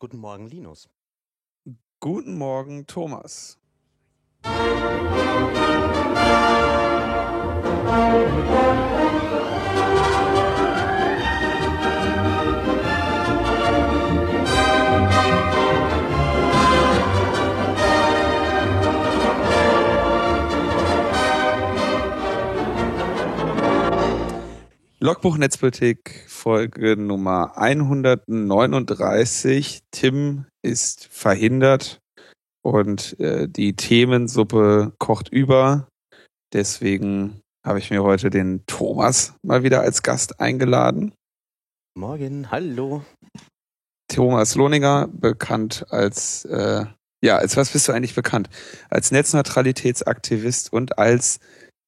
Guten Morgen, Linus. Guten Morgen, Thomas. Logbuch Netzpolitik, Folge Nummer 139. Tim ist verhindert und äh, die Themensuppe kocht über. Deswegen habe ich mir heute den Thomas mal wieder als Gast eingeladen. Morgen, hallo. Thomas Lohninger, bekannt als, äh, ja, als was bist du eigentlich bekannt? Als Netzneutralitätsaktivist und als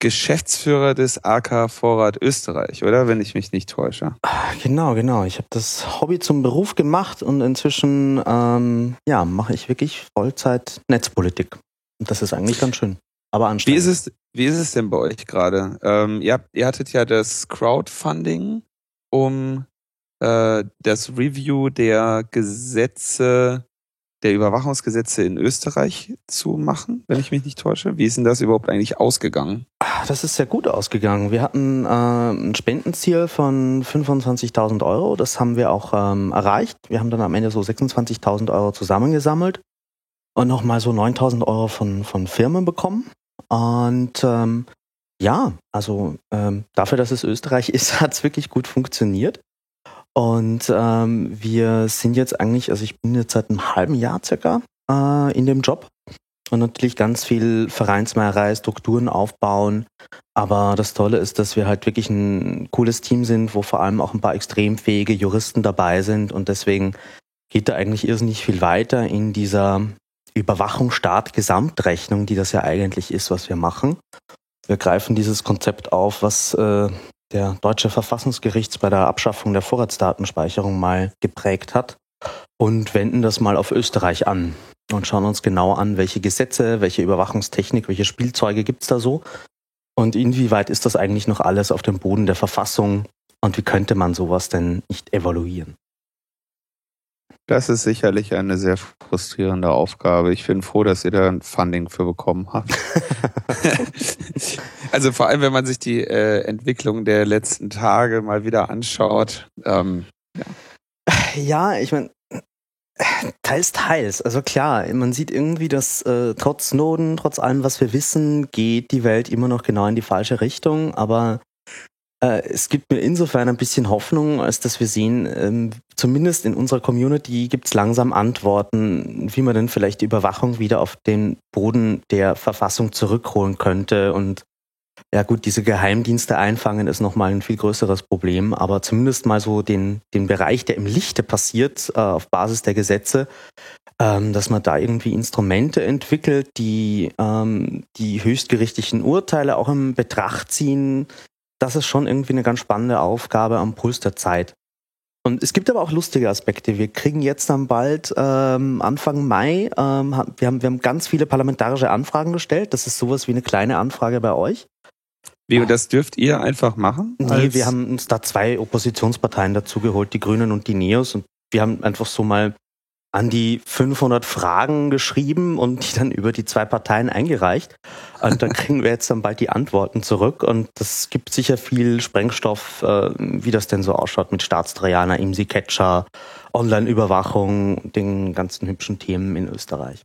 Geschäftsführer des AK Vorrat Österreich, oder? Wenn ich mich nicht täusche. Genau, genau. Ich habe das Hobby zum Beruf gemacht und inzwischen ähm, ja, mache ich wirklich Vollzeit Netzpolitik. Und das ist eigentlich ganz schön. Aber anstrengend. Wie ist es, wie ist es denn bei euch gerade? Ähm, ihr, habt, ihr hattet ja das Crowdfunding, um äh, das Review der Gesetze der Überwachungsgesetze in Österreich zu machen, wenn ich mich nicht täusche. Wie ist denn das überhaupt eigentlich ausgegangen? Ah, das ist sehr gut ausgegangen. Wir hatten äh, ein Spendenziel von 25.000 Euro. Das haben wir auch ähm, erreicht. Wir haben dann am Ende so 26.000 Euro zusammengesammelt und nochmal so 9.000 Euro von, von Firmen bekommen. Und ähm, ja, also ähm, dafür, dass es Österreich ist, hat es wirklich gut funktioniert. Und ähm, wir sind jetzt eigentlich, also ich bin jetzt seit einem halben Jahr circa äh, in dem Job und natürlich ganz viel Vereinsmeierei, Strukturen aufbauen. Aber das Tolle ist, dass wir halt wirklich ein cooles Team sind, wo vor allem auch ein paar extrem fähige Juristen dabei sind und deswegen geht da eigentlich irrsinnig viel weiter in dieser Überwachung Staat Gesamtrechnung, die das ja eigentlich ist, was wir machen. Wir greifen dieses Konzept auf, was äh, der deutsche Verfassungsgerichts bei der Abschaffung der Vorratsdatenspeicherung mal geprägt hat. Und wenden das mal auf Österreich an und schauen uns genau an, welche Gesetze, welche Überwachungstechnik, welche Spielzeuge gibt's da so? Und inwieweit ist das eigentlich noch alles auf dem Boden der Verfassung? Und wie könnte man sowas denn nicht evaluieren? Das ist sicherlich eine sehr frustrierende Aufgabe. Ich bin froh, dass ihr da ein Funding für bekommen habt. also vor allem, wenn man sich die äh, Entwicklung der letzten Tage mal wieder anschaut. Ähm, ja. ja, ich meine, teils, teils. Also klar, man sieht irgendwie, dass äh, trotz Snowden, trotz allem, was wir wissen, geht die Welt immer noch genau in die falsche Richtung. Aber es gibt mir insofern ein bisschen Hoffnung, als dass wir sehen, ähm, zumindest in unserer Community gibt es langsam Antworten, wie man denn vielleicht die Überwachung wieder auf den Boden der Verfassung zurückholen könnte. Und ja gut, diese Geheimdienste einfangen ist nochmal ein viel größeres Problem, aber zumindest mal so den, den Bereich, der im Lichte passiert, äh, auf Basis der Gesetze, ähm, dass man da irgendwie Instrumente entwickelt, die ähm, die höchstgerichtlichen Urteile auch in Betracht ziehen, das ist schon irgendwie eine ganz spannende Aufgabe am Puls der Zeit. Und es gibt aber auch lustige Aspekte. Wir kriegen jetzt dann bald ähm, Anfang Mai, ähm, wir, haben, wir haben ganz viele parlamentarische Anfragen gestellt. Das ist sowas wie eine kleine Anfrage bei euch. Wie, das dürft ihr einfach machen? Nee, wir haben uns da zwei Oppositionsparteien dazugeholt, die Grünen und die Neos. Und wir haben einfach so mal an die 500 Fragen geschrieben und die dann über die zwei Parteien eingereicht. Und da kriegen wir jetzt dann bald die Antworten zurück. Und das gibt sicher viel Sprengstoff, äh, wie das denn so ausschaut mit Staatstrojaner, IMSI-Catcher, Online-Überwachung, den ganzen hübschen Themen in Österreich.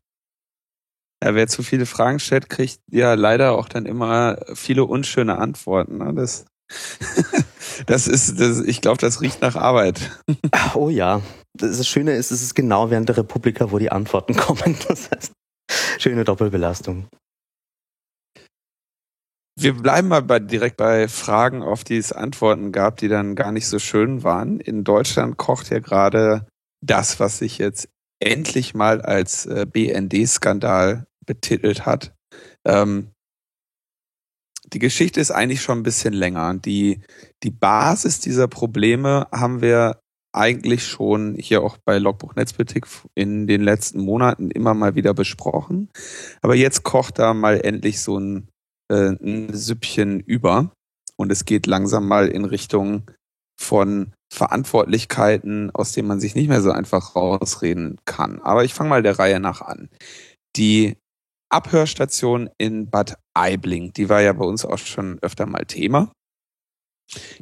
Ja, wer zu viele Fragen stellt, kriegt ja leider auch dann immer viele unschöne Antworten. Ne? Das, das ist, das, ich glaube, das riecht nach Arbeit. Oh ja, das Schöne ist, es ist genau während der Republika, wo die Antworten kommen. Das heißt, schöne Doppelbelastung. Wir bleiben mal bei, direkt bei Fragen, auf die es Antworten gab, die dann gar nicht so schön waren. In Deutschland kocht ja gerade das, was sich jetzt endlich mal als äh, BND-Skandal betitelt hat. Ähm, die Geschichte ist eigentlich schon ein bisschen länger. Die, die Basis dieser Probleme haben wir eigentlich schon hier auch bei Logbuch Netzpolitik in den letzten Monaten immer mal wieder besprochen. Aber jetzt kocht da mal endlich so ein, äh, ein Süppchen über und es geht langsam mal in Richtung von Verantwortlichkeiten, aus denen man sich nicht mehr so einfach rausreden kann. Aber ich fange mal der Reihe nach an. Die Abhörstation in Bad Aibling, die war ja bei uns auch schon öfter mal Thema.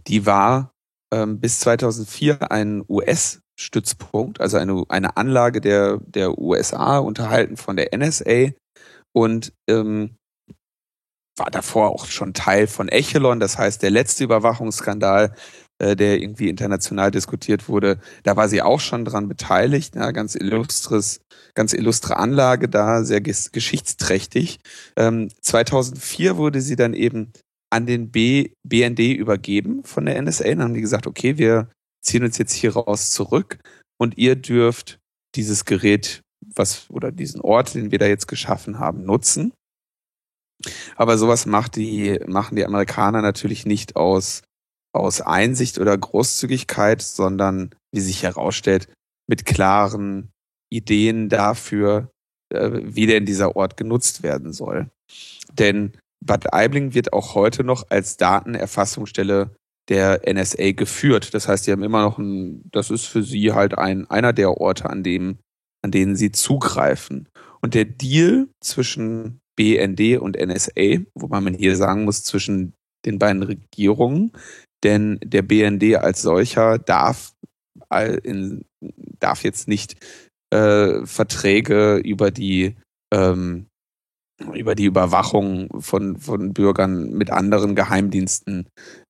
Die war ähm, bis 2004 ein US-Stützpunkt, also eine, eine Anlage der, der USA, unterhalten von der NSA und ähm, war davor auch schon Teil von Echelon, das heißt der letzte Überwachungsskandal, äh, der irgendwie international diskutiert wurde, da war sie auch schon dran beteiligt, ja, ganz illustres, ganz illustre Anlage da, sehr ges geschichtsträchtig. Ähm, 2004 wurde sie dann eben an den B BND übergeben von der NSA. Dann haben die gesagt, okay, wir ziehen uns jetzt hier raus zurück und ihr dürft dieses Gerät, was oder diesen Ort, den wir da jetzt geschaffen haben, nutzen. Aber sowas macht die, machen die Amerikaner natürlich nicht aus, aus Einsicht oder Großzügigkeit, sondern, wie sich herausstellt, mit klaren Ideen dafür, äh, wie denn dieser Ort genutzt werden soll. Denn Bad Aibling wird auch heute noch als Datenerfassungsstelle der NSA geführt. Das heißt, die haben immer noch ein, das ist für sie halt ein, einer der Orte, an dem, an denen sie zugreifen. Und der Deal zwischen BND und NSA, wobei man hier sagen muss, zwischen den beiden Regierungen, denn der BND als solcher darf, in, darf jetzt nicht äh, Verträge über die ähm, über die Überwachung von, von Bürgern mit anderen Geheimdiensten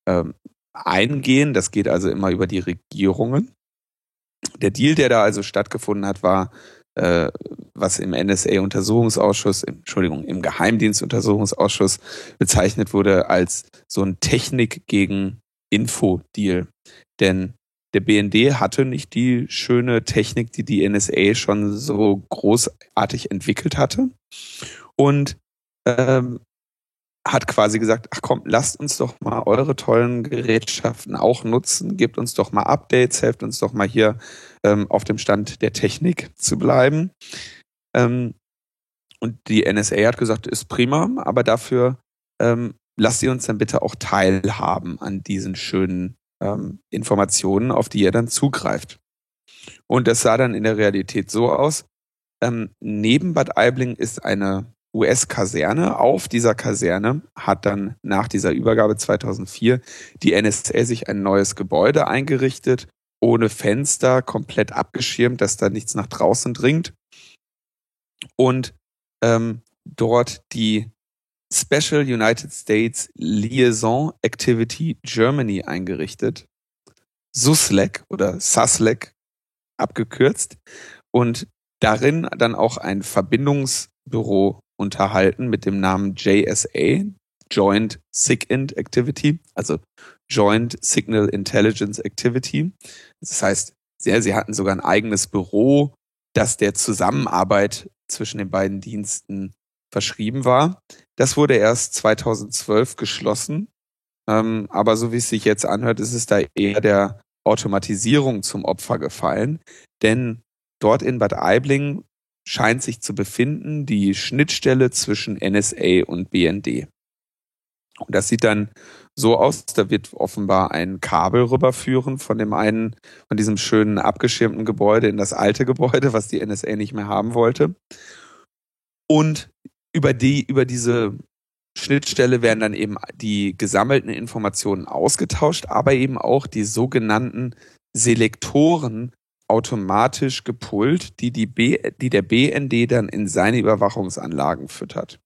ähm, eingehen. Das geht also immer über die Regierungen. Der Deal, der da also stattgefunden hat, war äh, was im NSA-Untersuchungsausschuss, Entschuldigung, im Geheimdienstuntersuchungsausschuss bezeichnet wurde als so ein Technik gegen Info-Deal. Denn der BND hatte nicht die schöne Technik, die die NSA schon so großartig entwickelt hatte. Und ähm, hat quasi gesagt, ach komm, lasst uns doch mal eure tollen Gerätschaften auch nutzen, gebt uns doch mal Updates, helft uns doch mal hier ähm, auf dem Stand der Technik zu bleiben. Ähm, und die NSA hat gesagt, ist prima, aber dafür ähm, lasst ihr uns dann bitte auch teilhaben an diesen schönen ähm, Informationen, auf die ihr dann zugreift. Und das sah dann in der Realität so aus. Ähm, neben Bad Aibling ist eine US-Kaserne. Auf dieser Kaserne hat dann nach dieser Übergabe 2004 die NSA sich ein neues Gebäude eingerichtet, ohne Fenster, komplett abgeschirmt, dass da nichts nach draußen dringt. Und ähm, dort die Special United States Liaison Activity Germany eingerichtet. SUSLEC oder SASLEC abgekürzt. Und darin dann auch ein Verbindungsbüro unterhalten mit dem Namen JSA, Joint SIGINT Activity, also Joint Signal Intelligence Activity. Das heißt, sie, sie hatten sogar ein eigenes Büro, das der Zusammenarbeit zwischen den beiden Diensten verschrieben war. Das wurde erst 2012 geschlossen. Ähm, aber so wie es sich jetzt anhört, ist es da eher der Automatisierung zum Opfer gefallen. Denn dort in Bad Aibling scheint sich zu befinden, die Schnittstelle zwischen NSA und BND. Und das sieht dann so aus, da wird offenbar ein Kabel rüberführen von dem einen, von diesem schönen abgeschirmten Gebäude in das alte Gebäude, was die NSA nicht mehr haben wollte. Und über die, über diese Schnittstelle werden dann eben die gesammelten Informationen ausgetauscht, aber eben auch die sogenannten Selektoren automatisch gepult, die, die, B, die der BND dann in seine Überwachungsanlagen füttert.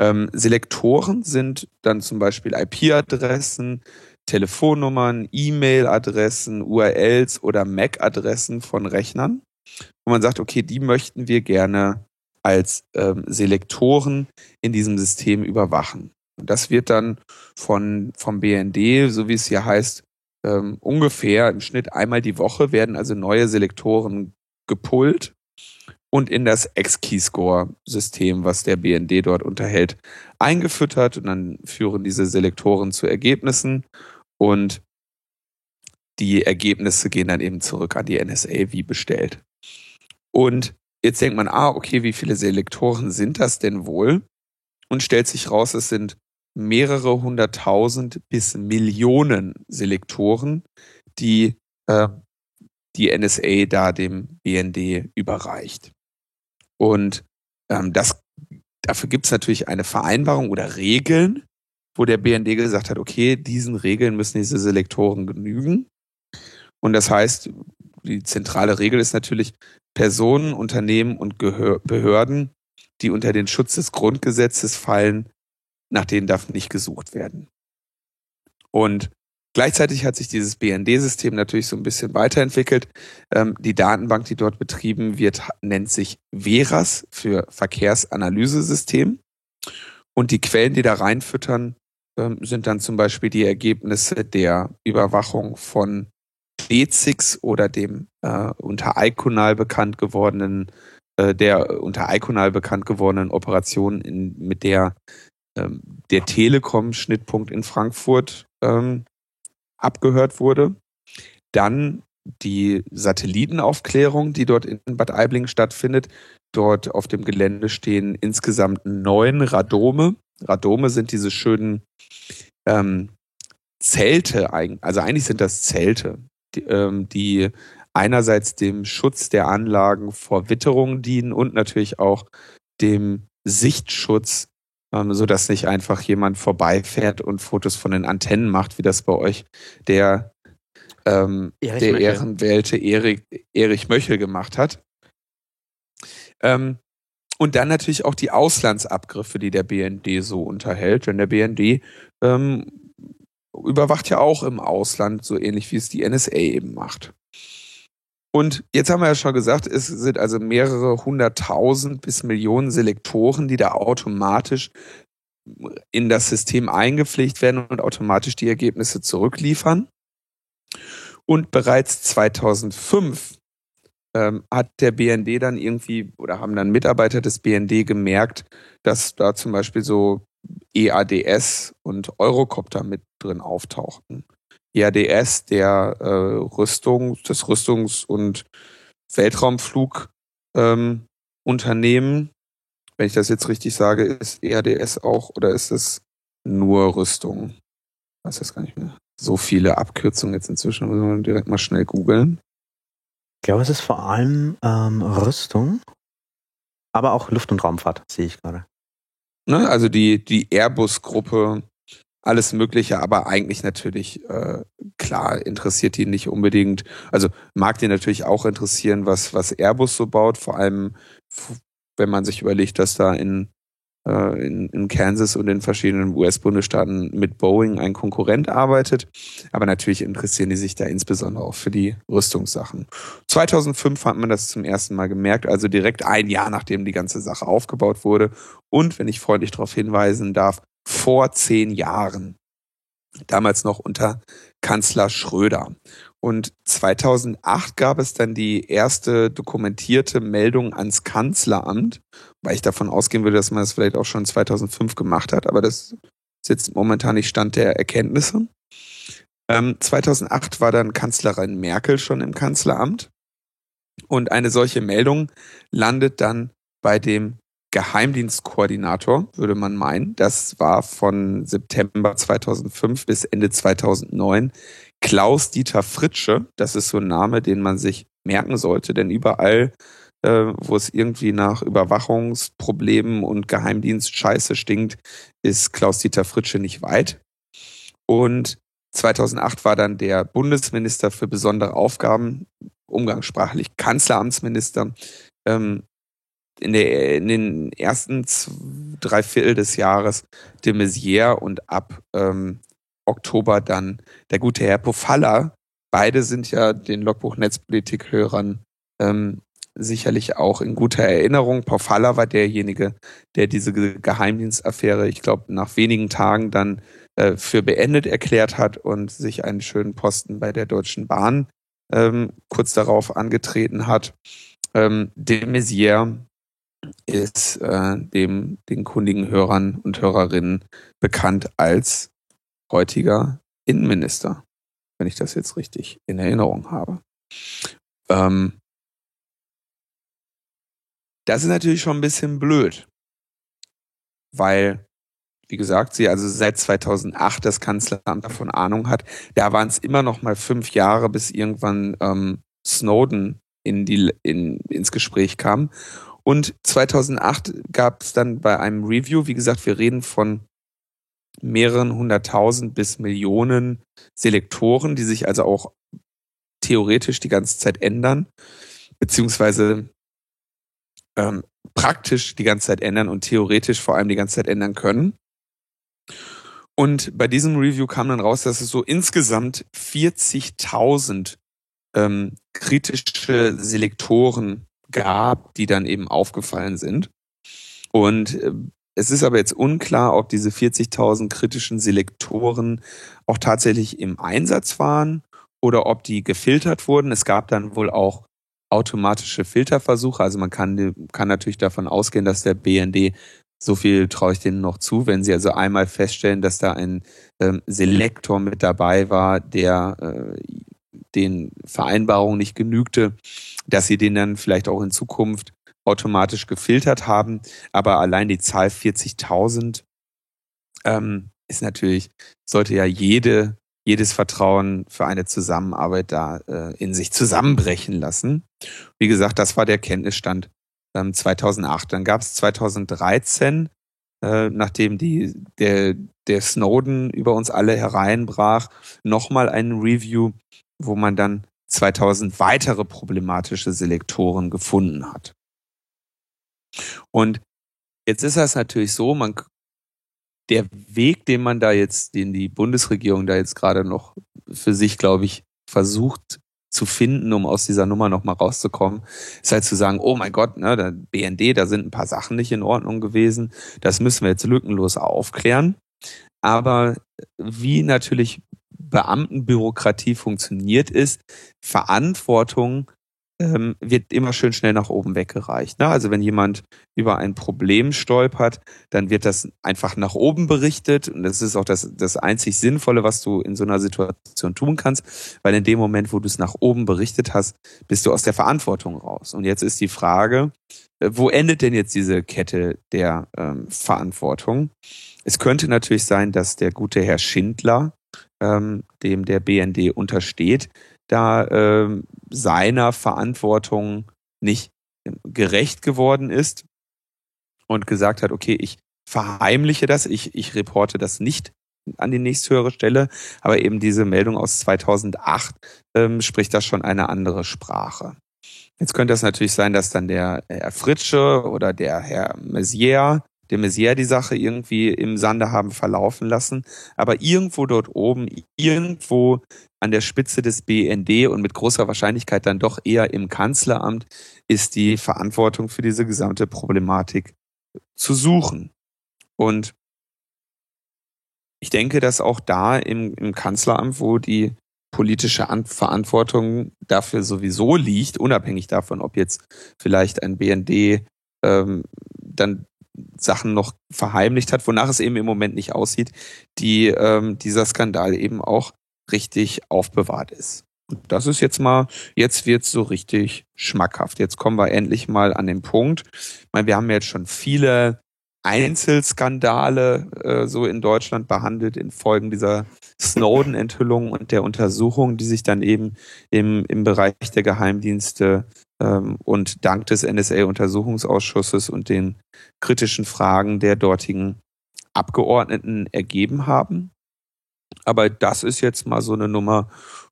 Ähm, Selektoren sind dann zum Beispiel IP-Adressen, Telefonnummern, E-Mail-Adressen, URLs oder MAC-Adressen von Rechnern. Wo man sagt, okay, die möchten wir gerne als ähm, Selektoren in diesem System überwachen. Und das wird dann von, vom BND, so wie es hier heißt, ähm, ungefähr im Schnitt einmal die Woche werden also neue Selektoren gepullt und in das X-Keyscore-System, was der BND dort unterhält, eingefüttert und dann führen diese Selektoren zu Ergebnissen und die Ergebnisse gehen dann eben zurück an die NSA wie bestellt. Und jetzt denkt man, ah, okay, wie viele Selektoren sind das denn wohl? Und stellt sich raus, es sind mehrere hunderttausend bis Millionen Selektoren, die äh, die NSA da dem BND überreicht. Und ähm, das, dafür gibt es natürlich eine Vereinbarung oder Regeln, wo der BND gesagt hat, okay, diesen Regeln müssen diese Selektoren genügen. Und das heißt, die zentrale Regel ist natürlich, Personen, Unternehmen und Gehör Behörden, die unter den Schutz des Grundgesetzes fallen, nach denen darf nicht gesucht werden. Und Gleichzeitig hat sich dieses BND-System natürlich so ein bisschen weiterentwickelt. Ähm, die Datenbank, die dort betrieben wird, nennt sich Veras für Verkehrsanalysesystem. Und die Quellen, die da reinfüttern, ähm, sind dann zum Beispiel die Ergebnisse der Überwachung von DZIX oder dem äh, unter Iconal bekannt gewordenen, äh, der unter Iconal bekannt gewordenen Operation, in, mit der ähm, der Telekom-Schnittpunkt in Frankfurt ähm, abgehört wurde. Dann die Satellitenaufklärung, die dort in Bad Aibling stattfindet. Dort auf dem Gelände stehen insgesamt neun Radome. Radome sind diese schönen ähm, Zelte, also eigentlich sind das Zelte, die, ähm, die einerseits dem Schutz der Anlagen vor Witterung dienen und natürlich auch dem Sichtschutz ähm, so dass nicht einfach jemand vorbeifährt und Fotos von den Antennen macht, wie das bei euch der, ähm, der Möchel. ehrenwählte Erik, Erich Möchel gemacht hat. Ähm, und dann natürlich auch die Auslandsabgriffe, die der BND so unterhält, denn der BND ähm, überwacht ja auch im Ausland, so ähnlich wie es die NSA eben macht. Und jetzt haben wir ja schon gesagt, es sind also mehrere hunderttausend bis Millionen Selektoren, die da automatisch in das System eingepflegt werden und automatisch die Ergebnisse zurückliefern. Und bereits 2005 ähm, hat der BND dann irgendwie oder haben dann Mitarbeiter des BND gemerkt, dass da zum Beispiel so EADS und Eurocopter mit drin auftauchten. EADS, der äh, Rüstung, das Rüstungs- und Weltraumflugunternehmen. Ähm, Wenn ich das jetzt richtig sage, ist EADS auch oder ist es nur Rüstung? Ich weiß das gar nicht mehr. So viele Abkürzungen jetzt inzwischen, muss man direkt mal schnell googeln. Ich glaube, es ist vor allem ähm, Rüstung, aber auch Luft- und Raumfahrt, sehe ich gerade. Ne, also die, die Airbus-Gruppe alles Mögliche, aber eigentlich natürlich, äh, klar, interessiert die nicht unbedingt. Also mag die natürlich auch interessieren, was, was Airbus so baut, vor allem wenn man sich überlegt, dass da in, äh, in, in Kansas und in verschiedenen US-Bundesstaaten mit Boeing ein Konkurrent arbeitet. Aber natürlich interessieren die sich da insbesondere auch für die Rüstungssachen. 2005 hat man das zum ersten Mal gemerkt, also direkt ein Jahr nachdem die ganze Sache aufgebaut wurde. Und wenn ich freundlich darauf hinweisen darf, vor zehn Jahren. Damals noch unter Kanzler Schröder. Und 2008 gab es dann die erste dokumentierte Meldung ans Kanzleramt, weil ich davon ausgehen würde, dass man das vielleicht auch schon 2005 gemacht hat, aber das ist jetzt momentan nicht Stand der Erkenntnisse. Ähm, 2008 war dann Kanzlerin Merkel schon im Kanzleramt und eine solche Meldung landet dann bei dem Geheimdienstkoordinator, würde man meinen. Das war von September 2005 bis Ende 2009 Klaus-Dieter Fritsche. Das ist so ein Name, den man sich merken sollte, denn überall, äh, wo es irgendwie nach Überwachungsproblemen und Geheimdienst-Scheiße stinkt, ist Klaus-Dieter Fritsche nicht weit. Und 2008 war dann der Bundesminister für besondere Aufgaben, umgangssprachlich Kanzleramtsminister, ähm, in, der, in den ersten drei Viertel des Jahres de Maizière und ab ähm, Oktober dann der gute Herr Pofalla. Beide sind ja den Logbuch-Netzpolitik-Hörern ähm, sicherlich auch in guter Erinnerung. Pofalla war derjenige, der diese Geheimdienstaffäre, ich glaube, nach wenigen Tagen dann äh, für beendet erklärt hat und sich einen schönen Posten bei der Deutschen Bahn ähm, kurz darauf angetreten hat. Ähm, de Maizière ist äh, dem den kundigen Hörern und Hörerinnen bekannt als heutiger Innenminister, wenn ich das jetzt richtig in Erinnerung habe. Ähm, das ist natürlich schon ein bisschen blöd, weil wie gesagt, sie also seit 2008 das Kanzleramt davon Ahnung hat. Da waren es immer noch mal fünf Jahre, bis irgendwann ähm, Snowden in die, in, ins Gespräch kam. Und 2008 gab es dann bei einem Review, wie gesagt, wir reden von mehreren hunderttausend bis Millionen Selektoren, die sich also auch theoretisch die ganze Zeit ändern, beziehungsweise ähm, praktisch die ganze Zeit ändern und theoretisch vor allem die ganze Zeit ändern können. Und bei diesem Review kam dann raus, dass es so insgesamt 40.000 ähm, kritische Selektoren gab, die dann eben aufgefallen sind. Und äh, es ist aber jetzt unklar, ob diese 40.000 kritischen Selektoren auch tatsächlich im Einsatz waren oder ob die gefiltert wurden. Es gab dann wohl auch automatische Filterversuche. Also man kann, kann natürlich davon ausgehen, dass der BND so viel traue ich denen noch zu, wenn sie also einmal feststellen, dass da ein ähm, Selektor mit dabei war, der äh, den Vereinbarungen nicht genügte, dass sie den dann vielleicht auch in Zukunft automatisch gefiltert haben. Aber allein die Zahl 40.000 ähm, ist natürlich, sollte ja jede, jedes Vertrauen für eine Zusammenarbeit da äh, in sich zusammenbrechen lassen. Wie gesagt, das war der Kenntnisstand ähm, 2008. Dann gab es 2013, äh, nachdem die, der, der Snowden über uns alle hereinbrach, nochmal ein Review, wo man dann 2000 weitere problematische Selektoren gefunden hat. Und jetzt ist das natürlich so, man, der Weg, den man da jetzt, den die Bundesregierung da jetzt gerade noch für sich, glaube ich, versucht zu finden, um aus dieser Nummer nochmal rauszukommen, ist halt zu sagen, oh mein Gott, ne, der BND, da sind ein paar Sachen nicht in Ordnung gewesen, das müssen wir jetzt lückenlos aufklären. Aber wie natürlich Beamtenbürokratie funktioniert, ist Verantwortung ähm, wird immer schön schnell nach oben weggereicht. Ne? Also wenn jemand über ein Problem stolpert, dann wird das einfach nach oben berichtet und das ist auch das, das einzig Sinnvolle, was du in so einer Situation tun kannst, weil in dem Moment, wo du es nach oben berichtet hast, bist du aus der Verantwortung raus. Und jetzt ist die Frage, äh, wo endet denn jetzt diese Kette der ähm, Verantwortung? Es könnte natürlich sein, dass der gute Herr Schindler ähm, dem der BND untersteht, da ähm, seiner Verantwortung nicht gerecht geworden ist und gesagt hat, okay, ich verheimliche das, ich, ich reporte das nicht an die nächsthöhere Stelle, aber eben diese Meldung aus 2008 ähm, spricht da schon eine andere Sprache. Jetzt könnte es natürlich sein, dass dann der Herr Fritsche oder der Herr Messier de Maizière die Sache irgendwie im Sande haben verlaufen lassen. Aber irgendwo dort oben, irgendwo an der Spitze des BND und mit großer Wahrscheinlichkeit dann doch eher im Kanzleramt ist die Verantwortung für diese gesamte Problematik zu suchen. Und ich denke, dass auch da im, im Kanzleramt, wo die politische Verantwortung dafür sowieso liegt, unabhängig davon, ob jetzt vielleicht ein BND ähm, dann Sachen noch verheimlicht hat, wonach es eben im Moment nicht aussieht, die ähm, dieser Skandal eben auch richtig aufbewahrt ist. Und das ist jetzt mal, jetzt wird's so richtig schmackhaft. Jetzt kommen wir endlich mal an den Punkt. Ich meine, wir haben jetzt schon viele Einzelskandale äh, so in Deutschland behandelt in Folgen dieser Snowden-Enthüllung und der Untersuchung, die sich dann eben im, im Bereich der Geheimdienste und dank des NSA-Untersuchungsausschusses und den kritischen Fragen der dortigen Abgeordneten ergeben haben. Aber das ist jetzt mal so eine Nummer,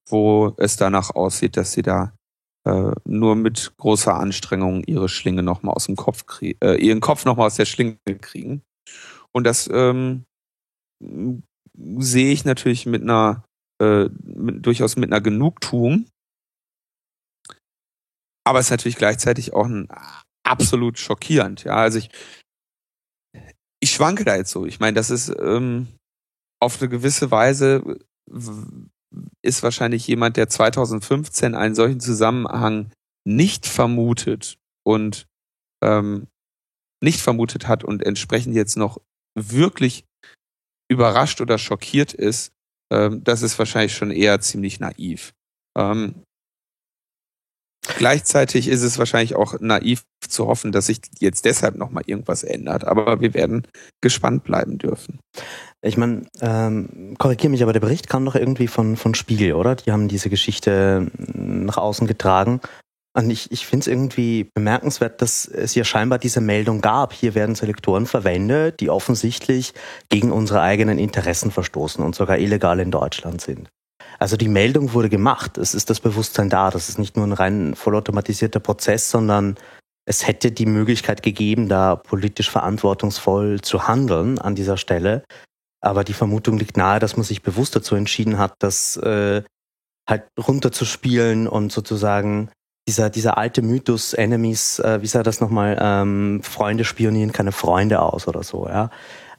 wo es danach aussieht, dass sie da äh, nur mit großer Anstrengung ihre Schlinge nochmal aus dem Kopf kriegen, äh, ihren Kopf nochmal aus der Schlinge kriegen. Und das ähm, sehe ich natürlich mit einer äh, mit, durchaus mit einer Genugtuung, aber es ist natürlich gleichzeitig auch ein absolut schockierend. Ja, also ich, ich schwanke da jetzt so. Ich meine, das ist ähm, auf eine gewisse Weise ist wahrscheinlich jemand, der 2015 einen solchen Zusammenhang nicht vermutet und ähm, nicht vermutet hat und entsprechend jetzt noch wirklich überrascht oder schockiert ist, ähm, das ist wahrscheinlich schon eher ziemlich naiv. Ähm, Gleichzeitig ist es wahrscheinlich auch naiv zu hoffen, dass sich jetzt deshalb nochmal irgendwas ändert. Aber wir werden gespannt bleiben dürfen. Ich meine, ähm, korrigiere mich, aber der Bericht kam doch irgendwie von, von Spiegel, oder? Die haben diese Geschichte nach außen getragen. Und ich, ich finde es irgendwie bemerkenswert, dass es hier scheinbar diese Meldung gab. Hier werden Selektoren verwendet, die offensichtlich gegen unsere eigenen Interessen verstoßen und sogar illegal in Deutschland sind. Also die Meldung wurde gemacht. Es ist das Bewusstsein da. Das ist nicht nur ein rein vollautomatisierter Prozess, sondern es hätte die Möglichkeit gegeben, da politisch verantwortungsvoll zu handeln an dieser Stelle. Aber die Vermutung liegt nahe, dass man sich bewusst dazu entschieden hat, das äh, halt runterzuspielen und sozusagen dieser, dieser alte Mythos, Enemies, äh, wie sah das nochmal, ähm, Freunde spionieren keine Freunde aus oder so, ja.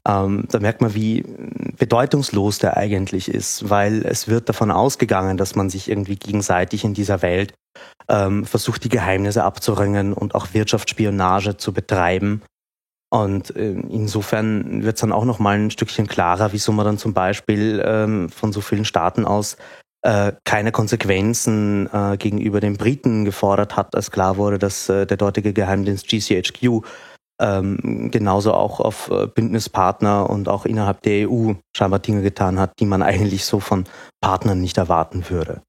Ähm, da merkt man, wie bedeutungslos der eigentlich ist, weil es wird davon ausgegangen, dass man sich irgendwie gegenseitig in dieser Welt ähm, versucht, die Geheimnisse abzuringen und auch Wirtschaftsspionage zu betreiben. Und äh, insofern wird es dann auch noch mal ein Stückchen klarer, wieso man dann zum Beispiel ähm, von so vielen Staaten aus äh, keine Konsequenzen äh, gegenüber den Briten gefordert hat, als klar wurde, dass äh, der dortige Geheimdienst GCHQ ähm, genauso auch auf äh, Bündnispartner und auch innerhalb der EU scheinbar Dinge getan hat, die man eigentlich so von Partnern nicht erwarten würde.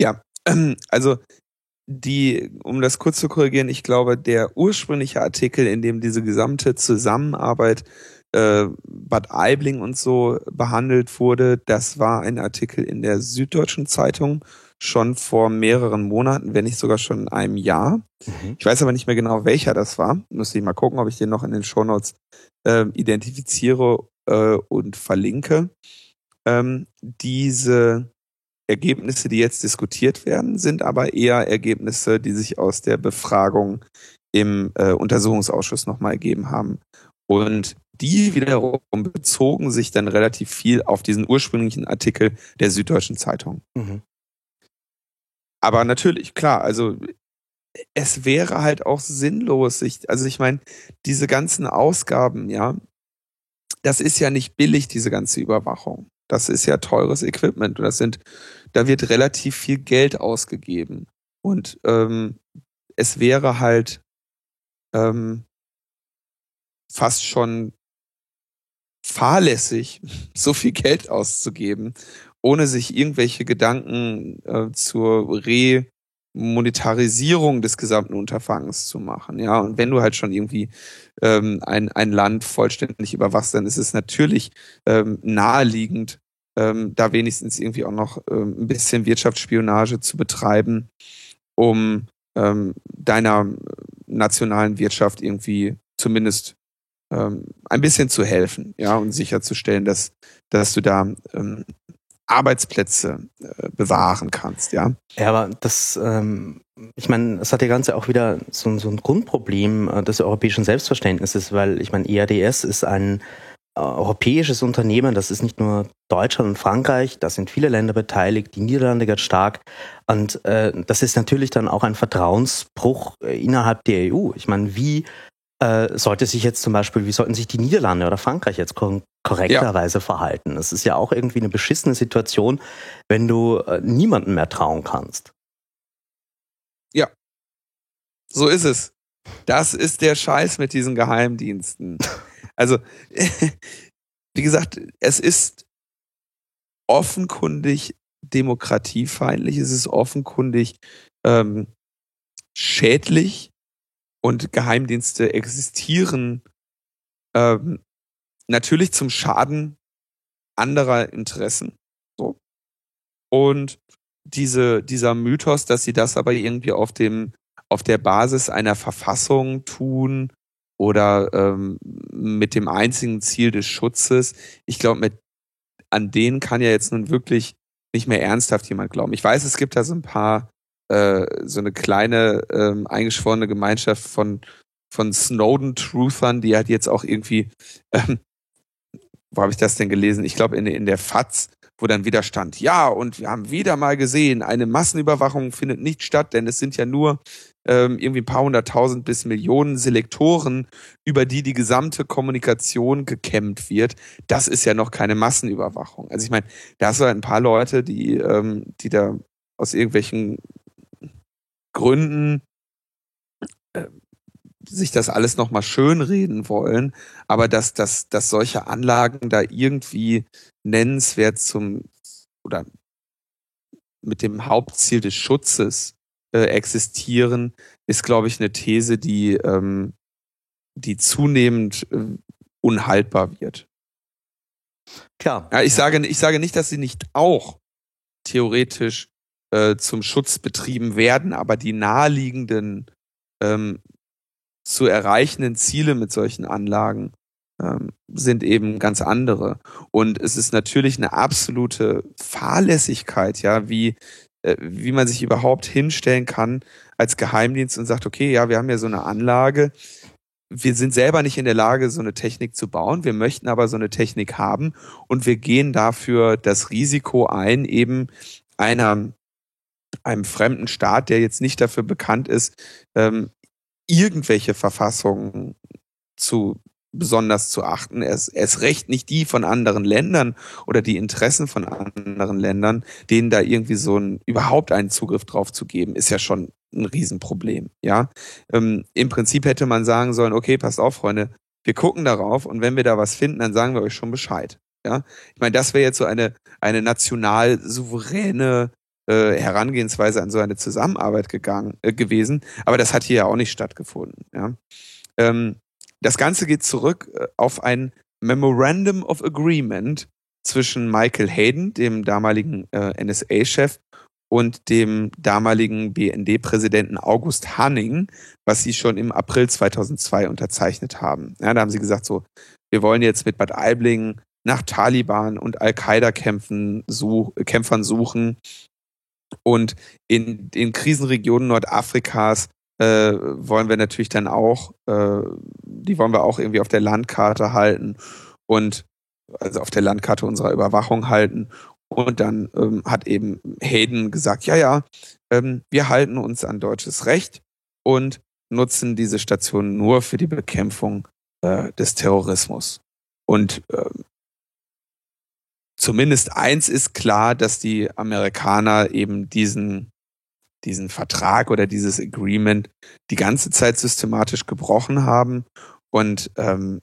Ja, ähm, also die, um das kurz zu korrigieren, ich glaube, der ursprüngliche Artikel, in dem diese gesamte Zusammenarbeit äh, Bad Aibling und so behandelt wurde, das war ein Artikel in der Süddeutschen Zeitung schon vor mehreren Monaten, wenn nicht sogar schon in einem Jahr. Mhm. Ich weiß aber nicht mehr genau, welcher das war. Müsste ich mal gucken, ob ich den noch in den Shownotes äh, identifiziere äh, und verlinke. Ähm, diese Ergebnisse, die jetzt diskutiert werden, sind aber eher Ergebnisse, die sich aus der Befragung im äh, Untersuchungsausschuss nochmal ergeben haben. Und die wiederum bezogen sich dann relativ viel auf diesen ursprünglichen Artikel der Süddeutschen Zeitung. Mhm. Aber natürlich, klar, also es wäre halt auch sinnlos, sich, also ich meine, diese ganzen Ausgaben, ja, das ist ja nicht billig, diese ganze Überwachung. Das ist ja teures Equipment. Und das sind, da wird relativ viel Geld ausgegeben. Und ähm, es wäre halt ähm, fast schon fahrlässig, so viel Geld auszugeben, ohne sich irgendwelche Gedanken äh, zur Remonetarisierung des gesamten Unterfangens zu machen. Ja, und wenn du halt schon irgendwie ähm, ein, ein Land vollständig überwachst, dann ist es natürlich ähm, naheliegend, ähm, da wenigstens irgendwie auch noch ähm, ein bisschen Wirtschaftsspionage zu betreiben, um ähm, deiner nationalen Wirtschaft irgendwie zumindest ähm, ein bisschen zu helfen, ja, und sicherzustellen, dass, dass du da ähm, Arbeitsplätze äh, bewahren kannst, ja. Ja, aber das, ähm, ich meine, es hat ja Ganze auch wieder so, so ein Grundproblem äh, des europäischen Selbstverständnisses, weil ich meine, ERDS ist ein äh, europäisches Unternehmen, das ist nicht nur Deutschland und Frankreich, da sind viele Länder beteiligt, die Niederlande ganz stark. Und äh, das ist natürlich dann auch ein Vertrauensbruch äh, innerhalb der EU. Ich meine, wie sollte sich jetzt zum Beispiel, wie sollten sich die Niederlande oder Frankreich jetzt korrekterweise ja. verhalten? Es ist ja auch irgendwie eine beschissene Situation, wenn du äh, niemandem mehr trauen kannst. Ja, so ist es. Das ist der Scheiß mit diesen Geheimdiensten. Also, wie gesagt, es ist offenkundig demokratiefeindlich, es ist offenkundig ähm, schädlich und Geheimdienste existieren ähm, natürlich zum Schaden anderer Interessen. So. Und diese, dieser Mythos, dass sie das aber irgendwie auf dem, auf der Basis einer Verfassung tun oder ähm, mit dem einzigen Ziel des Schutzes, ich glaube, mit an denen kann ja jetzt nun wirklich nicht mehr ernsthaft jemand glauben. Ich weiß, es gibt da so ein paar äh, so eine kleine ähm, eingeschworene Gemeinschaft von von Snowden-Truthern, die halt jetzt auch irgendwie, ähm, wo habe ich das denn gelesen? Ich glaube in, in der FAZ, wo dann wieder stand, ja, und wir haben wieder mal gesehen, eine Massenüberwachung findet nicht statt, denn es sind ja nur ähm, irgendwie ein paar hunderttausend bis Millionen Selektoren, über die die gesamte Kommunikation gekämmt wird. Das ist ja noch keine Massenüberwachung. Also ich meine, da hast du halt ein paar Leute, die, ähm, die da aus irgendwelchen Gründen sich das alles nochmal schönreden wollen, aber dass, dass, dass solche Anlagen da irgendwie nennenswert zum oder mit dem Hauptziel des Schutzes äh, existieren, ist, glaube ich, eine These, die, ähm, die zunehmend äh, unhaltbar wird. Klar. Ja, ich, Sage, ich sage nicht, dass sie nicht auch theoretisch äh, zum Schutz betrieben werden, aber die naheliegenden ähm, zu erreichenden Ziele mit solchen Anlagen ähm, sind eben ganz andere. Und es ist natürlich eine absolute Fahrlässigkeit, ja, wie, äh, wie man sich überhaupt hinstellen kann als Geheimdienst und sagt, okay, ja, wir haben ja so eine Anlage, wir sind selber nicht in der Lage, so eine Technik zu bauen. Wir möchten aber so eine Technik haben und wir gehen dafür das Risiko ein, eben einer, einem fremden Staat, der jetzt nicht dafür bekannt ist, ähm, irgendwelche Verfassungen zu besonders zu achten. Es ist recht nicht die von anderen Ländern oder die Interessen von anderen Ländern, denen da irgendwie so ein überhaupt einen Zugriff drauf zu geben, ist ja schon ein Riesenproblem. Ja, ähm, im Prinzip hätte man sagen sollen: Okay, passt auf, Freunde, wir gucken darauf und wenn wir da was finden, dann sagen wir euch schon Bescheid. Ja, ich meine, das wäre jetzt so eine eine national souveräne äh, Herangehensweise an so eine Zusammenarbeit gegangen äh, gewesen, aber das hat hier ja auch nicht stattgefunden. Ja. Ähm, das Ganze geht zurück äh, auf ein Memorandum of Agreement zwischen Michael Hayden, dem damaligen äh, NSA-Chef, und dem damaligen BND-Präsidenten August Hanning, was sie schon im April 2002 unterzeichnet haben. Ja, da haben sie gesagt, so, wir wollen jetzt mit Bad Aibling nach Taliban und Al-Qaida-Kämpfern such, suchen und in den Krisenregionen Nordafrikas äh, wollen wir natürlich dann auch, äh, die wollen wir auch irgendwie auf der Landkarte halten und also auf der Landkarte unserer Überwachung halten. Und dann ähm, hat eben Hayden gesagt, ja, ja, ähm, wir halten uns an deutsches Recht und nutzen diese Station nur für die Bekämpfung äh, des Terrorismus. Und äh, zumindest eins ist klar, dass die Amerikaner eben diesen diesen Vertrag oder dieses Agreement die ganze Zeit systematisch gebrochen haben. Und ähm,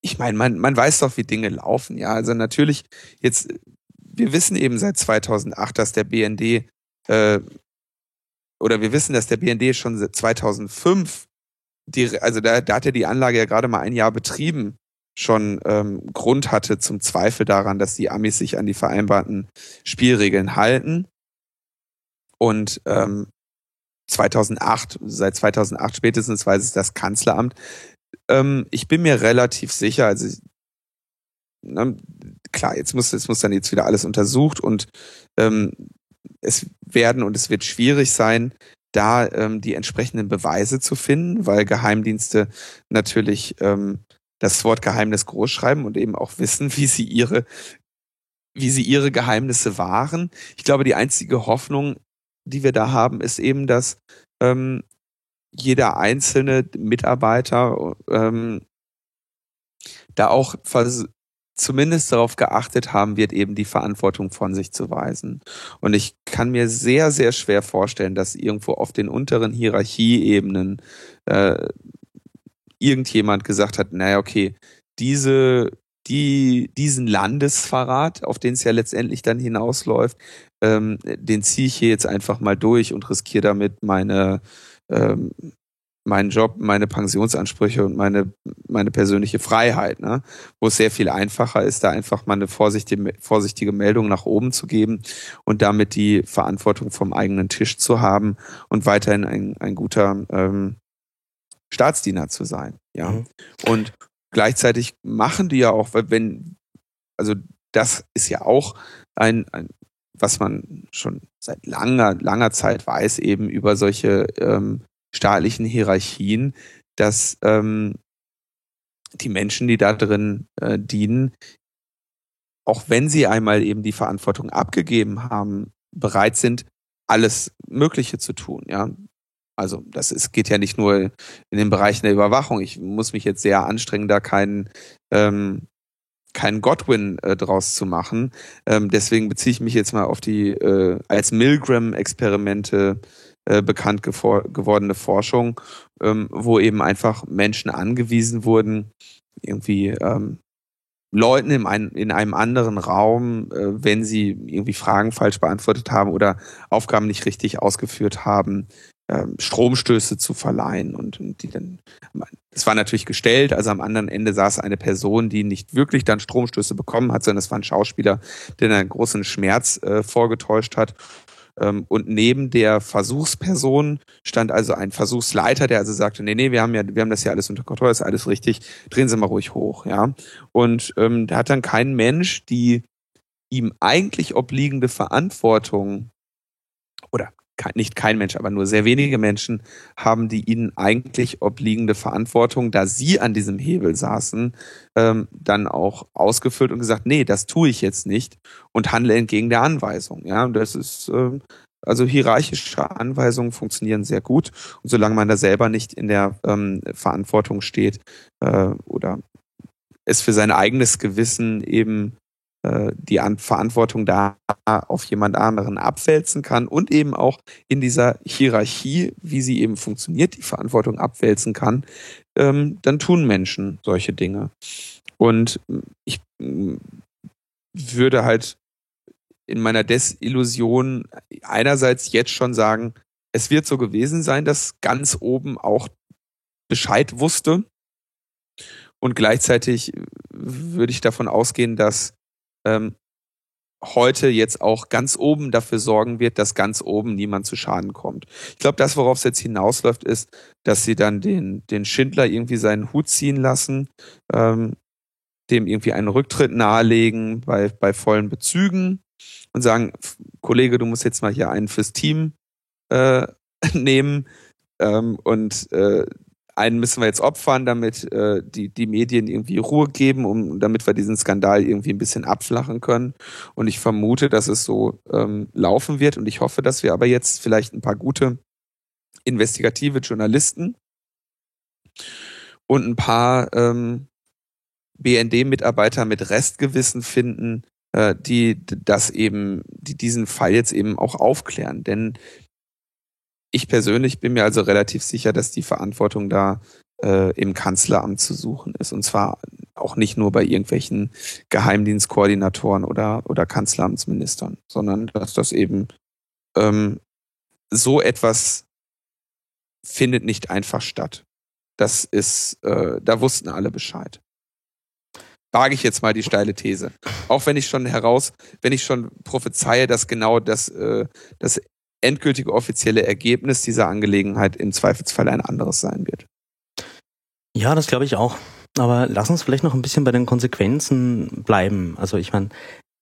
ich meine, man, man weiß doch, wie Dinge laufen. Ja, also natürlich jetzt, wir wissen eben seit 2008, dass der BND äh, oder wir wissen, dass der BND schon seit 2005 die, also da, da hat er die Anlage ja gerade mal ein Jahr betrieben, schon ähm, Grund hatte zum Zweifel daran, dass die Amis sich an die vereinbarten Spielregeln halten. Und ähm, 2008, seit 2008 spätestens weiß es das Kanzleramt. Ähm, ich bin mir relativ sicher, also na, klar, jetzt muss, jetzt muss dann jetzt wieder alles untersucht und ähm, es werden und es wird schwierig sein, da ähm, die entsprechenden Beweise zu finden, weil Geheimdienste natürlich ähm, das Wort Geheimnis groß schreiben und eben auch wissen, wie sie ihre wie sie ihre Geheimnisse wahren. Ich glaube, die einzige Hoffnung die wir da haben, ist eben, dass ähm, jeder einzelne Mitarbeiter ähm, da auch zumindest darauf geachtet haben wird, eben die Verantwortung von sich zu weisen. Und ich kann mir sehr, sehr schwer vorstellen, dass irgendwo auf den unteren Hierarchieebenen äh, irgendjemand gesagt hat, naja, okay, diese, die, diesen Landesverrat, auf den es ja letztendlich dann hinausläuft, ähm, den ziehe ich hier jetzt einfach mal durch und riskiere damit meine, ähm, meinen Job, meine Pensionsansprüche und meine, meine persönliche Freiheit, ne? wo es sehr viel einfacher ist, da einfach mal eine vorsichtige, vorsichtige Meldung nach oben zu geben und damit die Verantwortung vom eigenen Tisch zu haben und weiterhin ein, ein guter ähm, Staatsdiener zu sein. Ja. Mhm. Und gleichzeitig machen die ja auch, wenn, also das ist ja auch ein, ein was man schon seit langer, langer Zeit weiß, eben über solche ähm, staatlichen Hierarchien, dass ähm, die Menschen, die da drin äh, dienen, auch wenn sie einmal eben die Verantwortung abgegeben haben, bereit sind, alles Mögliche zu tun, ja. Also das ist, geht ja nicht nur in den Bereichen der Überwachung. Ich muss mich jetzt sehr anstrengen, da keinen ähm, keinen Godwin äh, draus zu machen. Ähm, deswegen beziehe ich mich jetzt mal auf die äh, als Milgram-Experimente äh, bekannt gewordene Forschung, ähm, wo eben einfach Menschen angewiesen wurden, irgendwie ähm, Leuten in, ein, in einem anderen Raum, äh, wenn sie irgendwie Fragen falsch beantwortet haben oder Aufgaben nicht richtig ausgeführt haben, äh, Stromstöße zu verleihen und, und die dann, es war natürlich gestellt, also am anderen Ende saß eine Person, die nicht wirklich dann Stromstöße bekommen hat, sondern es war ein Schauspieler, der einen großen Schmerz äh, vorgetäuscht hat ähm, und neben der Versuchsperson stand also ein Versuchsleiter, der also sagte, nee, nee, wir haben ja, wir haben das ja alles unter Kontrolle, ist alles richtig, drehen Sie mal ruhig hoch, ja. Und ähm, da hat dann kein Mensch die ihm eigentlich obliegende Verantwortung oder nicht kein Mensch, aber nur sehr wenige Menschen haben die ihnen eigentlich obliegende Verantwortung, da sie an diesem Hebel saßen, ähm, dann auch ausgefüllt und gesagt, nee, das tue ich jetzt nicht und handle entgegen der Anweisung. Ja, das ist ähm, also hierarchische Anweisungen funktionieren sehr gut und solange man da selber nicht in der ähm, Verantwortung steht äh, oder es für sein eigenes Gewissen eben die An Verantwortung da auf jemand anderen abwälzen kann und eben auch in dieser Hierarchie, wie sie eben funktioniert, die Verantwortung abwälzen kann, ähm, dann tun Menschen solche Dinge. Und ich mm, würde halt in meiner Desillusion einerseits jetzt schon sagen, es wird so gewesen sein, dass ganz oben auch Bescheid wusste. Und gleichzeitig würde ich davon ausgehen, dass ähm, heute jetzt auch ganz oben dafür sorgen wird, dass ganz oben niemand zu Schaden kommt. Ich glaube, das, worauf es jetzt hinausläuft, ist, dass sie dann den, den Schindler irgendwie seinen Hut ziehen lassen, ähm, dem irgendwie einen Rücktritt nahelegen bei, bei vollen Bezügen und sagen, Kollege, du musst jetzt mal hier einen fürs Team äh, nehmen ähm, und äh, einen müssen wir jetzt opfern, damit äh, die, die Medien irgendwie Ruhe geben, um damit wir diesen Skandal irgendwie ein bisschen abflachen können. Und ich vermute, dass es so ähm, laufen wird. Und ich hoffe, dass wir aber jetzt vielleicht ein paar gute investigative Journalisten und ein paar ähm, BND-Mitarbeiter mit Restgewissen finden, äh, die das eben, die diesen Fall jetzt eben auch aufklären. Denn ich persönlich bin mir also relativ sicher, dass die Verantwortung da äh, im Kanzleramt zu suchen ist. Und zwar auch nicht nur bei irgendwelchen Geheimdienstkoordinatoren oder, oder Kanzleramtsministern, sondern dass das eben ähm, so etwas findet nicht einfach statt. Das ist, äh, da wussten alle Bescheid. Wage ich jetzt mal die steile These. Auch wenn ich schon heraus, wenn ich schon prophezeie, dass genau das, äh, das endgültige offizielle Ergebnis dieser Angelegenheit im Zweifelsfall ein anderes sein wird. Ja, das glaube ich auch. Aber lass uns vielleicht noch ein bisschen bei den Konsequenzen bleiben. Also ich meine,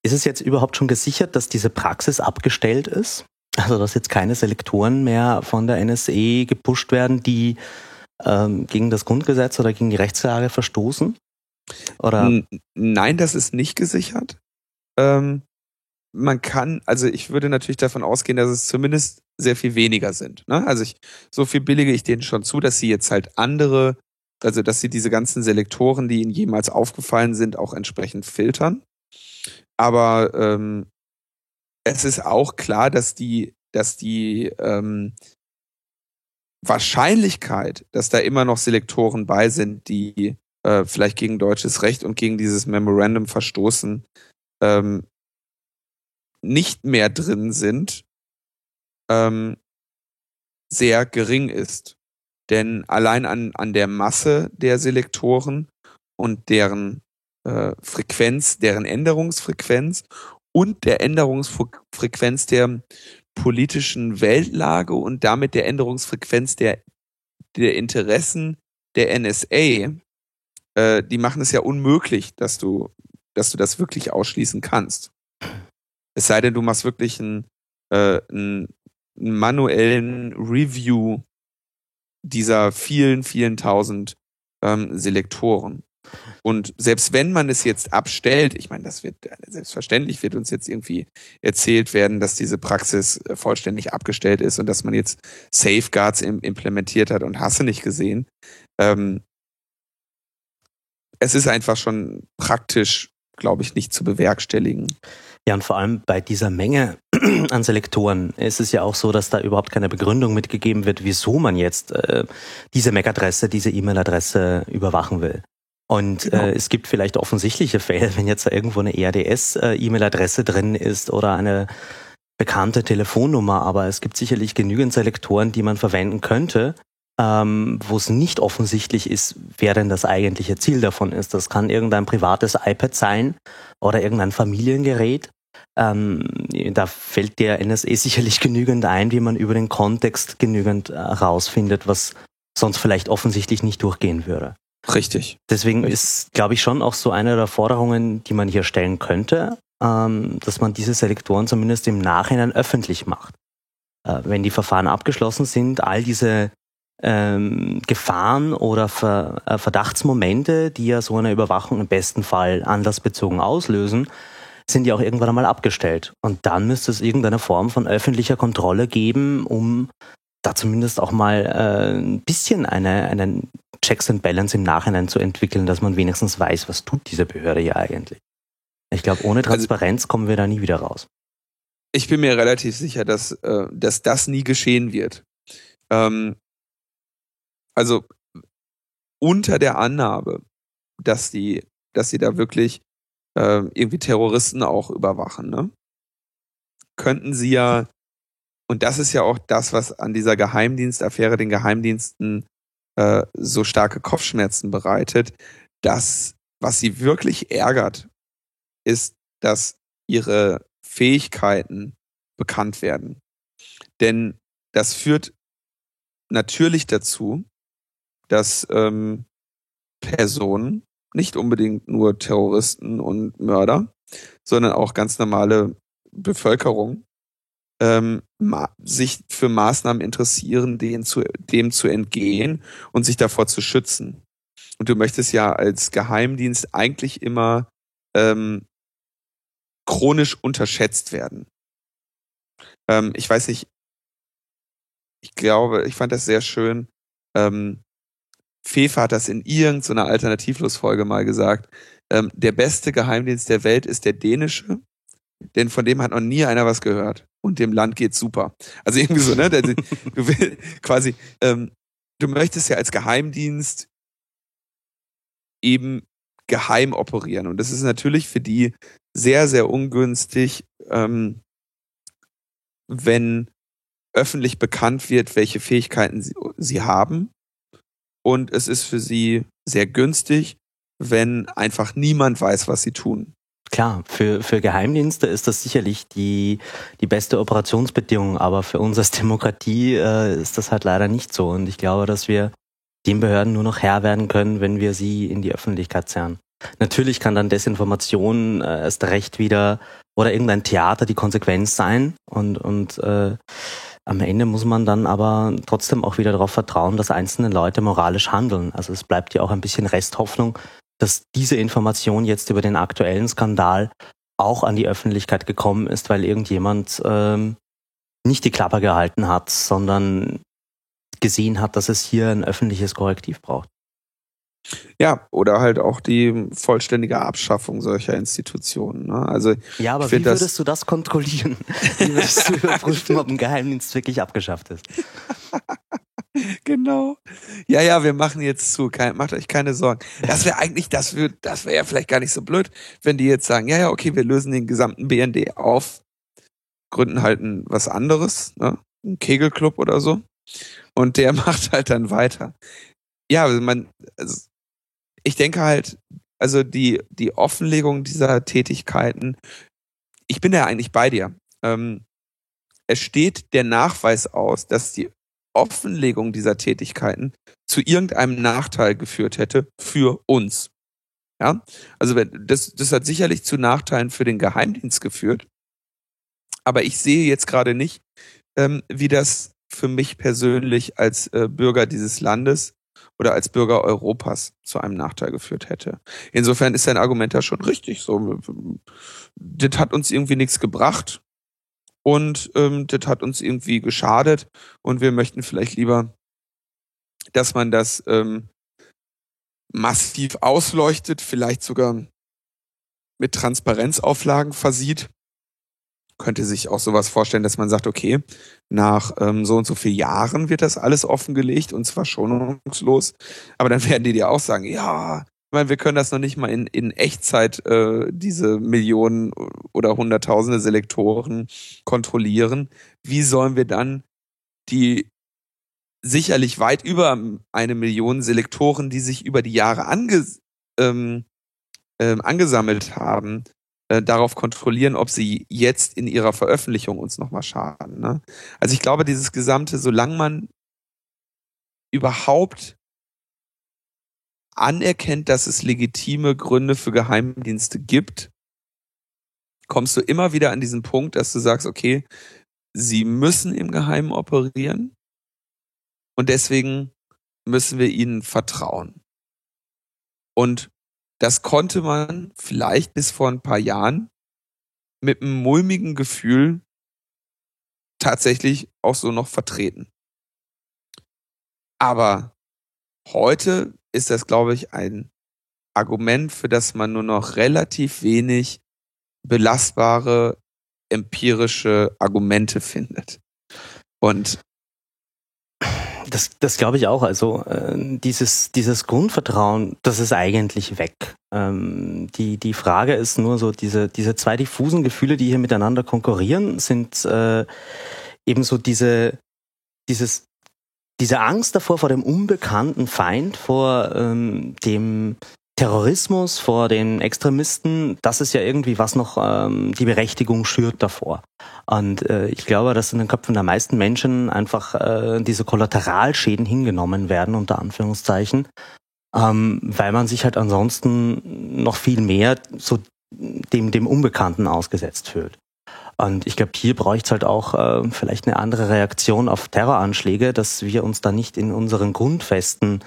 ist es jetzt überhaupt schon gesichert, dass diese Praxis abgestellt ist? Also dass jetzt keine Selektoren mehr von der NSE gepusht werden, die ähm, gegen das Grundgesetz oder gegen die Rechtslage verstoßen? Oder? Nein, das ist nicht gesichert. Ähm, man kann, also ich würde natürlich davon ausgehen, dass es zumindest sehr viel weniger sind. Ne? Also ich, so viel billige ich denen schon zu, dass sie jetzt halt andere, also dass sie diese ganzen Selektoren, die ihnen jemals aufgefallen sind, auch entsprechend filtern. Aber ähm, es ist auch klar, dass die, dass die ähm, Wahrscheinlichkeit, dass da immer noch Selektoren bei sind, die äh, vielleicht gegen deutsches Recht und gegen dieses Memorandum verstoßen, ähm, nicht mehr drin sind, ähm, sehr gering ist. Denn allein an, an der Masse der Selektoren und deren äh, Frequenz, deren Änderungsfrequenz und der Änderungsfrequenz der politischen Weltlage und damit der Änderungsfrequenz der, der Interessen der NSA, äh, die machen es ja unmöglich, dass du, dass du das wirklich ausschließen kannst. Es sei denn, du machst wirklich einen, äh, einen manuellen Review dieser vielen, vielen tausend ähm, Selektoren. Und selbst wenn man es jetzt abstellt, ich meine, das wird selbstverständlich wird uns jetzt irgendwie erzählt werden, dass diese Praxis äh, vollständig abgestellt ist und dass man jetzt Safeguards im, implementiert hat und hasse nicht gesehen. Ähm, es ist einfach schon praktisch, glaube ich, nicht zu bewerkstelligen. Ja, und vor allem bei dieser Menge an Selektoren ist es ja auch so, dass da überhaupt keine Begründung mitgegeben wird, wieso man jetzt äh, diese MAC-Adresse, diese E-Mail-Adresse überwachen will. Und genau. äh, es gibt vielleicht offensichtliche Fälle, wenn jetzt da irgendwo eine ERDS-E-Mail-Adresse äh, drin ist oder eine bekannte Telefonnummer, aber es gibt sicherlich genügend Selektoren, die man verwenden könnte, ähm, wo es nicht offensichtlich ist, wer denn das eigentliche Ziel davon ist. Das kann irgendein privates iPad sein oder irgendein Familiengerät. Ähm, da fällt der NSA sicherlich genügend ein, wie man über den Kontext genügend herausfindet, äh, was sonst vielleicht offensichtlich nicht durchgehen würde. Richtig. Deswegen ist, glaube ich, schon auch so eine der Forderungen, die man hier stellen könnte, ähm, dass man diese Selektoren zumindest im Nachhinein öffentlich macht. Äh, wenn die Verfahren abgeschlossen sind, all diese ähm, Gefahren oder Ver, äh, Verdachtsmomente, die ja so eine Überwachung im besten Fall anlassbezogen auslösen, sind ja auch irgendwann einmal abgestellt. Und dann müsste es irgendeine Form von öffentlicher Kontrolle geben, um da zumindest auch mal äh, ein bisschen eine, einen Checks and Balance im Nachhinein zu entwickeln, dass man wenigstens weiß, was tut diese Behörde hier eigentlich. Ich glaube, ohne also Transparenz also, kommen wir da nie wieder raus. Ich bin mir relativ sicher, dass, äh, dass das nie geschehen wird. Ähm, also unter der Annahme, dass die, dass sie da wirklich äh, irgendwie Terroristen auch überwachen, ne? Könnten sie ja, und das ist ja auch das, was an dieser Geheimdienstaffäre den Geheimdiensten äh, so starke Kopfschmerzen bereitet, dass was sie wirklich ärgert, ist, dass ihre Fähigkeiten bekannt werden. Denn das führt natürlich dazu, dass ähm, Personen, nicht unbedingt nur Terroristen und Mörder, sondern auch ganz normale Bevölkerung, ähm, sich für Maßnahmen interessieren, denen zu, dem zu entgehen und sich davor zu schützen. Und du möchtest ja als Geheimdienst eigentlich immer ähm, chronisch unterschätzt werden. Ähm, ich weiß nicht, ich glaube, ich fand das sehr schön. Ähm, Fefe hat das in irgendeiner Alternativlos-Folge mal gesagt. Ähm, der beste Geheimdienst der Welt ist der dänische, denn von dem hat noch nie einer was gehört. Und dem Land geht's super. Also irgendwie so, ne? du willst quasi, ähm, du möchtest ja als Geheimdienst eben geheim operieren. Und das ist natürlich für die sehr, sehr ungünstig, ähm, wenn öffentlich bekannt wird, welche Fähigkeiten sie, sie haben und es ist für sie sehr günstig, wenn einfach niemand weiß, was sie tun. Klar, für, für Geheimdienste ist das sicherlich die, die beste Operationsbedingung, aber für uns als Demokratie äh, ist das halt leider nicht so. Und ich glaube, dass wir den Behörden nur noch Herr werden können, wenn wir sie in die Öffentlichkeit zerren. Natürlich kann dann Desinformation äh, erst recht wieder oder irgendein Theater die Konsequenz sein und, und äh, am Ende muss man dann aber trotzdem auch wieder darauf vertrauen, dass einzelne Leute moralisch handeln. Also es bleibt ja auch ein bisschen Resthoffnung, dass diese Information jetzt über den aktuellen Skandal auch an die Öffentlichkeit gekommen ist, weil irgendjemand ähm, nicht die Klappe gehalten hat, sondern gesehen hat, dass es hier ein öffentliches Korrektiv braucht. Ja, oder halt auch die vollständige Abschaffung solcher Institutionen. Ne? Also ja, aber wie würdest das du das kontrollieren? Wie würdest du überprüfen, ob ein Geheimdienst wirklich abgeschafft ist? genau. Ja, ja, wir machen jetzt zu. Kein, macht euch keine Sorgen. Das wäre eigentlich, das wäre das wäre ja vielleicht gar nicht so blöd, wenn die jetzt sagen, ja, ja, okay, wir lösen den gesamten BND auf, gründen halt ein, was anderes, ne? ein Kegelclub oder so. Und der macht halt dann weiter. Ja, also man, also ich denke halt, also die, die Offenlegung dieser Tätigkeiten, ich bin ja eigentlich bei dir. Ähm, es steht der Nachweis aus, dass die Offenlegung dieser Tätigkeiten zu irgendeinem Nachteil geführt hätte für uns. Ja, also das, das hat sicherlich zu Nachteilen für den Geheimdienst geführt. Aber ich sehe jetzt gerade nicht, ähm, wie das für mich persönlich als äh, Bürger dieses Landes oder als Bürger Europas zu einem Nachteil geführt hätte. Insofern ist sein Argument ja schon richtig. So, das hat uns irgendwie nichts gebracht und ähm, das hat uns irgendwie geschadet und wir möchten vielleicht lieber, dass man das ähm, massiv ausleuchtet, vielleicht sogar mit Transparenzauflagen versieht könnte sich auch sowas vorstellen, dass man sagt, okay, nach ähm, so und so vielen Jahren wird das alles offengelegt und zwar schonungslos. Aber dann werden die dir auch sagen, ja, ich meine, wir können das noch nicht mal in, in Echtzeit, äh, diese Millionen oder Hunderttausende Selektoren kontrollieren. Wie sollen wir dann die sicherlich weit über eine Million Selektoren, die sich über die Jahre ange, ähm, ähm, angesammelt haben, äh, darauf kontrollieren, ob sie jetzt in ihrer Veröffentlichung uns nochmal schaden. Ne? Also ich glaube, dieses gesamte, solange man überhaupt anerkennt, dass es legitime Gründe für Geheimdienste gibt, kommst du immer wieder an diesen Punkt, dass du sagst, okay, sie müssen im Geheimen operieren und deswegen müssen wir ihnen vertrauen. Und das konnte man vielleicht bis vor ein paar Jahren mit einem mulmigen Gefühl tatsächlich auch so noch vertreten. Aber heute ist das, glaube ich, ein Argument, für das man nur noch relativ wenig belastbare empirische Argumente findet. Und das, das glaube ich auch. Also äh, dieses, dieses Grundvertrauen, das ist eigentlich weg. Ähm, die, die Frage ist nur so, diese, diese zwei diffusen Gefühle, die hier miteinander konkurrieren, sind äh, ebenso diese, dieses, diese Angst davor, vor dem unbekannten Feind, vor ähm, dem Terrorismus, vor den Extremisten, das ist ja irgendwie was noch ähm, die Berechtigung schürt davor. Und äh, ich glaube, dass in den Köpfen der meisten Menschen einfach äh, diese Kollateralschäden hingenommen werden, unter Anführungszeichen, ähm, weil man sich halt ansonsten noch viel mehr so dem, dem Unbekannten ausgesetzt fühlt. Und ich glaube, hier bräuchte es halt auch äh, vielleicht eine andere Reaktion auf Terroranschläge, dass wir uns da nicht in unseren Grundfesten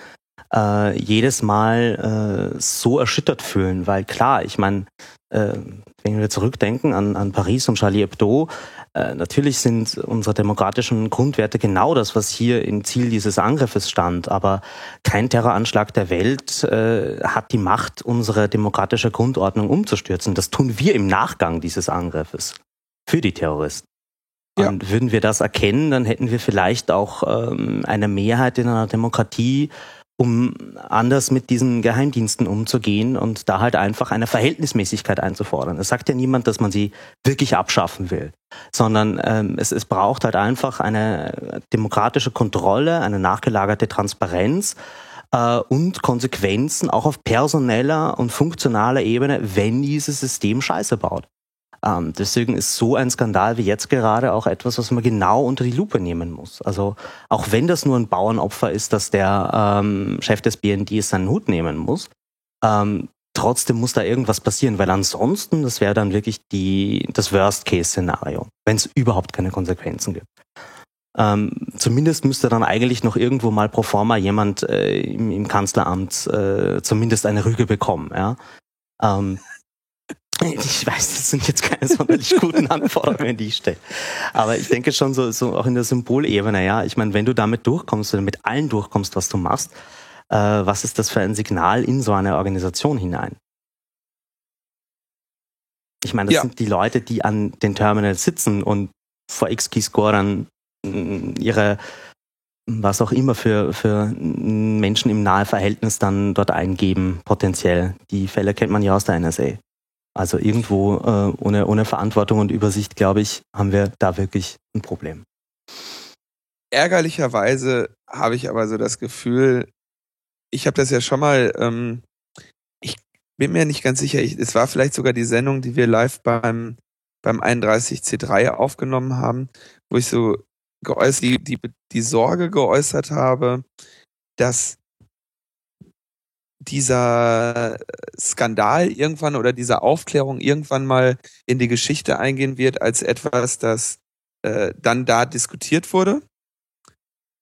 äh, jedes Mal äh, so erschüttert fühlen, weil klar, ich meine, äh, wenn wir zurückdenken an, an Paris und Charlie Hebdo, äh, natürlich sind unsere demokratischen Grundwerte genau das, was hier im Ziel dieses Angriffes stand, aber kein Terroranschlag der Welt äh, hat die Macht, unsere demokratische Grundordnung umzustürzen. Das tun wir im Nachgang dieses Angriffes für die Terroristen. Ja. Und würden wir das erkennen, dann hätten wir vielleicht auch ähm, eine Mehrheit in einer Demokratie, um anders mit diesen Geheimdiensten umzugehen und da halt einfach eine Verhältnismäßigkeit einzufordern. Es sagt ja niemand, dass man sie wirklich abschaffen will, sondern ähm, es, es braucht halt einfach eine demokratische Kontrolle, eine nachgelagerte Transparenz äh, und Konsequenzen auch auf personeller und funktionaler Ebene, wenn dieses System Scheiße baut. Ähm, deswegen ist so ein Skandal wie jetzt gerade auch etwas, was man genau unter die Lupe nehmen muss. Also auch wenn das nur ein Bauernopfer ist, dass der ähm, Chef des BND seinen Hut nehmen muss, ähm, trotzdem muss da irgendwas passieren, weil ansonsten, das wäre dann wirklich die, das Worst-Case-Szenario, wenn es überhaupt keine Konsequenzen gibt. Ähm, zumindest müsste dann eigentlich noch irgendwo mal pro forma jemand äh, im, im Kanzleramt äh, zumindest eine Rüge bekommen. Ja? Ähm, ich weiß, das sind jetzt keine sonderlich guten Anforderungen, die ich stelle. Aber ich denke schon so, so auch in der Symbolebene, ja. Ich meine, wenn du damit durchkommst oder mit allen durchkommst, was du machst, äh, was ist das für ein Signal in so eine Organisation hinein? Ich meine, das ja. sind die Leute, die an den Terminals sitzen und vor X-Key-Scorern mm, ihre was auch immer für, für Menschen im nahe Verhältnis dann dort eingeben, potenziell. Die Fälle kennt man ja aus der NSA. Also irgendwo äh, ohne, ohne Verantwortung und Übersicht, glaube ich, haben wir da wirklich ein Problem. Ärgerlicherweise habe ich aber so das Gefühl, ich habe das ja schon mal, ähm, ich bin mir nicht ganz sicher, ich, es war vielleicht sogar die Sendung, die wir live beim, beim 31C3 aufgenommen haben, wo ich so geäußert, die, die, die Sorge geäußert habe, dass dieser Skandal irgendwann oder diese Aufklärung irgendwann mal in die Geschichte eingehen wird als etwas, das äh, dann da diskutiert wurde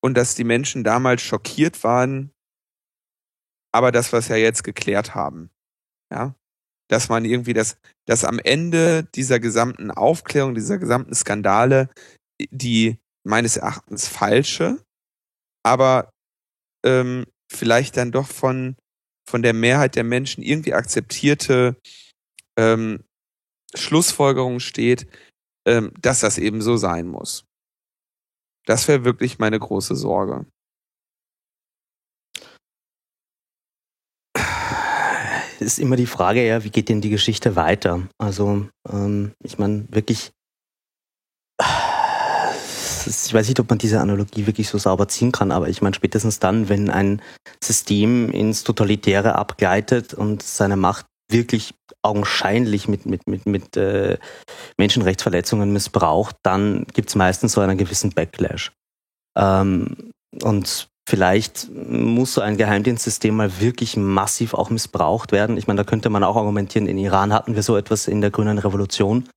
und dass die Menschen damals schockiert waren, aber das, was wir jetzt geklärt haben, ja, dass man irgendwie das, dass am Ende dieser gesamten Aufklärung, dieser gesamten Skandale, die meines Erachtens falsche, aber ähm, vielleicht dann doch von von der Mehrheit der Menschen irgendwie akzeptierte ähm, Schlussfolgerung steht, ähm, dass das eben so sein muss. Das wäre wirklich meine große Sorge. Ist immer die Frage, ja, wie geht denn die Geschichte weiter? Also, ähm, ich meine, wirklich, ich weiß nicht, ob man diese Analogie wirklich so sauber ziehen kann, aber ich meine, spätestens dann, wenn ein System ins Totalitäre abgleitet und seine Macht wirklich augenscheinlich mit, mit, mit, mit äh, Menschenrechtsverletzungen missbraucht, dann gibt es meistens so einen gewissen Backlash. Ähm, und vielleicht muss so ein Geheimdienstsystem mal wirklich massiv auch missbraucht werden. Ich meine, da könnte man auch argumentieren, in Iran hatten wir so etwas in der grünen Revolution,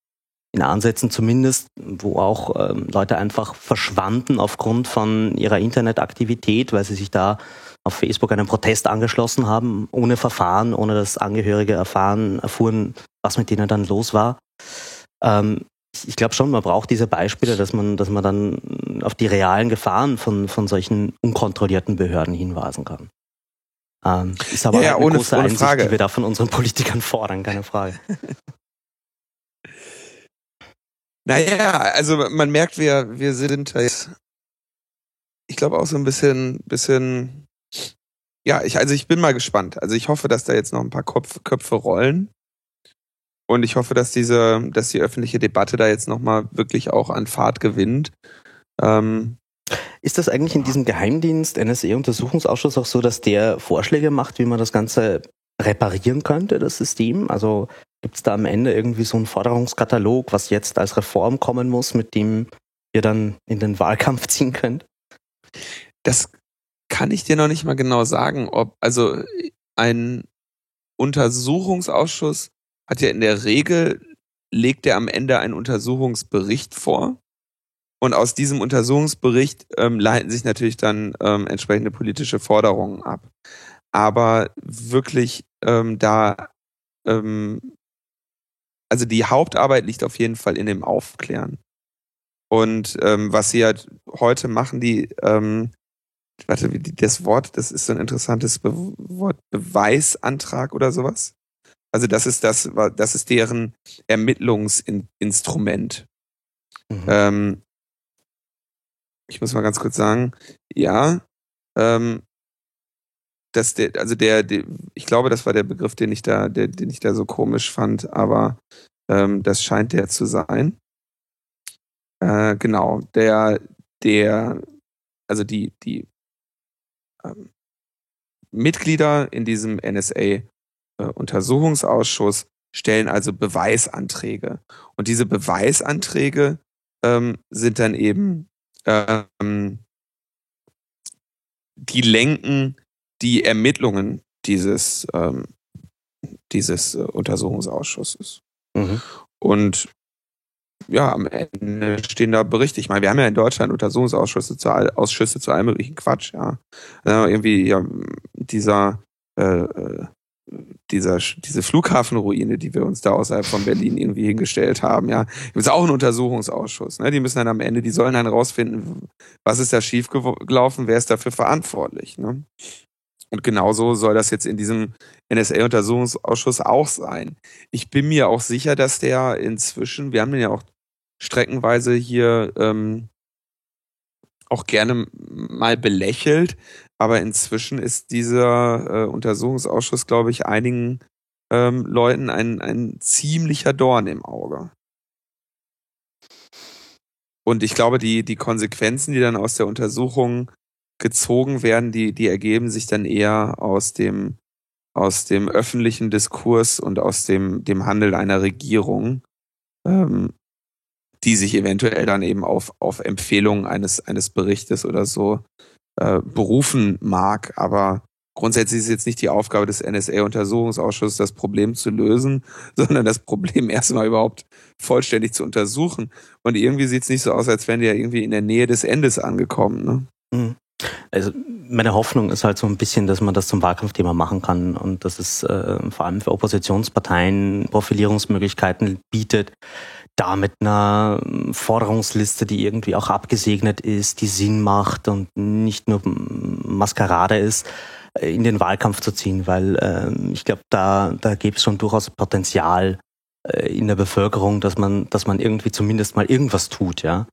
in Ansätzen zumindest, wo auch ähm, Leute einfach verschwanden aufgrund von ihrer Internetaktivität, weil sie sich da auf Facebook einen Protest angeschlossen haben, ohne Verfahren, ohne dass Angehörige erfahren, erfuhren, was mit denen dann los war. Ähm, ich glaube schon, man braucht diese Beispiele, dass man, dass man dann auf die realen Gefahren von, von solchen unkontrollierten Behörden hinweisen kann. Ähm, ist aber ja, eine ohne, große ohne Einsicht, Frage. die wir da von unseren Politikern fordern, keine Frage. naja, also man merkt, wir, wir sind jetzt, ich glaube auch so ein bisschen, bisschen ja, ich, also ich bin mal gespannt. Also ich hoffe, dass da jetzt noch ein paar Kopf, Köpfe rollen. Und ich hoffe, dass diese, dass die öffentliche Debatte da jetzt nochmal wirklich auch an Fahrt gewinnt. Ähm, ist das eigentlich in diesem Geheimdienst NSE-Untersuchungsausschuss auch so, dass der Vorschläge macht, wie man das Ganze reparieren könnte, das System? Also gibt es da am Ende irgendwie so einen Forderungskatalog, was jetzt als Reform kommen muss, mit dem ihr dann in den Wahlkampf ziehen könnt? Das kann ich dir noch nicht mal genau sagen, ob, also ein Untersuchungsausschuss hat ja in der Regel, legt er am Ende einen Untersuchungsbericht vor. Und aus diesem Untersuchungsbericht ähm, leiten sich natürlich dann ähm, entsprechende politische Forderungen ab. Aber wirklich ähm, da, ähm, also die Hauptarbeit liegt auf jeden Fall in dem Aufklären. Und ähm, was sie halt heute machen, die ähm, warte, wie das Wort, das ist so ein interessantes Be Wort, Beweisantrag oder sowas. Also das ist das, das ist deren Ermittlungsinstrument. Mhm. Ähm, ich muss mal ganz kurz sagen, ja, ähm, dass der, also der, der, ich glaube, das war der Begriff, den ich da, der, den ich da so komisch fand, aber ähm, das scheint der zu sein. Äh, genau, der, der, also die, die ähm, Mitglieder in diesem NSA-Untersuchungsausschuss äh, stellen also Beweisanträge. Und diese Beweisanträge ähm, sind dann eben, ähm, die lenken die Ermittlungen dieses, ähm, dieses äh, Untersuchungsausschusses. Mhm. Und ja, am Ende stehen da Berichte. Ich meine, wir haben ja in Deutschland Untersuchungsausschüsse zu, all, Ausschüsse zu allem möglichen Quatsch, ja. Also irgendwie, ja, dieser, äh, äh, dieser, diese Flughafenruine, die wir uns da außerhalb von Berlin irgendwie hingestellt haben, ja, ist auch ein Untersuchungsausschuss. Ne? Die müssen dann am Ende, die sollen dann rausfinden, was ist da schiefgelaufen, wer ist dafür verantwortlich. Ne? Und genauso soll das jetzt in diesem NSA-Untersuchungsausschuss auch sein. Ich bin mir auch sicher, dass der inzwischen, wir haben den ja auch streckenweise hier ähm, auch gerne mal belächelt, aber inzwischen ist dieser äh, Untersuchungsausschuss, glaube ich, einigen ähm, Leuten ein, ein ziemlicher Dorn im Auge. Und ich glaube, die, die Konsequenzen, die dann aus der Untersuchung gezogen werden, die, die ergeben sich dann eher aus dem, aus dem öffentlichen Diskurs und aus dem, dem Handel einer Regierung, ähm, die sich eventuell dann eben auf, auf Empfehlungen eines, eines Berichtes oder so äh, berufen mag. Aber grundsätzlich ist jetzt nicht die Aufgabe des NSA-Untersuchungsausschusses, das Problem zu lösen, sondern das Problem erstmal überhaupt vollständig zu untersuchen. Und irgendwie sieht es nicht so aus, als wären die ja irgendwie in der Nähe des Endes angekommen. Ne? Mhm. Also meine Hoffnung ist halt so ein bisschen, dass man das zum Wahlkampfthema machen kann und dass es äh, vor allem für Oppositionsparteien Profilierungsmöglichkeiten bietet, da mit einer Forderungsliste, die irgendwie auch abgesegnet ist, die Sinn macht und nicht nur Maskerade ist, in den Wahlkampf zu ziehen, weil äh, ich glaube, da, da gibt es schon durchaus Potenzial, äh, in der Bevölkerung, dass man, dass man irgendwie zumindest mal irgendwas tut, ja.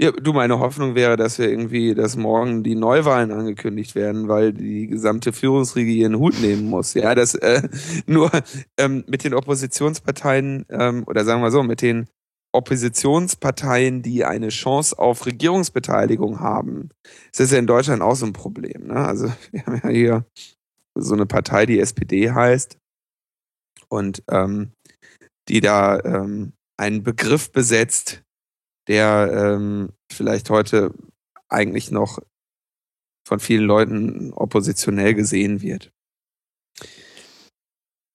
Ja, du, meine Hoffnung wäre, dass wir irgendwie, dass morgen die Neuwahlen angekündigt werden, weil die gesamte Führungsriege ihren Hut nehmen muss. Ja, das äh, nur ähm, mit den Oppositionsparteien ähm, oder sagen wir so, mit den Oppositionsparteien, die eine Chance auf Regierungsbeteiligung haben. Das ist ja in Deutschland auch so ein Problem. Ne? Also wir haben ja hier so eine Partei, die SPD heißt und ähm, die da ähm, einen Begriff besetzt, der ähm, vielleicht heute eigentlich noch von vielen Leuten oppositionell gesehen wird.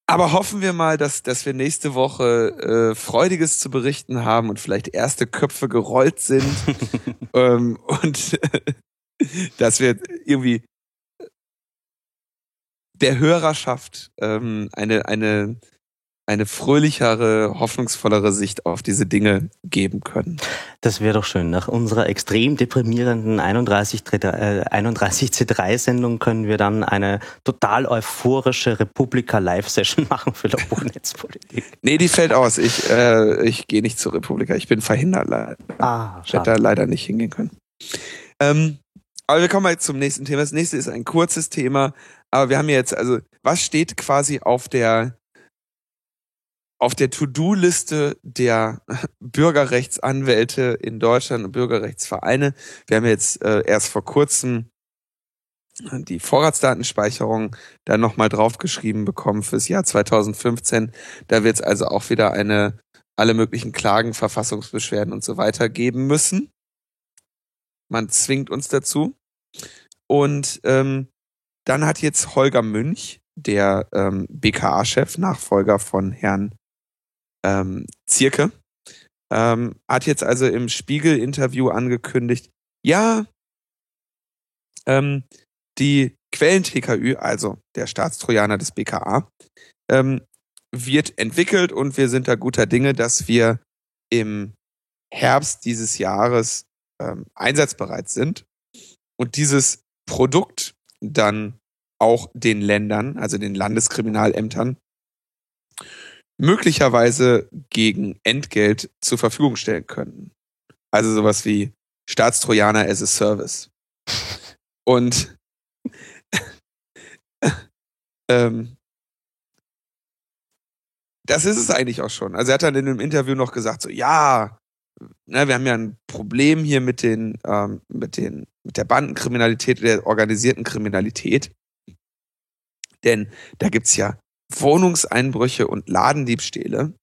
Aber hoffen wir mal, dass, dass wir nächste Woche äh, Freudiges zu berichten haben und vielleicht erste Köpfe gerollt sind ähm, und dass wir irgendwie der Hörerschaft ähm, eine, eine eine fröhlichere, hoffnungsvollere Sicht auf diese Dinge geben können. Das wäre doch schön. Nach unserer extrem deprimierenden 31, äh, 31 C3-Sendung können wir dann eine total euphorische Republika-Live-Session machen für Logbuchnetzpolitik. nee, die fällt aus. Ich, äh, ich gehe nicht zur Republika. Ich bin verhindert leider. Ah, ich hätte da leider nicht hingehen können. Ähm, aber wir kommen jetzt zum nächsten Thema. Das nächste ist ein kurzes Thema. Aber wir haben jetzt, also, was steht quasi auf der auf der To-Do-Liste der Bürgerrechtsanwälte in Deutschland und Bürgerrechtsvereine. Wir haben jetzt äh, erst vor kurzem die Vorratsdatenspeicherung da nochmal draufgeschrieben bekommen fürs Jahr 2015. Da wird es also auch wieder eine alle möglichen Klagen, Verfassungsbeschwerden und so weiter geben müssen. Man zwingt uns dazu. Und ähm, dann hat jetzt Holger Münch, der ähm, BKA-Chef, Nachfolger von Herrn ähm, Zirke, ähm, hat jetzt also im Spiegel-Interview angekündigt, ja, ähm, die Quellen-TKÜ, also der Staatstrojaner des BKA, ähm, wird entwickelt und wir sind da guter Dinge, dass wir im Herbst dieses Jahres ähm, einsatzbereit sind und dieses Produkt dann auch den Ländern, also den Landeskriminalämtern, möglicherweise gegen Entgelt zur Verfügung stellen könnten. Also sowas wie Staatstrojaner as a Service. Und ähm, das ist es eigentlich auch schon. Also er hat dann in einem Interview noch gesagt, so ja, ne, wir haben ja ein Problem hier mit den, ähm, mit den, mit der Bandenkriminalität, der organisierten Kriminalität. Denn da gibt's ja Wohnungseinbrüche und Ladendiebstähle,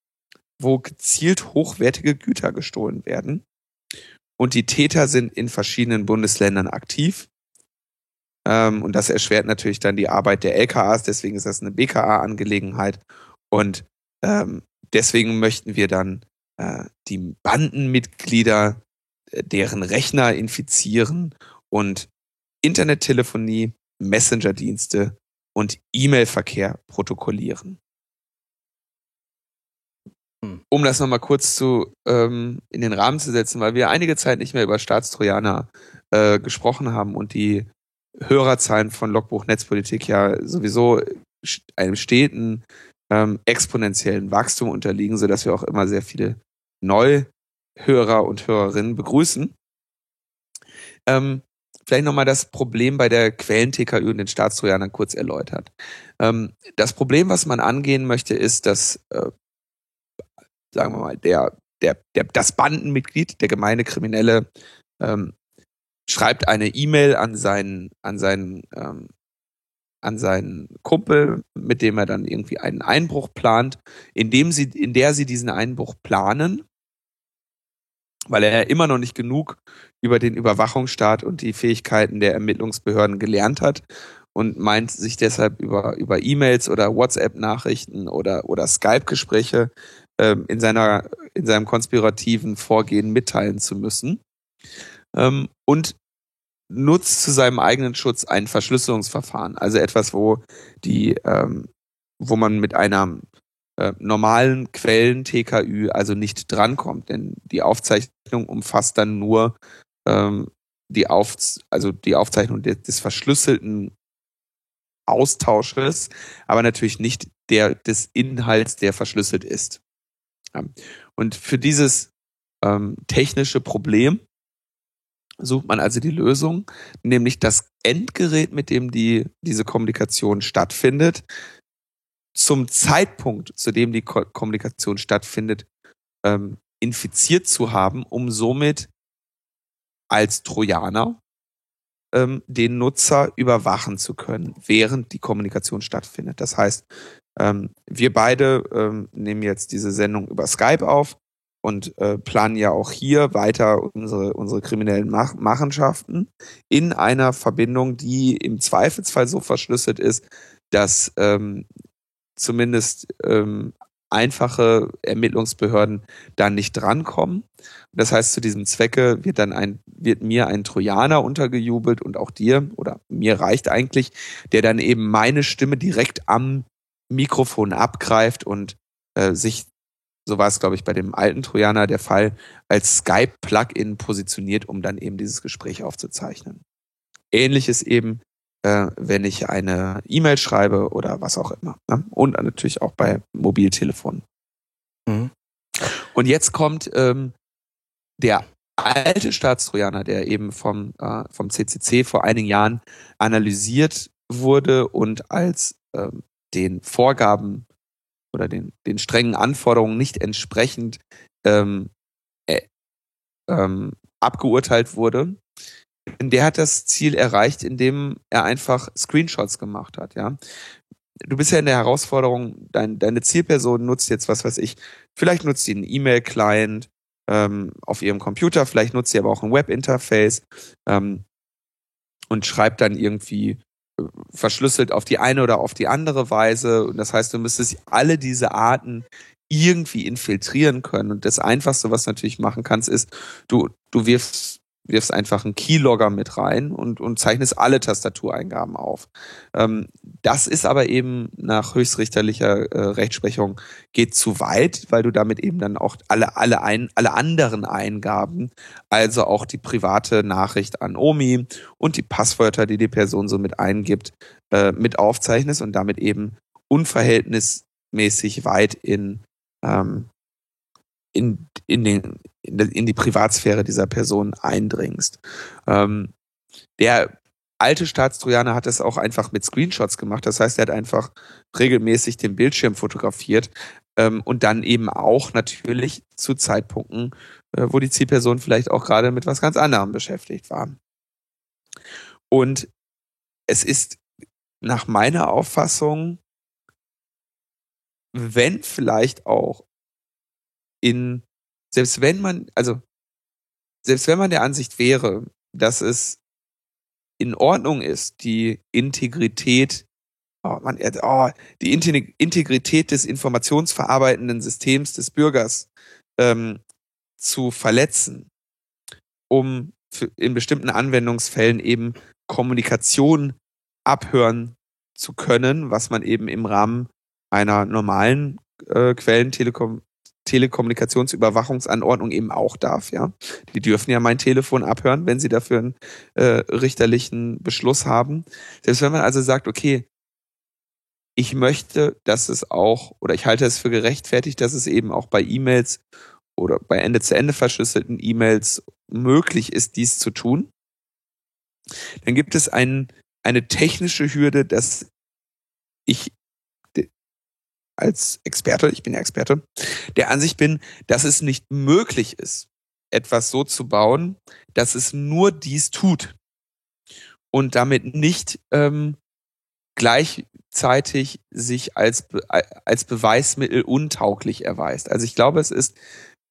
wo gezielt hochwertige Güter gestohlen werden. Und die Täter sind in verschiedenen Bundesländern aktiv. Ähm, und das erschwert natürlich dann die Arbeit der LKAs, deswegen ist das eine BKA-Angelegenheit. Und ähm, deswegen möchten wir dann äh, die Bandenmitglieder, äh, deren Rechner infizieren und Internettelefonie, Messenger-Dienste und E-Mail-Verkehr protokollieren. Hm. Um das nochmal kurz zu ähm, in den Rahmen zu setzen, weil wir einige Zeit nicht mehr über Staatstrojaner äh, gesprochen haben und die Hörerzahlen von Logbuch Netzpolitik ja sowieso einem steten ähm, exponentiellen Wachstum unterliegen, so dass wir auch immer sehr viele Neuhörer und Hörerinnen begrüßen. Ähm, vielleicht nochmal das Problem bei der Quellen-TKÜ und den Staatstrojanern kurz erläutert. Ähm, das Problem, was man angehen möchte, ist, dass, äh, sagen wir mal, der, der, der, das Bandenmitglied, der gemeine Kriminelle, ähm, schreibt eine E-Mail an seinen, an seinen, ähm, an seinen Kumpel, mit dem er dann irgendwie einen Einbruch plant, indem sie, in der sie diesen Einbruch planen weil er immer noch nicht genug über den Überwachungsstaat und die Fähigkeiten der Ermittlungsbehörden gelernt hat und meint sich deshalb über über E-Mails oder WhatsApp-Nachrichten oder oder Skype-Gespräche ähm, in seiner in seinem konspirativen Vorgehen mitteilen zu müssen ähm, und nutzt zu seinem eigenen Schutz ein Verschlüsselungsverfahren, also etwas, wo die ähm, wo man mit einer äh, normalen Quellen TKÜ also nicht drankommt, denn die Aufzeichnung umfasst dann nur ähm, die Auf also die Aufzeichnung des, des verschlüsselten Austausches, aber natürlich nicht der des Inhalts, der verschlüsselt ist. Und für dieses ähm, technische Problem sucht man also die Lösung, nämlich das Endgerät, mit dem die, diese Kommunikation stattfindet, zum Zeitpunkt, zu dem die Ko Kommunikation stattfindet, ähm, infiziert zu haben, um somit als Trojaner ähm, den Nutzer überwachen zu können, während die Kommunikation stattfindet. Das heißt, ähm, wir beide ähm, nehmen jetzt diese Sendung über Skype auf und äh, planen ja auch hier weiter unsere, unsere kriminellen Mach Machenschaften in einer Verbindung, die im Zweifelsfall so verschlüsselt ist, dass ähm, zumindest ähm, einfache Ermittlungsbehörden da nicht drankommen. Das heißt, zu diesem Zwecke wird dann ein, wird mir ein Trojaner untergejubelt und auch dir, oder mir reicht eigentlich, der dann eben meine Stimme direkt am Mikrofon abgreift und äh, sich so war es, glaube ich, bei dem alten Trojaner der Fall, als Skype-Plugin positioniert, um dann eben dieses Gespräch aufzuzeichnen. Ähnliches eben, äh, wenn ich eine E-Mail schreibe oder was auch immer. Ne? Und natürlich auch bei Mobiltelefonen. Mhm. Und jetzt kommt ähm, der alte Staatstrojaner, der eben vom, äh, vom CCC vor einigen Jahren analysiert wurde und als ähm, den Vorgaben oder den, den strengen Anforderungen nicht entsprechend ähm, äh, ähm, abgeurteilt wurde. Der hat das Ziel erreicht, indem er einfach Screenshots gemacht hat, ja. Du bist ja in der Herausforderung, dein, deine Zielperson nutzt jetzt, was weiß ich, vielleicht nutzt sie einen E-Mail-Client ähm, auf ihrem Computer, vielleicht nutzt sie aber auch ein Web-Interface ähm, und schreibt dann irgendwie verschlüsselt auf die eine oder auf die andere Weise. Und das heißt, du müsstest alle diese Arten irgendwie infiltrieren können. Und das Einfachste, was du natürlich machen kannst, ist, du, du wirfst wirfst einfach einen Keylogger mit rein und, und zeichnest alle Tastatureingaben auf. Ähm, das ist aber eben nach höchstrichterlicher äh, Rechtsprechung geht zu weit, weil du damit eben dann auch alle, alle, ein, alle anderen Eingaben, also auch die private Nachricht an Omi und die Passwörter, die die Person so mit eingibt, äh, mit aufzeichnest und damit eben unverhältnismäßig weit in, ähm, in, in, den, in die Privatsphäre dieser Person eindringst. Ähm, der alte Staatstrojaner hat es auch einfach mit Screenshots gemacht. Das heißt, er hat einfach regelmäßig den Bildschirm fotografiert ähm, und dann eben auch natürlich zu Zeitpunkten, äh, wo die Zielperson vielleicht auch gerade mit was ganz anderem beschäftigt war. Und es ist nach meiner Auffassung, wenn vielleicht auch in, selbst wenn man, also, selbst wenn man der Ansicht wäre, dass es in Ordnung ist, die Integrität, oh, man, oh, die Integrität des informationsverarbeitenden Systems des Bürgers ähm, zu verletzen, um für, in bestimmten Anwendungsfällen eben Kommunikation abhören zu können, was man eben im Rahmen einer normalen äh, Quellentelekom Telekommunikationsüberwachungsanordnung eben auch darf, ja. Die dürfen ja mein Telefon abhören, wenn sie dafür einen äh, richterlichen Beschluss haben. Selbst wenn man also sagt, okay, ich möchte, dass es auch, oder ich halte es für gerechtfertigt, dass es eben auch bei E-Mails oder bei Ende-zu-Ende verschlüsselten E-Mails möglich ist, dies zu tun. Dann gibt es ein, eine technische Hürde, dass ich als Experte, ich bin ja Experte, der Ansicht bin, dass es nicht möglich ist, etwas so zu bauen, dass es nur dies tut und damit nicht ähm, gleichzeitig sich als, als Beweismittel untauglich erweist. Also ich glaube, es ist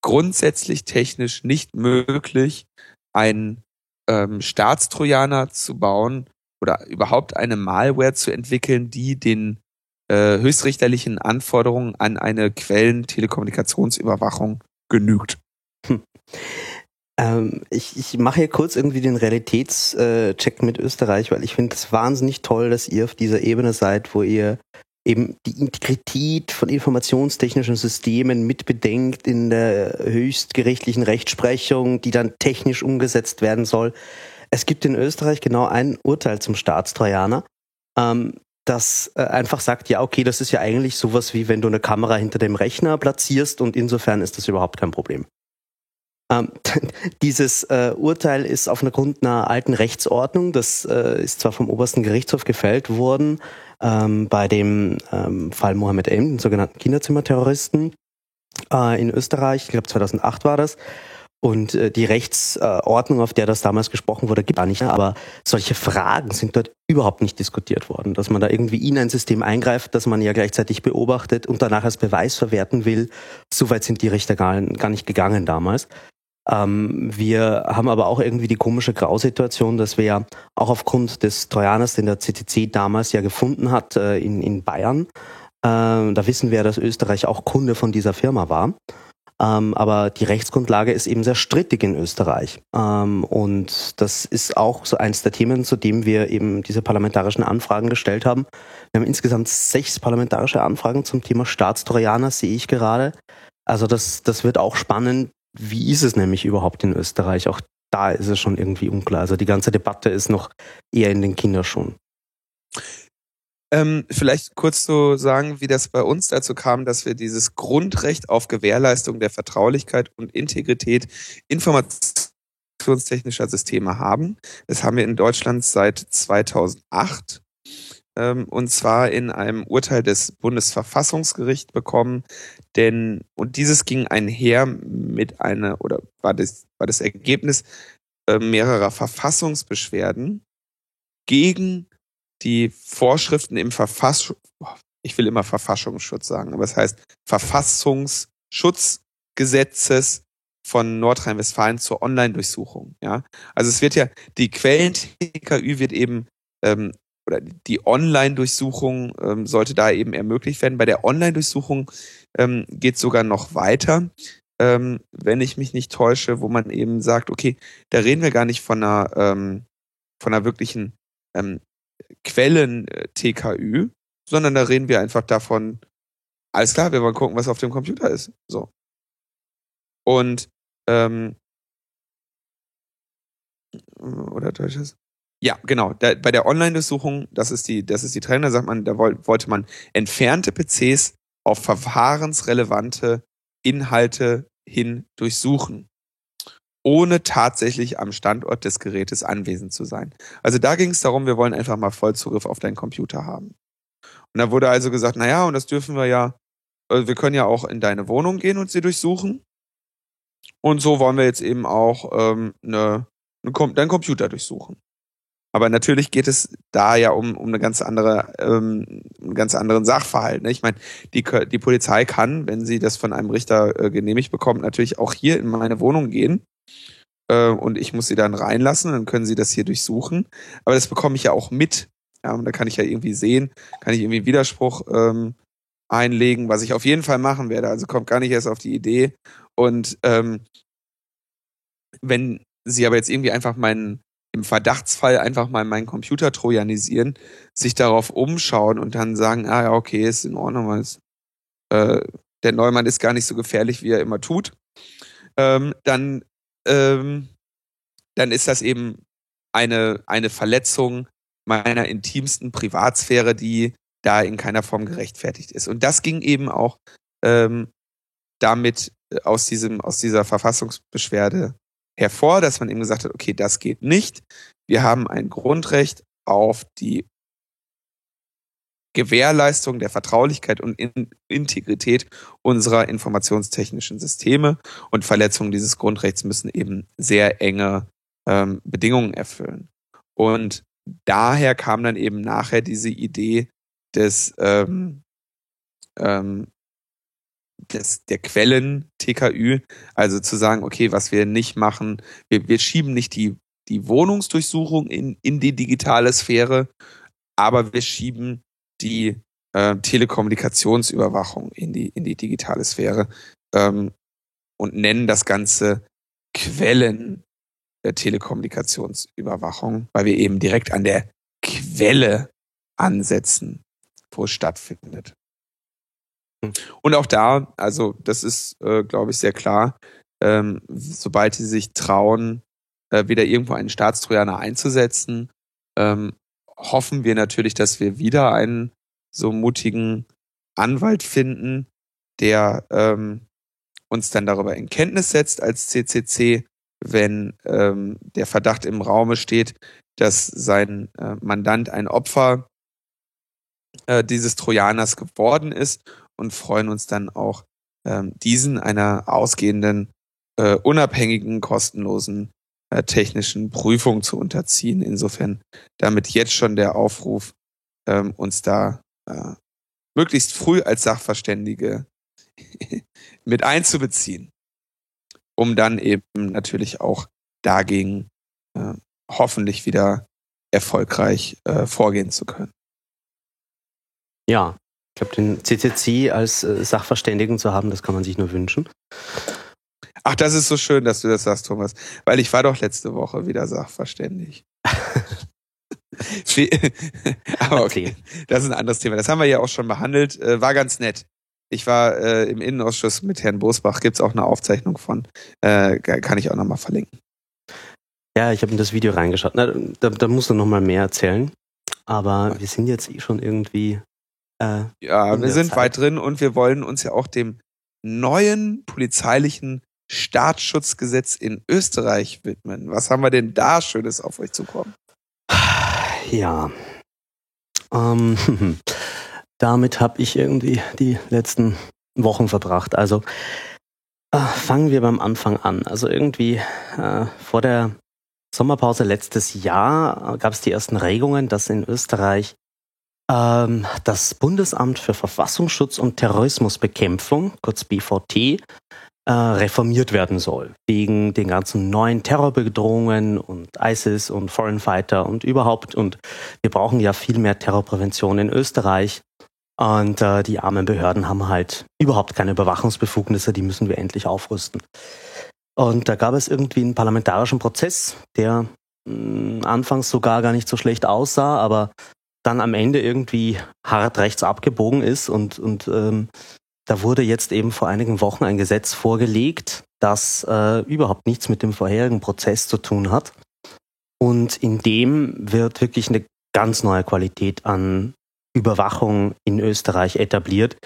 grundsätzlich technisch nicht möglich, einen ähm, Staatstrojaner zu bauen oder überhaupt eine Malware zu entwickeln, die den äh, höchstrichterlichen Anforderungen an eine Quellen-Telekommunikationsüberwachung genügt. Hm. Ähm, ich, ich mache hier kurz irgendwie den Realitätscheck mit Österreich, weil ich finde es wahnsinnig toll, dass ihr auf dieser Ebene seid, wo ihr eben die Integrität von informationstechnischen Systemen mitbedenkt in der höchstgerichtlichen Rechtsprechung, die dann technisch umgesetzt werden soll. Es gibt in Österreich genau ein Urteil zum Staatstrojaner. Ähm, das äh, einfach sagt, ja, okay, das ist ja eigentlich sowas wie wenn du eine Kamera hinter dem Rechner platzierst und insofern ist das überhaupt kein Problem. Ähm, dieses äh, Urteil ist auf einer einer alten Rechtsordnung, das äh, ist zwar vom obersten Gerichtshof gefällt worden, ähm, bei dem ähm, Fall Mohammed M., den sogenannten Kinderzimmerterroristen äh, in Österreich, ich glaube 2008 war das, und äh, die Rechtsordnung, auf der das damals gesprochen wurde, gibt es nicht mehr. Aber solche Fragen sind dort überhaupt nicht diskutiert worden. Dass man da irgendwie in ein System eingreift, das man ja gleichzeitig beobachtet und danach als Beweis verwerten will. So weit sind die Richter gar, gar nicht gegangen damals. Ähm, wir haben aber auch irgendwie die komische Grausituation, dass wir ja auch aufgrund des Trojaners, den der CCC damals ja gefunden hat äh, in, in Bayern, äh, da wissen wir, dass Österreich auch Kunde von dieser Firma war. Ähm, aber die Rechtsgrundlage ist eben sehr strittig in Österreich. Ähm, und das ist auch so eins der Themen, zu dem wir eben diese parlamentarischen Anfragen gestellt haben. Wir haben insgesamt sechs parlamentarische Anfragen zum Thema Staatstrojaner, sehe ich gerade. Also das, das wird auch spannend. Wie ist es nämlich überhaupt in Österreich? Auch da ist es schon irgendwie unklar. Also die ganze Debatte ist noch eher in den Kinderschuhen. Ähm, vielleicht kurz zu sagen, wie das bei uns dazu kam, dass wir dieses Grundrecht auf Gewährleistung der Vertraulichkeit und Integrität informationstechnischer Systeme haben. Das haben wir in Deutschland seit 2008 ähm, und zwar in einem Urteil des Bundesverfassungsgerichts bekommen, denn und dieses ging einher mit einer oder war das war das Ergebnis äh, mehrerer Verfassungsbeschwerden gegen die Vorschriften im Verfassung, ich will immer Verfassungsschutz sagen, aber es heißt Verfassungsschutzgesetzes von Nordrhein-Westfalen zur Online-Durchsuchung. Ja, also es wird ja die Quellen-TKÜ wird eben ähm, oder die Online-Durchsuchung ähm, sollte da eben ermöglicht werden. Bei der Online-Durchsuchung ähm, geht sogar noch weiter, ähm, wenn ich mich nicht täusche, wo man eben sagt, okay, da reden wir gar nicht von einer ähm, von einer wirklichen ähm, Quellen-TKÜ, sondern da reden wir einfach davon, alles klar, wir wollen gucken, was auf dem Computer ist. So. Und ähm, oder deutsches? Ja, genau. Da, bei der Online-Durchsuchung, das ist die, das ist die Trennung, da sagt man, da wollte man entfernte PCs auf verfahrensrelevante Inhalte hin durchsuchen ohne tatsächlich am Standort des Gerätes anwesend zu sein. Also da ging es darum, wir wollen einfach mal Vollzugriff auf deinen Computer haben. Und da wurde also gesagt, naja, und das dürfen wir ja, also wir können ja auch in deine Wohnung gehen und sie durchsuchen. Und so wollen wir jetzt eben auch ähm, eine, eine, deinen Computer durchsuchen. Aber natürlich geht es da ja um, um eine ganz andere, ähm, einen ganz anderen Sachverhalt. Ne? Ich meine, die, die Polizei kann, wenn sie das von einem Richter äh, genehmigt bekommt, natürlich auch hier in meine Wohnung gehen äh, und ich muss sie dann reinlassen, dann können sie das hier durchsuchen. Aber das bekomme ich ja auch mit. Ja, und da kann ich ja irgendwie sehen, kann ich irgendwie Widerspruch ähm, einlegen, was ich auf jeden Fall machen werde. Also kommt gar nicht erst auf die Idee. Und ähm, wenn sie aber jetzt irgendwie einfach meinen im Verdachtsfall einfach mal meinen Computer trojanisieren, sich darauf umschauen und dann sagen, ah ja, okay, ist in Ordnung, weil es, äh, der Neumann ist gar nicht so gefährlich, wie er immer tut, ähm, dann ähm, dann ist das eben eine, eine Verletzung meiner intimsten Privatsphäre, die da in keiner Form gerechtfertigt ist. Und das ging eben auch ähm, damit äh, aus diesem, aus dieser Verfassungsbeschwerde hervor, dass man eben gesagt hat, okay, das geht nicht. Wir haben ein Grundrecht auf die Gewährleistung der Vertraulichkeit und Integrität unserer informationstechnischen Systeme und Verletzungen dieses Grundrechts müssen eben sehr enge ähm, Bedingungen erfüllen. Und daher kam dann eben nachher diese Idee des, ähm, ähm, des der Quellen TKÜ, also zu sagen, okay, was wir nicht machen, wir, wir schieben nicht die die Wohnungsdurchsuchung in, in die digitale Sphäre, aber wir schieben die äh, Telekommunikationsüberwachung in die, in die digitale Sphäre ähm, und nennen das Ganze Quellen der Telekommunikationsüberwachung, weil wir eben direkt an der Quelle ansetzen, wo es stattfindet. Und auch da, also das ist, äh, glaube ich, sehr klar, ähm, sobald sie sich trauen, äh, wieder irgendwo einen Staatstrojaner einzusetzen, ähm, hoffen wir natürlich, dass wir wieder einen so mutigen Anwalt finden, der ähm, uns dann darüber in Kenntnis setzt als CCC, wenn ähm, der Verdacht im Raume steht, dass sein äh, Mandant ein Opfer äh, dieses Trojaners geworden ist und freuen uns dann auch, ähm, diesen einer ausgehenden, äh, unabhängigen, kostenlosen äh, technischen Prüfung zu unterziehen. Insofern damit jetzt schon der Aufruf, ähm, uns da äh, möglichst früh als Sachverständige mit einzubeziehen, um dann eben natürlich auch dagegen äh, hoffentlich wieder erfolgreich äh, vorgehen zu können. Ja, ich glaube, den CCC als äh, Sachverständigen zu haben, das kann man sich nur wünschen. Ach, das ist so schön, dass du das sagst, Thomas, weil ich war doch letzte Woche wieder sachverständig. Aber okay, das ist ein anderes Thema. Das haben wir ja auch schon behandelt. Äh, war ganz nett. Ich war äh, im Innenausschuss mit Herrn Bosbach. Gibt es auch eine Aufzeichnung von. Äh, kann ich auch nochmal verlinken. Ja, ich habe in das Video reingeschaut. Na, da, da musst du nochmal mehr erzählen. Aber wir sind jetzt eh schon irgendwie. Äh, ja, wir sind Zeit. weit drin und wir wollen uns ja auch dem neuen polizeilichen Staatsschutzgesetz in Österreich widmen. Was haben wir denn da Schönes auf euch zukommen? Ja. Ähm, damit habe ich irgendwie die letzten Wochen verbracht. Also äh, fangen wir beim Anfang an. Also irgendwie äh, vor der Sommerpause letztes Jahr gab es die ersten Regungen, dass in Österreich ähm, das Bundesamt für Verfassungsschutz und Terrorismusbekämpfung, kurz BVT, äh, reformiert werden soll. Wegen den ganzen neuen Terrorbedrohungen und ISIS und Foreign Fighter und überhaupt. Und wir brauchen ja viel mehr Terrorprävention in Österreich. Und äh, die armen Behörden haben halt überhaupt keine Überwachungsbefugnisse, die müssen wir endlich aufrüsten. Und da gab es irgendwie einen parlamentarischen Prozess, der mh, mm, anfangs sogar gar nicht so schlecht aussah, aber dann am Ende irgendwie hart rechts abgebogen ist und, und ähm, da wurde jetzt eben vor einigen Wochen ein Gesetz vorgelegt, das äh, überhaupt nichts mit dem vorherigen Prozess zu tun hat. Und in dem wird wirklich eine ganz neue Qualität an Überwachung in Österreich etabliert.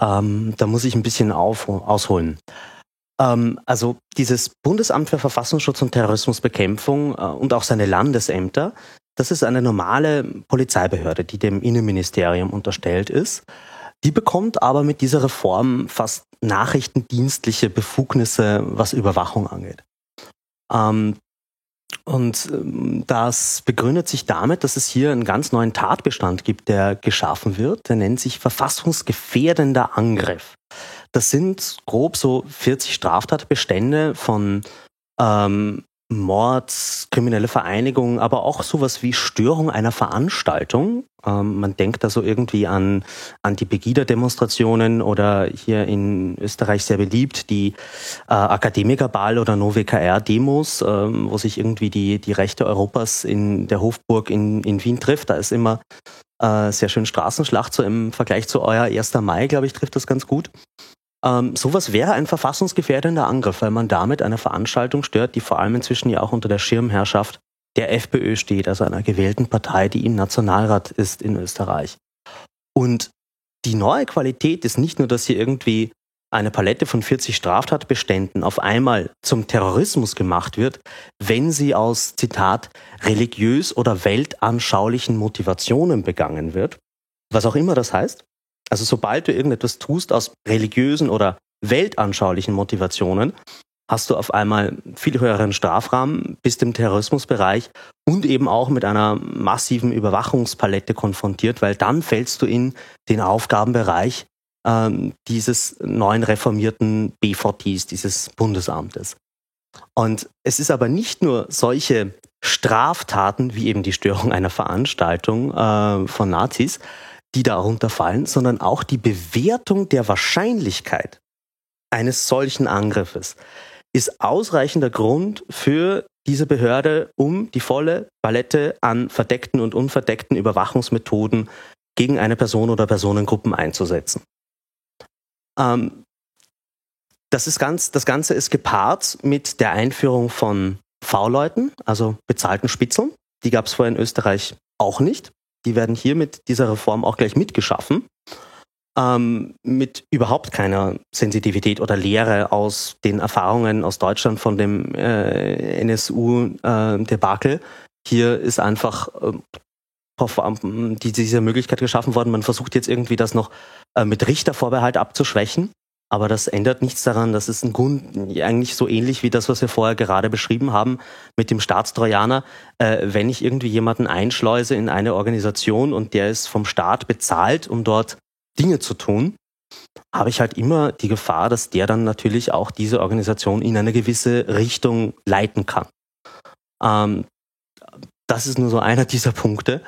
Ähm, da muss ich ein bisschen auf, ausholen. Ähm, also dieses Bundesamt für Verfassungsschutz und Terrorismusbekämpfung äh, und auch seine Landesämter, das ist eine normale Polizeibehörde, die dem Innenministerium unterstellt ist. Die bekommt aber mit dieser Reform fast nachrichtendienstliche Befugnisse, was Überwachung angeht. Ähm, und ähm, das begründet sich damit, dass es hier einen ganz neuen Tatbestand gibt, der geschaffen wird. Der nennt sich verfassungsgefährdender Angriff. Das sind grob so 40 Straftatbestände von ähm, Mord, kriminelle Vereinigung, aber auch sowas wie Störung einer Veranstaltung. Ähm, man denkt da so irgendwie an Anti-Pegida-Demonstrationen oder hier in Österreich sehr beliebt die äh, Akademikerball oder NoWKR-Demos, ähm, wo sich irgendwie die, die Rechte Europas in der Hofburg in, in Wien trifft. Da ist immer äh, sehr schön Straßenschlacht, so im Vergleich zu euer 1. Mai, glaube ich, trifft das ganz gut. Ähm, sowas wäre ein verfassungsgefährdender Angriff, weil man damit eine Veranstaltung stört, die vor allem inzwischen ja auch unter der Schirmherrschaft der FPÖ steht, also einer gewählten Partei, die im Nationalrat ist in Österreich. Und die neue Qualität ist nicht nur, dass hier irgendwie eine Palette von 40 Straftatbeständen auf einmal zum Terrorismus gemacht wird, wenn sie aus, Zitat, religiös oder weltanschaulichen Motivationen begangen wird, was auch immer das heißt, also sobald du irgendetwas tust aus religiösen oder weltanschaulichen Motivationen, hast du auf einmal viel höheren Strafrahmen, bist im Terrorismusbereich und eben auch mit einer massiven Überwachungspalette konfrontiert, weil dann fällst du in den Aufgabenbereich ähm, dieses neuen reformierten BVTs, dieses Bundesamtes. Und es ist aber nicht nur solche Straftaten wie eben die Störung einer Veranstaltung äh, von Nazis, die darunter fallen, sondern auch die Bewertung der Wahrscheinlichkeit eines solchen Angriffes ist ausreichender Grund für diese Behörde, um die volle Palette an verdeckten und unverdeckten Überwachungsmethoden gegen eine Person oder Personengruppen einzusetzen. Ähm, das, ist ganz, das Ganze ist gepaart mit der Einführung von V-Leuten, also bezahlten Spitzeln. Die gab es vorher in Österreich auch nicht. Die werden hier mit dieser Reform auch gleich mitgeschaffen. Ähm, mit überhaupt keiner Sensitivität oder Lehre aus den Erfahrungen aus Deutschland von dem äh, NSU-Debakel. Äh, hier ist einfach äh, die, diese Möglichkeit geschaffen worden. Man versucht jetzt irgendwie das noch äh, mit Richtervorbehalt abzuschwächen. Aber das ändert nichts daran. Das ist ein Grund, eigentlich so ähnlich wie das, was wir vorher gerade beschrieben haben mit dem Staatstrojaner. Äh, wenn ich irgendwie jemanden einschleuse in eine Organisation und der ist vom Staat bezahlt, um dort Dinge zu tun, habe ich halt immer die Gefahr, dass der dann natürlich auch diese Organisation in eine gewisse Richtung leiten kann. Ähm, das ist nur so einer dieser Punkte.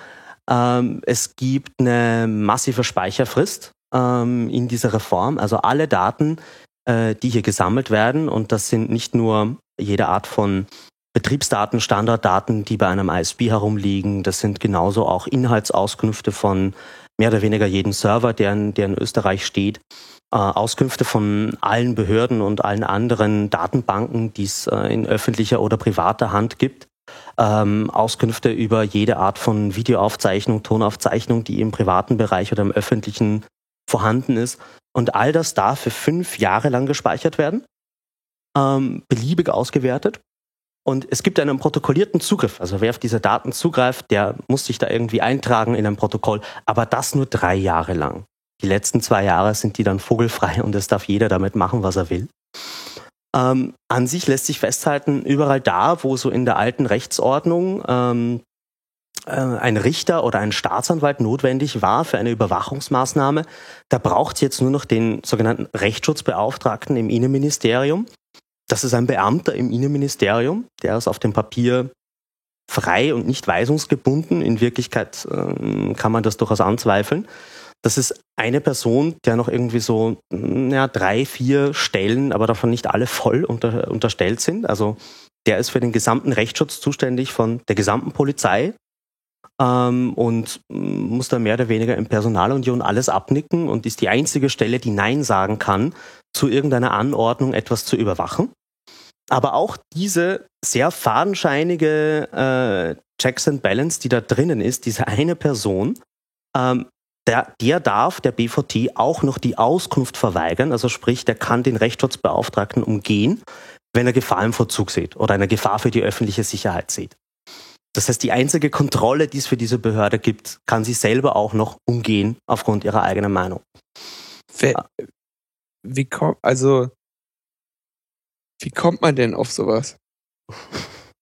Ähm, es gibt eine massive Speicherfrist ähm, in dieser Reform. Also alle Daten, äh, die hier gesammelt werden, und das sind nicht nur jede Art von Betriebsdaten, Standarddaten, die bei einem ISP herumliegen, das sind genauso auch Inhaltsauskünfte von mehr oder weniger jedem Server, der in, der in Österreich steht. Äh, Auskünfte von allen Behörden und allen anderen Datenbanken, die es äh, in öffentlicher oder privater Hand gibt ähm, Auskünfte über jede Art von Videoaufzeichnung, Tonaufzeichnung, die im privaten Bereich oder im öffentlichen vorhanden ist. Und all das darf für fünf Jahre lang gespeichert werden, ähm, beliebig ausgewertet. Und es gibt einen protokollierten Zugriff. Also wer auf diese Daten zugreift, der muss sich da irgendwie eintragen in ein Protokoll. Aber das nur drei Jahre lang. Die letzten zwei Jahre sind die dann vogelfrei und es darf jeder damit machen, was er will. Ähm, an sich lässt sich festhalten, überall da, wo so in der alten Rechtsordnung ähm, äh, ein Richter oder ein Staatsanwalt notwendig war für eine Überwachungsmaßnahme, da braucht es jetzt nur noch den sogenannten Rechtsschutzbeauftragten im Innenministerium. Das ist ein Beamter im Innenministerium, der ist auf dem Papier frei und nicht weisungsgebunden. In Wirklichkeit äh, kann man das durchaus anzweifeln. Das ist eine Person, der noch irgendwie so ja, drei, vier Stellen, aber davon nicht alle voll unter, unterstellt sind. Also der ist für den gesamten Rechtsschutz zuständig von der gesamten Polizei ähm, und muss da mehr oder weniger in Personalunion alles abnicken und ist die einzige Stelle, die Nein sagen kann, zu irgendeiner Anordnung etwas zu überwachen. Aber auch diese sehr fadenscheinige äh, Checks and Balance, die da drinnen ist, diese eine Person, ähm, der, der darf der BVT auch noch die Auskunft verweigern, also sprich, der kann den Rechtsschutzbeauftragten umgehen, wenn er Gefahr im Vollzug sieht oder eine Gefahr für die öffentliche Sicherheit sieht. Das heißt, die einzige Kontrolle, die es für diese Behörde gibt, kann sie selber auch noch umgehen aufgrund ihrer eigenen Meinung. Wer, wie kommt, also, wie kommt man denn auf sowas?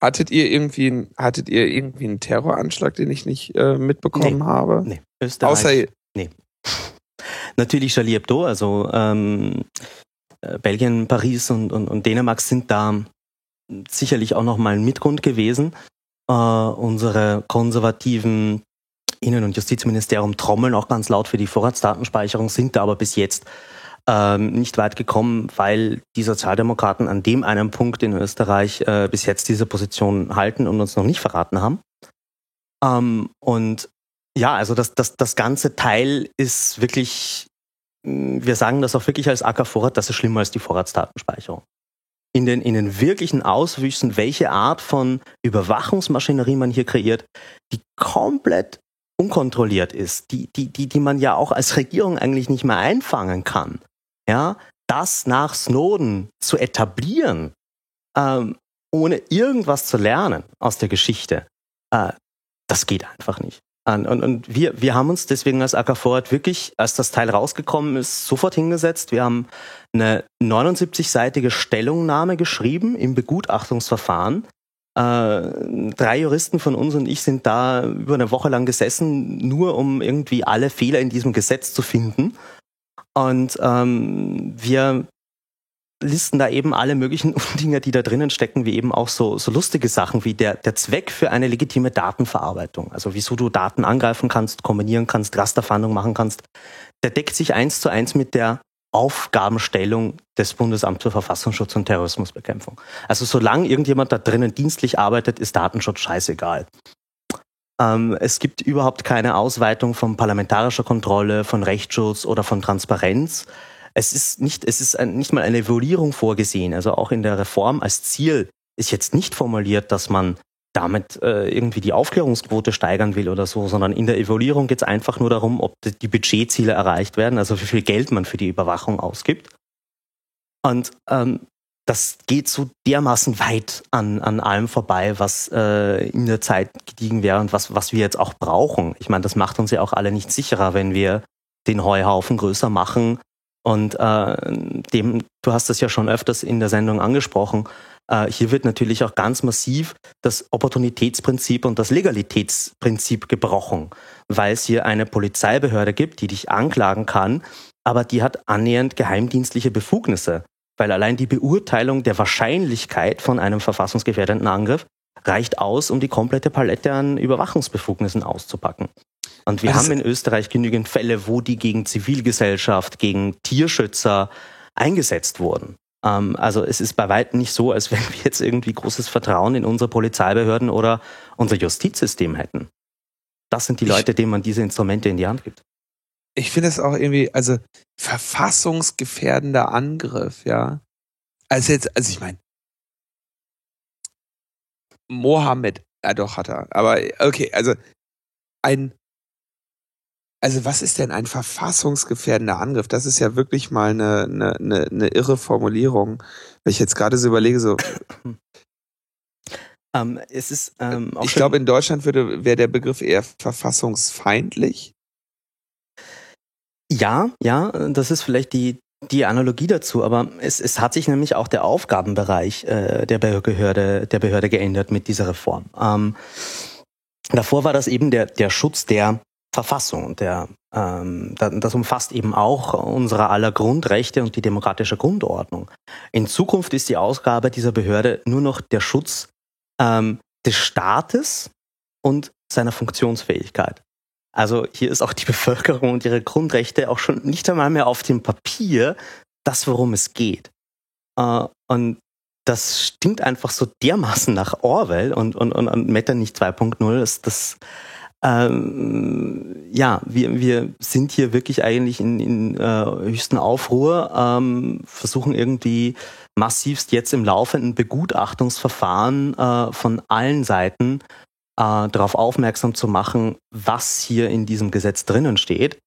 Hattet ihr irgendwie, hattet ihr irgendwie einen Terroranschlag, den ich nicht äh, mitbekommen nee, habe? Nee, Österreich. Außer, nee. Natürlich Charlie Hebdo, also ähm, äh, Belgien, Paris und, und, und Dänemark sind da sicherlich auch nochmal ein Mitgrund gewesen. Äh, unsere konservativen Innen- und Justizministerium trommeln auch ganz laut für die Vorratsdatenspeicherung, sind da aber bis jetzt ähm, nicht weit gekommen, weil die Sozialdemokraten an dem einen Punkt in Österreich äh, bis jetzt diese Position halten und uns noch nicht verraten haben. Ähm, und ja, also das, das, das ganze Teil ist wirklich, wir sagen das auch wirklich als AK-Vorrat, das ist schlimmer als die Vorratsdatenspeicherung. In den, in den wirklichen Auswüchsen, welche Art von Überwachungsmaschinerie man hier kreiert, die komplett unkontrolliert ist, die, die, die, die man ja auch als Regierung eigentlich nicht mehr einfangen kann ja, das nach Snowden zu etablieren, ähm, ohne irgendwas zu lernen aus der Geschichte, äh, das geht einfach nicht. Und, und wir, wir haben uns deswegen als AK Forward wirklich, als das Teil rausgekommen ist, sofort hingesetzt. Wir haben eine 79-seitige Stellungnahme geschrieben im Begutachtungsverfahren. Äh, drei Juristen von uns und ich sind da über eine Woche lang gesessen, nur um irgendwie alle Fehler in diesem Gesetz zu finden und ähm, wir listen da eben alle möglichen Dinge, die da drinnen stecken, wie eben auch so, so lustige Sachen wie der, der Zweck für eine legitime Datenverarbeitung. Also wieso du Daten angreifen kannst, kombinieren kannst, Rasterfahndung machen kannst. Der deckt sich eins zu eins mit der Aufgabenstellung des Bundesamts für Verfassungsschutz und Terrorismusbekämpfung. Also solange irgendjemand da drinnen dienstlich arbeitet, ist Datenschutz scheißegal. Ähm, es gibt überhaupt keine Ausweitung von parlamentarischer Kontrolle, von Rechtsschutz oder von Transparenz. Es ist nicht, es ist ein, nicht mal eine Evaluierung vorgesehen. Also auch in der Reform als Ziel ist jetzt nicht formuliert, dass man damit äh, irgendwie die Aufklärungsquote steigern will oder so, sondern in der Evaluierung geht es einfach nur darum, ob die Budgetziele erreicht werden, also wie viel Geld man für die Überwachung ausgibt. Und ähm, das geht so dermaßen weit an, an allem vorbei, was äh, in der Zeit gediegen wäre und was, was wir jetzt auch brauchen. Ich meine, das macht uns ja auch alle nicht sicherer, wenn wir den Heuhaufen größer machen. Und äh, dem, du hast das ja schon öfters in der Sendung angesprochen, äh, hier wird natürlich auch ganz massiv das Opportunitätsprinzip und das Legalitätsprinzip gebrochen, weil es hier eine Polizeibehörde gibt, die dich anklagen kann, aber die hat annähernd geheimdienstliche Befugnisse, weil allein die Beurteilung der Wahrscheinlichkeit von einem verfassungsgefährdenden Angriff reicht aus, um die komplette Palette an Überwachungsbefugnissen auszupacken. Und wir also haben in Österreich genügend Fälle, wo die gegen Zivilgesellschaft, gegen Tierschützer eingesetzt wurden. Ähm, also es ist bei weitem nicht so, als wenn wir jetzt irgendwie großes Vertrauen in unsere Polizeibehörden oder unser Justizsystem hätten. Das sind die Leute, denen man diese Instrumente in die Hand gibt. Ich finde es auch irgendwie, also verfassungsgefährdender Angriff, ja. Also jetzt, also ich meine, Mohammed, ja doch hat er, aber okay, also ein also was ist denn ein verfassungsgefährdender Angriff? Das ist ja wirklich mal eine, eine, eine, eine irre Formulierung. Wenn ich jetzt gerade so überlege, so. Ähm, es ist, ähm, ich glaube, in Deutschland würde wäre der Begriff eher verfassungsfeindlich. Ja, ja, das ist vielleicht die, die Analogie dazu, aber es, es hat sich nämlich auch der Aufgabenbereich äh, der Behörde, der Behörde geändert mit dieser Reform. Ähm, davor war das eben der, der Schutz der Verfassung der, ähm, das umfasst eben auch unsere aller Grundrechte und die demokratische Grundordnung. In Zukunft ist die Ausgabe dieser Behörde nur noch der Schutz ähm, des Staates und seiner Funktionsfähigkeit. Also hier ist auch die Bevölkerung und ihre Grundrechte auch schon nicht einmal mehr auf dem Papier das, worum es geht. Äh, und das stinkt einfach so dermaßen nach Orwell und, und, und, und Metternich 2.0, dass das ähm, ja, wir, wir sind hier wirklich eigentlich in, in äh, höchsten Aufruhr, ähm, versuchen irgendwie massivst jetzt im laufenden Begutachtungsverfahren äh, von allen Seiten äh, darauf aufmerksam zu machen, was hier in diesem Gesetz drinnen steht.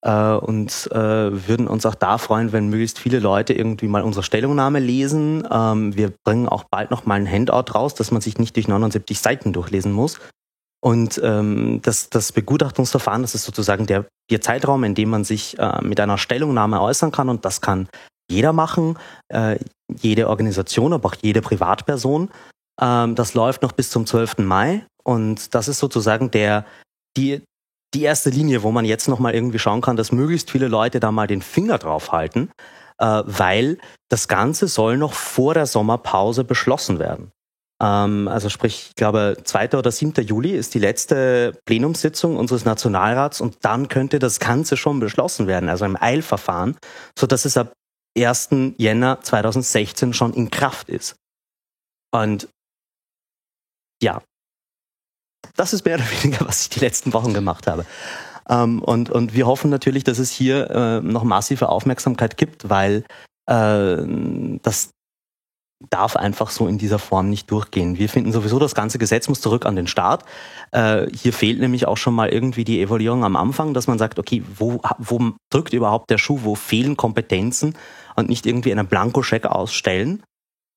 Äh, und äh, würden uns auch da freuen, wenn möglichst viele Leute irgendwie mal unsere Stellungnahme lesen. Ähm, wir bringen auch bald noch mal ein Handout raus, dass man sich nicht durch 79 Seiten durchlesen muss, und ähm, das, das Begutachtungsverfahren, das ist sozusagen der, der Zeitraum, in dem man sich äh, mit einer Stellungnahme äußern kann. Und das kann jeder machen, äh, jede Organisation, aber auch jede Privatperson. Ähm, das läuft noch bis zum 12. Mai. Und das ist sozusagen der, die, die erste Linie, wo man jetzt nochmal irgendwie schauen kann, dass möglichst viele Leute da mal den Finger drauf halten, äh, weil das Ganze soll noch vor der Sommerpause beschlossen werden. Ähm, also sprich, ich glaube, 2. oder 7. Juli ist die letzte Plenumssitzung unseres Nationalrats und dann könnte das Ganze schon beschlossen werden, also im Eilverfahren, so dass es ab 1. Jänner 2016 schon in Kraft ist. Und ja, das ist mehr oder weniger, was ich die letzten Wochen gemacht habe. Ähm, und, und wir hoffen natürlich, dass es hier äh, noch massive Aufmerksamkeit gibt, weil äh, das darf einfach so in dieser Form nicht durchgehen. Wir finden sowieso, das ganze Gesetz muss zurück an den Staat. Äh, hier fehlt nämlich auch schon mal irgendwie die Evaluierung am Anfang, dass man sagt, okay, wo, wo drückt überhaupt der Schuh, wo fehlen Kompetenzen und nicht irgendwie einen Blankoscheck ausstellen.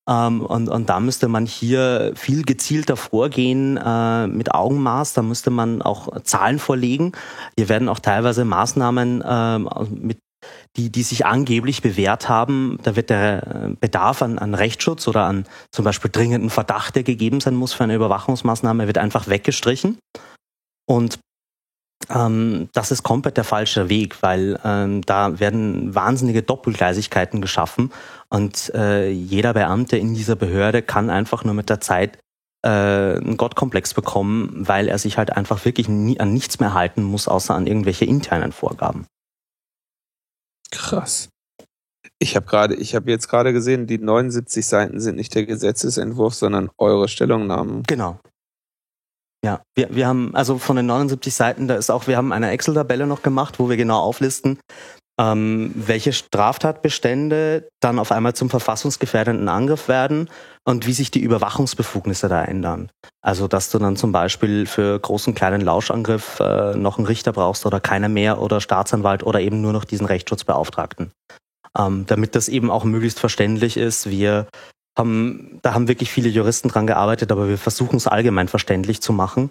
Ähm, und, und da müsste man hier viel gezielter vorgehen äh, mit Augenmaß. Da müsste man auch Zahlen vorlegen. Hier werden auch teilweise Maßnahmen äh, mit die, die sich angeblich bewährt haben, da wird der äh, Bedarf an, an Rechtsschutz oder an zum Beispiel dringenden Verdacht, der gegeben sein muss für eine Überwachungsmaßnahme, wird einfach weggestrichen. Und ähm, das ist komplett der falsche Weg, weil ähm, da werden wahnsinnige Doppelgleisigkeiten geschaffen und äh, jeder Beamte in dieser Behörde kann einfach nur mit der Zeit äh, einen Gottkomplex bekommen, weil er sich halt einfach wirklich nie, an nichts mehr halten muss, außer an irgendwelche internen Vorgaben. Krass. Ich habe gerade, ich habe jetzt gerade gesehen, die 79 Seiten sind nicht der Gesetzesentwurf, sondern eure Stellungnahmen. Genau. Ja, wir, wir haben, also von den 79 Seiten, da ist auch, wir haben eine Excel-Tabelle noch gemacht, wo wir genau auflisten, ähm, welche Straftatbestände dann auf einmal zum verfassungsgefährdenden Angriff werden und wie sich die Überwachungsbefugnisse da ändern. Also dass du dann zum Beispiel für großen kleinen Lauschangriff äh, noch einen Richter brauchst oder keiner mehr oder Staatsanwalt oder eben nur noch diesen Rechtsschutzbeauftragten. Ähm, damit das eben auch möglichst verständlich ist. Wir haben, da haben wirklich viele Juristen dran gearbeitet, aber wir versuchen es allgemein verständlich zu machen.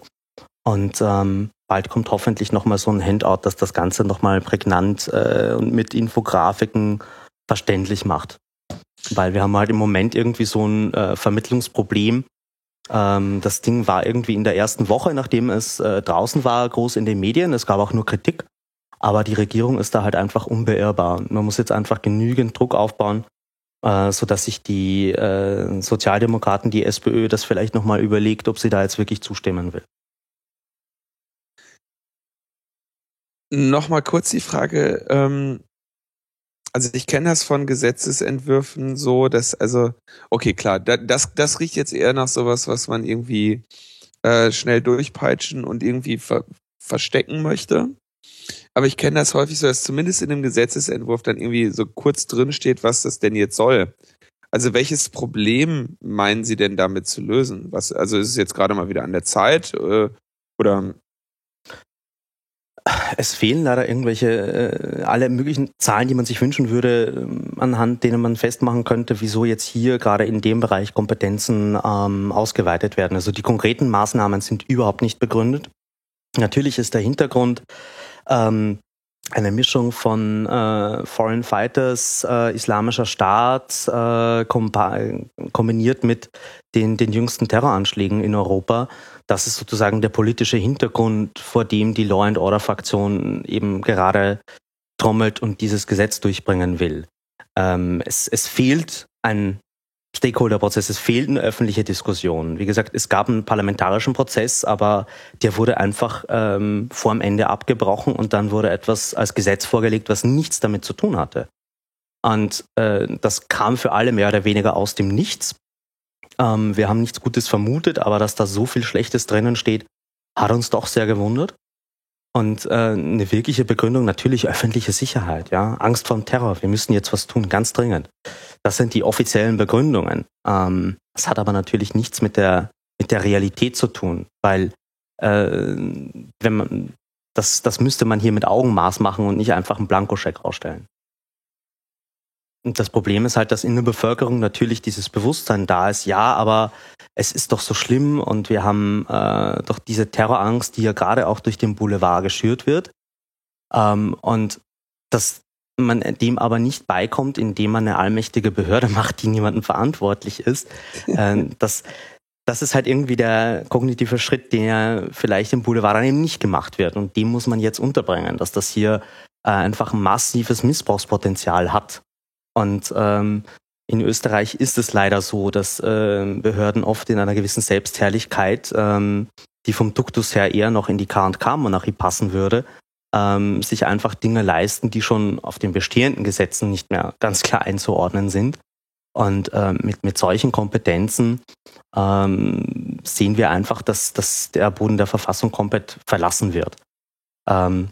Und ähm, bald kommt hoffentlich nochmal so ein Handout, das das Ganze nochmal prägnant äh, und mit Infografiken verständlich macht. Weil wir haben halt im Moment irgendwie so ein äh, Vermittlungsproblem. Ähm, das Ding war irgendwie in der ersten Woche, nachdem es äh, draußen war, groß in den Medien. Es gab auch nur Kritik. Aber die Regierung ist da halt einfach unbeirrbar. Man muss jetzt einfach genügend Druck aufbauen, äh, sodass sich die äh, Sozialdemokraten, die SPÖ, das vielleicht nochmal überlegt, ob sie da jetzt wirklich zustimmen will. Nochmal kurz die Frage, ähm, also ich kenne das von Gesetzesentwürfen so, dass, also, okay, klar, das, das riecht jetzt eher nach sowas, was man irgendwie äh, schnell durchpeitschen und irgendwie ver verstecken möchte. Aber ich kenne das häufig so, dass zumindest in dem Gesetzesentwurf dann irgendwie so kurz drin steht, was das denn jetzt soll. Also welches Problem meinen Sie denn damit zu lösen? Was, also ist es jetzt gerade mal wieder an der Zeit äh, oder es fehlen leider irgendwelche, äh, alle möglichen Zahlen, die man sich wünschen würde, ähm, anhand denen man festmachen könnte, wieso jetzt hier gerade in dem Bereich Kompetenzen ähm, ausgeweitet werden. Also die konkreten Maßnahmen sind überhaupt nicht begründet. Natürlich ist der Hintergrund ähm, eine Mischung von äh, Foreign Fighters, äh, islamischer Staat, äh, kombiniert mit den, den jüngsten Terroranschlägen in Europa. Das ist sozusagen der politische Hintergrund, vor dem die Law and Order Fraktion eben gerade trommelt und dieses Gesetz durchbringen will. Ähm, es, es fehlt ein Stakeholder-Prozess, es fehlt eine öffentliche Diskussion. Wie gesagt, es gab einen parlamentarischen Prozess, aber der wurde einfach ähm, vor dem Ende abgebrochen und dann wurde etwas als Gesetz vorgelegt, was nichts damit zu tun hatte. Und äh, das kam für alle mehr oder weniger aus dem Nichts. Ähm, wir haben nichts Gutes vermutet, aber dass da so viel Schlechtes drinnen steht, hat uns doch sehr gewundert. Und äh, eine wirkliche Begründung natürlich öffentliche Sicherheit, ja, Angst vor Terror. Wir müssen jetzt was tun, ganz dringend. Das sind die offiziellen Begründungen. Ähm, das hat aber natürlich nichts mit der mit der Realität zu tun, weil äh, wenn man das das müsste man hier mit Augenmaß machen und nicht einfach einen Blankoscheck ausstellen. Und das Problem ist halt, dass in der Bevölkerung natürlich dieses Bewusstsein da ist, ja, aber es ist doch so schlimm und wir haben äh, doch diese Terrorangst, die ja gerade auch durch den Boulevard geschürt wird. Ähm, und dass man dem aber nicht beikommt, indem man eine allmächtige Behörde macht, die niemandem verantwortlich ist. äh, das, das ist halt irgendwie der kognitive Schritt, der vielleicht im Boulevard dann eben nicht gemacht wird. Und dem muss man jetzt unterbringen, dass das hier äh, einfach ein massives Missbrauchspotenzial hat. Und ähm, in Österreich ist es leider so, dass äh, Behörden oft in einer gewissen Selbstherrlichkeit, ähm, die vom Duktus her eher noch in die K&K-Monarchie passen würde, ähm, sich einfach Dinge leisten, die schon auf den bestehenden Gesetzen nicht mehr ganz klar einzuordnen sind. Und ähm, mit, mit solchen Kompetenzen ähm, sehen wir einfach, dass, dass der Boden der Verfassung komplett verlassen wird. Ähm,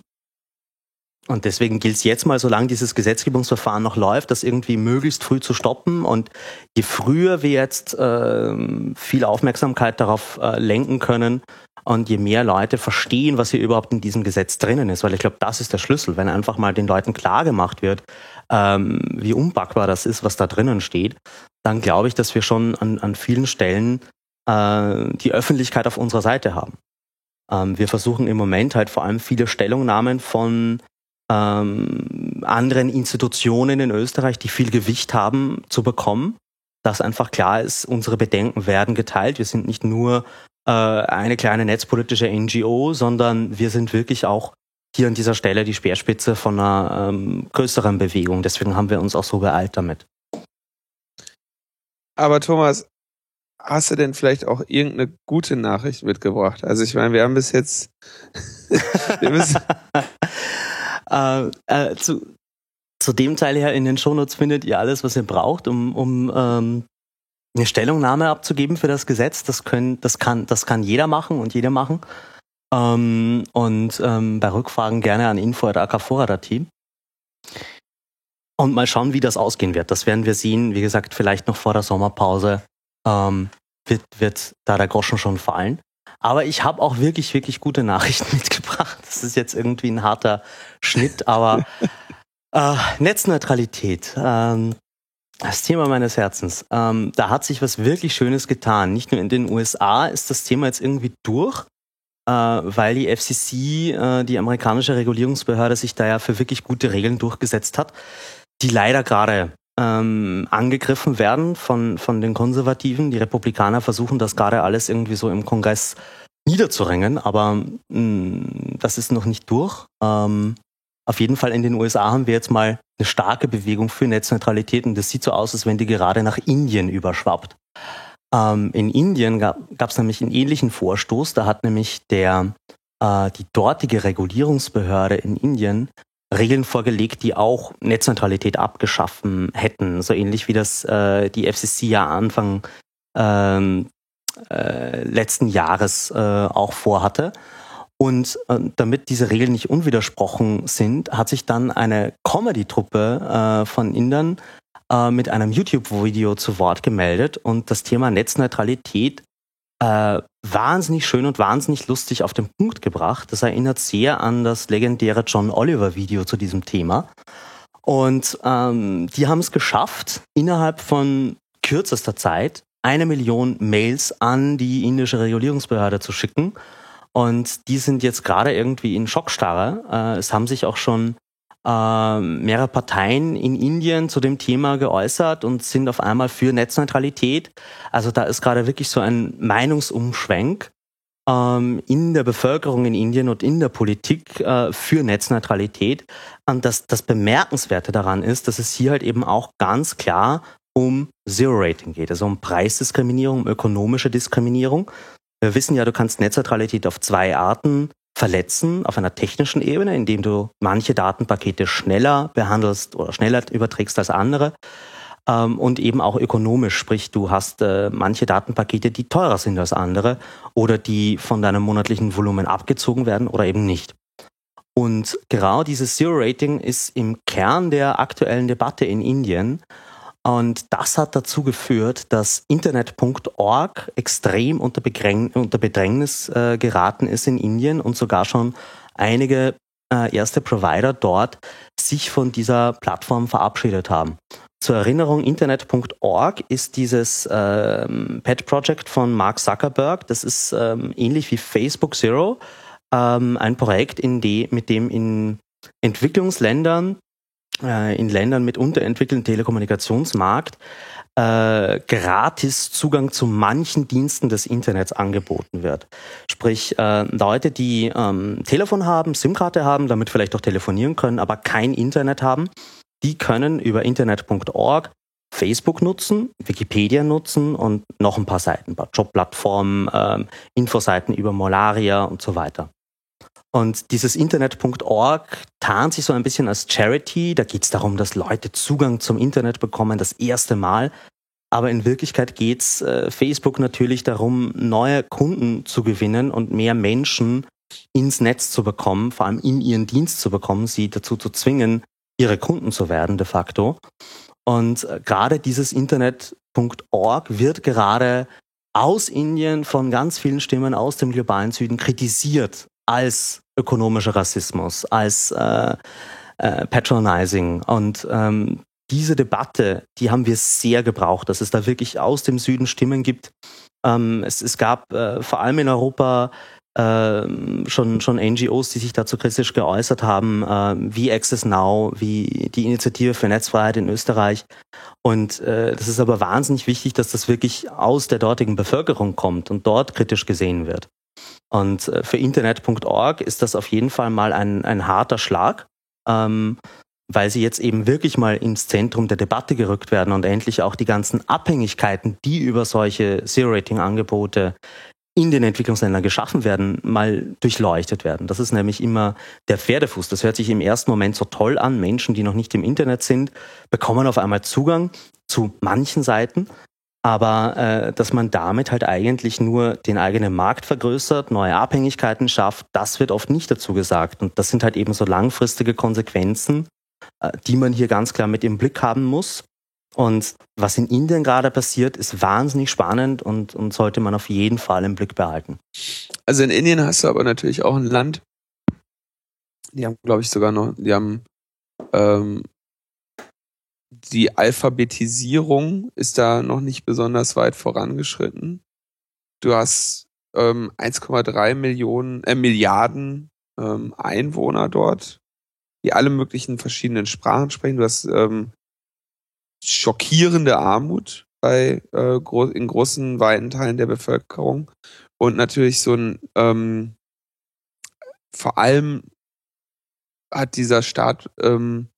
und deswegen gilt es jetzt mal, solange dieses Gesetzgebungsverfahren noch läuft, das irgendwie möglichst früh zu stoppen. Und je früher wir jetzt äh, viel Aufmerksamkeit darauf äh, lenken können und je mehr Leute verstehen, was hier überhaupt in diesem Gesetz drinnen ist, weil ich glaube, das ist der Schlüssel, wenn einfach mal den Leuten klar gemacht wird, ähm, wie unpackbar das ist, was da drinnen steht, dann glaube ich, dass wir schon an, an vielen Stellen äh, die Öffentlichkeit auf unserer Seite haben. Ähm, wir versuchen im Moment halt vor allem viele Stellungnahmen von ähm, anderen Institutionen in Österreich, die viel Gewicht haben, zu bekommen. Dass einfach klar ist, unsere Bedenken werden geteilt. Wir sind nicht nur äh, eine kleine netzpolitische NGO, sondern wir sind wirklich auch hier an dieser Stelle die Speerspitze von einer ähm, größeren Bewegung. Deswegen haben wir uns auch so beeilt damit. Aber Thomas, hast du denn vielleicht auch irgendeine gute Nachricht mitgebracht? Also ich meine, wir haben bis jetzt wir müssen, Äh, äh, zu, zu dem Teil her in den Shownotes findet ihr alles, was ihr braucht, um, um ähm, eine Stellungnahme abzugeben für das Gesetz. Das, können, das, kann, das kann jeder machen und jeder machen. Ähm, und ähm, bei Rückfragen gerne an info.akfora.team. Und mal schauen, wie das ausgehen wird. Das werden wir sehen. Wie gesagt, vielleicht noch vor der Sommerpause ähm, wird, wird da der Groschen schon fallen. Aber ich habe auch wirklich, wirklich gute Nachrichten mitgebracht. Das ist jetzt irgendwie ein harter Schnitt, aber äh, Netzneutralität, ähm, das Thema meines Herzens. Ähm, da hat sich was wirklich Schönes getan. Nicht nur in den USA ist das Thema jetzt irgendwie durch, äh, weil die FCC, äh, die amerikanische Regulierungsbehörde, sich da ja für wirklich gute Regeln durchgesetzt hat, die leider gerade ähm, angegriffen werden von, von den Konservativen. Die Republikaner versuchen das gerade alles irgendwie so im Kongress niederzuringen, aber mh, mm, das ist noch nicht durch. Ähm, auf jeden Fall in den USA haben wir jetzt mal eine starke Bewegung für Netzneutralität und das sieht so aus, als wenn die gerade nach Indien überschwappt. Ähm, in Indien gab es nämlich einen ähnlichen Vorstoß. Da hat nämlich der, äh, die dortige Regulierungsbehörde in Indien Regeln vorgelegt, die auch Netzneutralität abgeschaffen hätten. So ähnlich wie das äh, die FCC ja Anfang ähm, äh, letzten Jahres äh, auch vorhatte. Und äh, damit diese Regeln nicht unwidersprochen sind, hat sich dann eine Comedy-Truppe äh, von Indern äh, mit einem YouTube-Video zu Wort gemeldet und das Thema Netzneutralität äh, wahnsinnig schön und wahnsinnig lustig auf den Punkt gebracht. Das erinnert sehr an das legendäre John Oliver-Video zu diesem Thema. Und ähm, die haben es geschafft, innerhalb von kürzester Zeit eine Million Mails an die indische Regulierungsbehörde zu schicken. Und die sind jetzt gerade irgendwie in Schockstarre. Äh, es haben sich auch schon äh, mehrere Parteien in Indien zu dem Thema geäußert und sind auf einmal für Netzneutralität. Also da ist gerade wirklich so ein Meinungsumschwenk ähm, in der Bevölkerung in Indien und in der Politik äh, für Netzneutralität. Und das, das Bemerkenswerte daran ist, dass es hier halt eben auch ganz klar um Zero Rating geht, also um Preisdiskriminierung, um ökonomische Diskriminierung. Wir wissen ja, du kannst Netzneutralität auf zwei Arten verletzen auf einer technischen Ebene, indem du manche Datenpakete schneller behandelst oder schneller überträgst als andere. Ähm, und eben auch ökonomisch, sprich du hast äh, manche Datenpakete, die teurer sind als andere oder die von deinem monatlichen Volumen abgezogen werden oder eben nicht. Und genau dieses Zero Rating ist im Kern der aktuellen Debatte in Indien und das hat dazu geführt, dass Internet.org extrem unter, unter Bedrängnis äh, geraten ist in Indien und sogar schon einige äh, erste Provider dort sich von dieser Plattform verabschiedet haben. Zur Erinnerung, Internet.org ist dieses ähm, Pet Project von Mark Zuckerberg. Das ist ähm, ähnlich wie Facebook Zero, ähm, ein Projekt, in de, mit dem in Entwicklungsländern äh, in Ländern mit unterentwickeltem Telekommunikationsmarkt äh, gratis Zugang zu manchen Diensten des Internets angeboten wird. Sprich, äh, Leute, die ähm, Telefon haben, SIM-Karte haben, damit vielleicht auch telefonieren können, aber kein Internet haben, die können über internet.org Facebook nutzen, Wikipedia nutzen und noch ein paar Seiten, ein paar Jobplattformen, ähm, Infoseiten über Malaria und so weiter. Und dieses Internet.org tarnt sich so ein bisschen als Charity. Da geht es darum, dass Leute Zugang zum Internet bekommen, das erste Mal. Aber in Wirklichkeit geht's äh, Facebook natürlich darum, neue Kunden zu gewinnen und mehr Menschen ins Netz zu bekommen, vor allem in ihren Dienst zu bekommen, sie dazu zu zwingen, ihre Kunden zu werden de facto. Und äh, gerade dieses Internet.org wird gerade aus Indien von ganz vielen Stimmen aus dem globalen Süden kritisiert als ökonomischer Rassismus, als äh, äh, patronizing. Und ähm, diese Debatte, die haben wir sehr gebraucht, dass es da wirklich aus dem Süden Stimmen gibt. Ähm, es, es gab äh, vor allem in Europa äh, schon, schon NGOs, die sich dazu kritisch geäußert haben, äh, wie Access Now, wie die Initiative für Netzfreiheit in Österreich. Und äh, das ist aber wahnsinnig wichtig, dass das wirklich aus der dortigen Bevölkerung kommt und dort kritisch gesehen wird. Und äh, für Internet.org ist das auf jeden Fall mal ein, ein harter Schlag, ähm, weil sie jetzt eben wirklich mal ins Zentrum der Debatte gerückt werden und endlich auch die ganzen Abhängigkeiten, die über solche Zero-Rating-Angebote in den Entwicklungsländern geschaffen werden, mal durchleuchtet werden. Das ist nämlich immer der Pferdefuß. Das hört sich im ersten Moment so toll an. Menschen, die noch nicht im Internet sind, bekommen auf einmal Zugang zu manchen Seiten, aber äh, dass man damit halt eigentlich nur den eigenen Markt vergrößert, neue Abhängigkeiten schafft, das wird oft nicht dazu gesagt. Und das sind halt eben so langfristige Konsequenzen äh, die man hier ganz klar mit im Blick haben muss. Und was in Indien gerade passiert, ist wahnsinnig spannend und, und sollte man auf jeden Fall im Blick behalten. Also in Indien hast du aber natürlich auch ein Land, die haben, glaube ich, sogar noch, die haben ähm, die Alphabetisierung ist da noch nicht besonders weit vorangeschritten. Du hast ähm, 1,3 Millionen, äh, Milliarden ähm, Einwohner dort, die alle möglichen verschiedenen Sprachen sprechen. Du hast ähm, schockierende Armut bei äh, gro in großen, weiten Teilen der Bevölkerung und natürlich so ein ähm, vor allem hat dieser Staat ähm,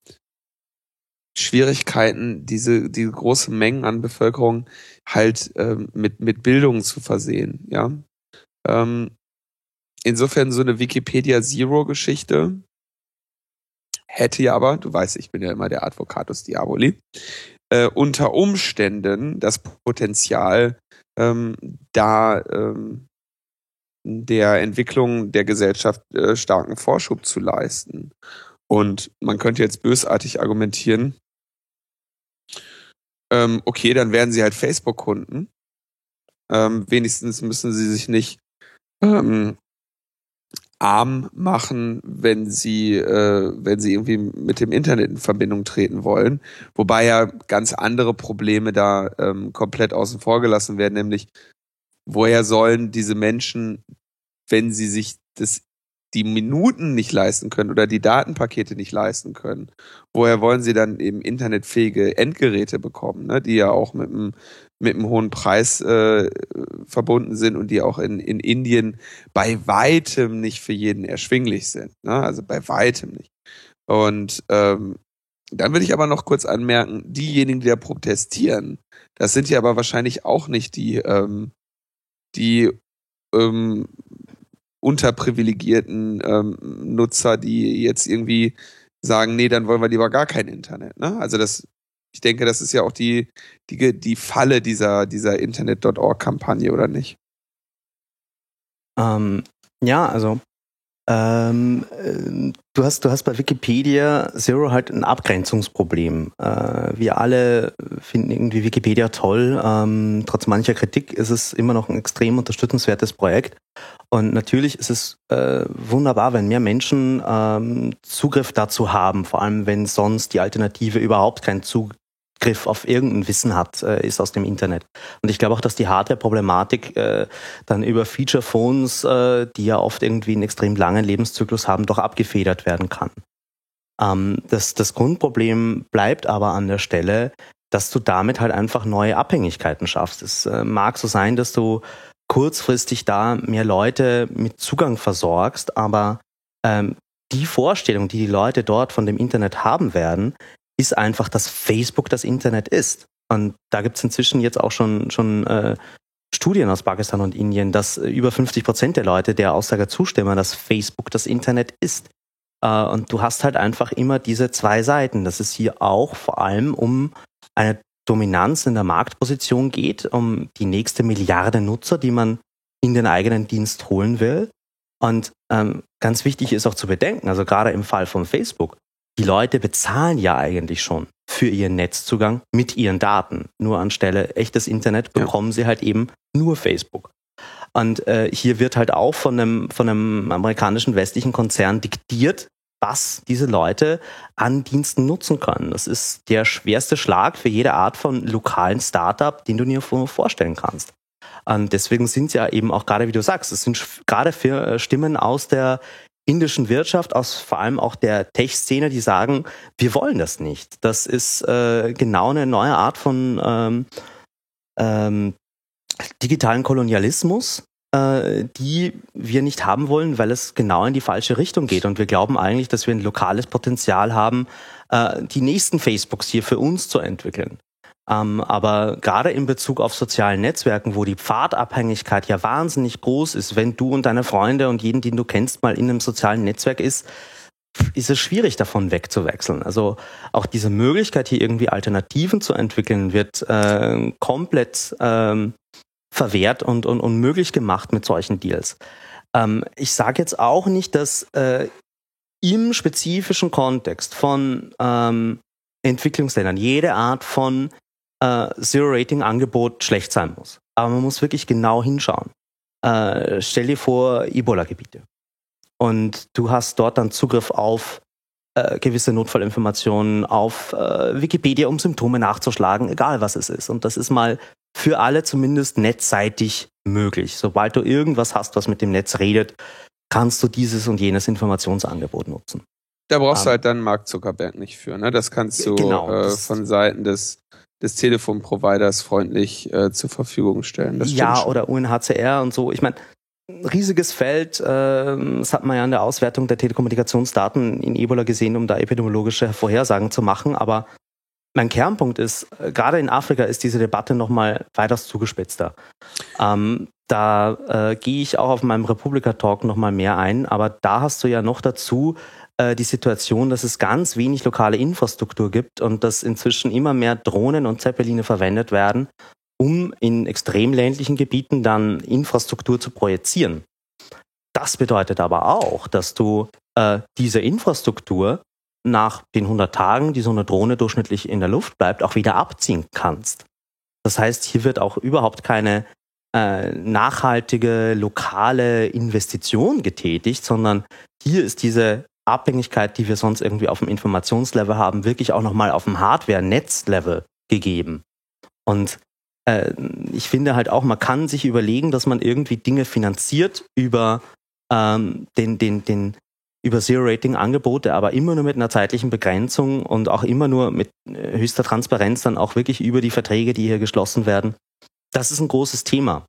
Schwierigkeiten, diese, diese große Mengen an Bevölkerung halt ähm, mit, mit Bildung zu versehen, ja. Ähm, insofern so eine Wikipedia Zero-Geschichte hätte ja aber, du weißt, ich bin ja immer der Advocatus Diaboli, äh, unter Umständen das Potenzial, ähm, da ähm, der Entwicklung der Gesellschaft äh, starken Vorschub zu leisten. Und man könnte jetzt bösartig argumentieren, ähm, okay, dann werden sie halt Facebook-Kunden. Ähm, wenigstens müssen sie sich nicht ähm, arm machen, wenn sie, äh, wenn sie irgendwie mit dem Internet in Verbindung treten wollen. Wobei ja ganz andere Probleme da ähm, komplett außen vor gelassen werden, nämlich woher sollen diese Menschen, wenn sie sich das die Minuten nicht leisten können oder die Datenpakete nicht leisten können, woher wollen sie dann eben internetfähige Endgeräte bekommen, ne, die ja auch mit einem, mit einem hohen Preis äh, verbunden sind und die auch in, in Indien bei weitem nicht für jeden erschwinglich sind. Ne? Also bei weitem nicht. Und ähm, dann will ich aber noch kurz anmerken, diejenigen, die da protestieren, das sind ja aber wahrscheinlich auch nicht die, ähm, die ähm, unterprivilegierten ähm, Nutzer, die jetzt irgendwie sagen, nee, dann wollen wir lieber gar kein Internet. Ne? Also das, ich denke, das ist ja auch die, die, die Falle dieser, dieser Internet.org-Kampagne, oder nicht? Ähm, ja, also ähm, äh, du, hast, du hast bei Wikipedia Zero halt ein Abgrenzungsproblem. Äh, wir alle finden irgendwie Wikipedia toll. Ähm, trotz mancher Kritik ist es immer noch ein extrem unterstützenswertes Projekt. Und natürlich ist es äh, wunderbar, wenn mehr Menschen ähm, Zugriff dazu haben, vor allem wenn sonst die Alternative überhaupt keinen Zugriff Griff auf irgendein Wissen hat, äh, ist aus dem Internet. Und ich glaube auch, dass die Hardware-Problematik äh, dann über Feature-Phones, äh, die ja oft irgendwie einen extrem langen Lebenszyklus haben, doch abgefedert werden kann. Ähm, das, das Grundproblem bleibt aber an der Stelle, dass du damit halt einfach neue Abhängigkeiten schaffst. Es äh, mag so sein, dass du kurzfristig da mehr Leute mit Zugang versorgst, aber ähm, die Vorstellung, die die Leute dort von dem Internet haben werden, ist einfach, dass Facebook das Internet ist. Und da gibt es inzwischen jetzt auch schon, schon äh, Studien aus Pakistan und Indien, dass äh, über 50 Prozent der Leute der Aussage zustimmen, dass Facebook das Internet ist. Äh, und du hast halt einfach immer diese zwei Seiten, dass es hier auch vor allem um eine Dominanz in der Marktposition geht, um die nächste Milliarde Nutzer, die man in den eigenen Dienst holen will. Und ähm, ganz wichtig ist auch zu bedenken, also gerade im Fall von Facebook, die Leute bezahlen ja eigentlich schon für ihren Netzzugang mit ihren Daten. Nur anstelle echtes Internet bekommen ja. sie halt eben nur Facebook. Und äh, hier wird halt auch von einem, von einem amerikanischen westlichen Konzern diktiert, was diese Leute an Diensten nutzen können. Das ist der schwerste Schlag für jede Art von lokalen Startup, den du dir vorstellen kannst. Und deswegen sind es ja eben auch gerade, wie du sagst, es sind gerade für äh, Stimmen aus der indischen Wirtschaft, aus vor allem auch der Tech-Szene, die sagen, wir wollen das nicht. Das ist äh, genau eine neue Art von ähm, ähm, digitalen Kolonialismus, die wir nicht haben wollen, weil es genau in die falsche Richtung geht. Und wir glauben eigentlich, dass wir ein lokales Potenzial haben, äh, die nächsten Facebooks hier für uns zu entwickeln. Ähm, aber gerade in Bezug auf sozialen Netzwerken, wo die Pfadabhängigkeit ja wahnsinnig groß ist, wenn du und deine Freunde und jeden, den du kennst, mal in einem sozialen Netzwerk ist, ist es schwierig, davon wegzuwechseln. Also auch diese Möglichkeit, hier irgendwie Alternativen zu entwickeln, wird äh, komplett ähm, verwehrt und, und unmöglich gemacht mit solchen Deals. Ähm, ich sage jetzt auch nicht, dass äh, im spezifischen Kontext von ähm, Entwicklungsländern jede Art von äh, Zero-Rating-Angebot schlecht sein muss. Aber man muss wirklich genau hinschauen. Äh, stell dir vor, Ebola-Gebiete. Und du hast dort dann Zugriff auf äh, gewisse Notfallinformationen, auf äh, Wikipedia, um Symptome nachzuschlagen, egal was es ist. Und das ist mal für alle zumindest netzseitig möglich. Sobald du irgendwas hast, was mit dem Netz redet, kannst du dieses und jenes Informationsangebot nutzen. Da brauchst um, du ähm. halt dann Mark Zuckerberg nicht für. Ne? Das kannst du genau, äh, von Seiten des des Telefonproviders freundlich äh, zur Verfügung stellen. ja, schon. oder UNHCR und so. Ich meine, riesiges Feld. Äh, das hat man ja in der Auswertung der Telekommunikationsdaten in Ebola gesehen, um da epidemiologische Vorhersagen zu machen. Aber mein Kernpunkt ist, äh, gerade in Afrika ist diese Debatte nochmal weitaus zugespitzter. Ähm, da äh, gehe ich auch auf meinem Republika-Talk nochmal mehr ein, aber da hast du ja noch dazu äh, die Situation, dass es ganz wenig lokale Infrastruktur gibt und dass inzwischen immer mehr Drohnen und Zeppeline verwendet werden, um in extrem ländlichen Gebieten dann Infrastruktur zu projizieren. Das bedeutet aber auch, dass du äh, diese Infrastruktur nach den 100 Tagen, die so eine Drohne durchschnittlich in der Luft bleibt, auch wieder abziehen kannst. Das heißt, hier wird auch überhaupt keine äh, nachhaltige lokale Investition getätigt, sondern hier ist diese Abhängigkeit, die wir sonst irgendwie auf dem Informationslevel haben, wirklich auch nochmal auf dem Hardware-Netzlevel gegeben. Und äh, ich finde halt auch, man kann sich überlegen, dass man irgendwie Dinge finanziert über ähm, den, den, den, über Zero-Rating-Angebote, aber immer nur mit einer zeitlichen Begrenzung und auch immer nur mit äh, höchster Transparenz dann auch wirklich über die Verträge, die hier geschlossen werden. Das ist ein großes Thema.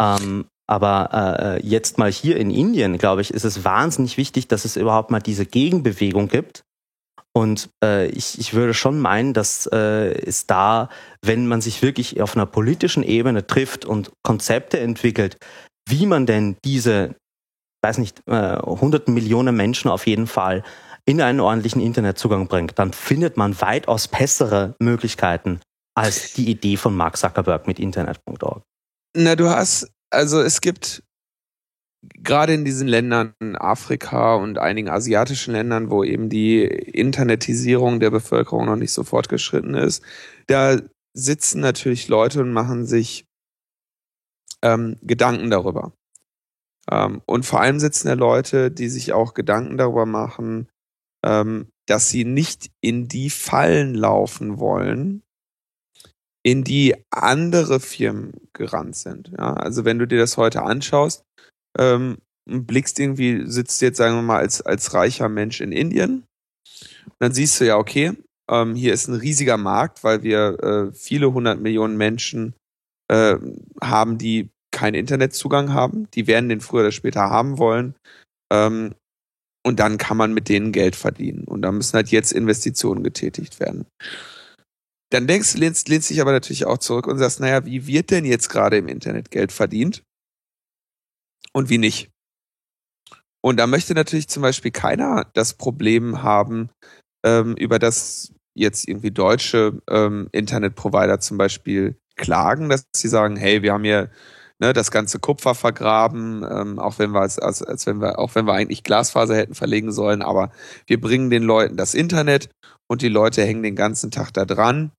Ähm, aber äh, jetzt mal hier in Indien, glaube ich, ist es wahnsinnig wichtig, dass es überhaupt mal diese Gegenbewegung gibt. Und äh, ich, ich würde schon meinen, dass äh, es da, wenn man sich wirklich auf einer politischen Ebene trifft und Konzepte entwickelt, wie man denn diese, weiß nicht, äh, Millionen Menschen auf jeden Fall in einen ordentlichen Internetzugang bringt, dann findet man weitaus bessere Möglichkeiten als die Idee von Mark Zuckerberg mit Internet.org. Na, du hast also es gibt gerade in diesen Ländern, Afrika und einigen asiatischen Ländern, wo eben die Internetisierung der Bevölkerung noch nicht so fortgeschritten ist, da sitzen natürlich Leute und machen sich ähm, Gedanken darüber. Ähm, und vor allem sitzen da Leute, die sich auch Gedanken darüber machen, ähm, dass sie nicht in die Fallen laufen wollen, in die andere Firmen gerannt sind. Ja, also wenn du dir das heute anschaust, ähm, blickst irgendwie, sitzt jetzt, sagen wir mal, als, als reicher Mensch in Indien, dann siehst du ja, okay, ähm, hier ist ein riesiger Markt, weil wir äh, viele hundert Millionen Menschen äh, haben, die keinen Internetzugang haben. Die werden den früher oder später haben wollen. Ähm, und dann kann man mit denen Geld verdienen. Und da müssen halt jetzt Investitionen getätigt werden. Dann denkst, lehnst, lehnst dich aber natürlich auch zurück und sagst, naja, wie wird denn jetzt gerade im Internet Geld verdient? Und wie nicht? Und da möchte natürlich zum Beispiel keiner das Problem haben, ähm, über das jetzt irgendwie deutsche ähm, Internetprovider zum Beispiel klagen, dass sie sagen, hey, wir haben hier ne, das ganze Kupfer vergraben, ähm, auch wenn wir als, als, als wenn wir, auch wenn wir eigentlich Glasfaser hätten verlegen sollen, aber wir bringen den Leuten das Internet und die Leute hängen den ganzen Tag da dran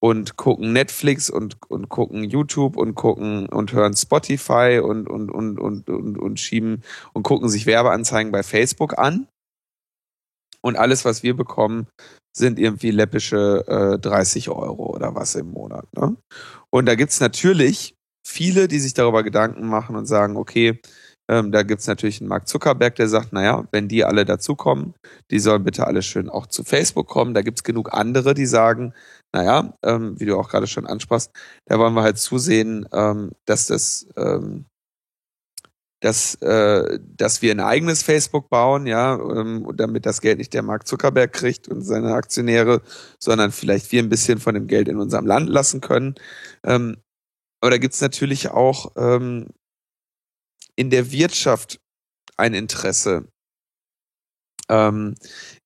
und gucken Netflix und, und gucken YouTube und gucken und hören Spotify und, und, und, und, und, und schieben und gucken sich Werbeanzeigen bei Facebook an. Und alles, was wir bekommen, sind irgendwie läppische äh, 30 Euro oder was im Monat. Ne? Und da gibt's natürlich viele, die sich darüber Gedanken machen und sagen, okay, ähm, da gibt's natürlich einen Mark Zuckerberg, der sagt, naja, wenn die alle dazukommen, die sollen bitte alle schön auch zu Facebook kommen. Da gibt's genug andere, die sagen, naja, ähm, wie du auch gerade schon ansprachst, da wollen wir halt zusehen, ähm, dass das ähm, dass, äh, dass wir ein eigenes Facebook bauen, ja, ähm, damit das Geld nicht der Mark Zuckerberg kriegt und seine Aktionäre, sondern vielleicht wir ein bisschen von dem Geld in unserem Land lassen können. Ähm, aber da gibt's natürlich auch ähm, in der Wirtschaft ein Interesse, ähm,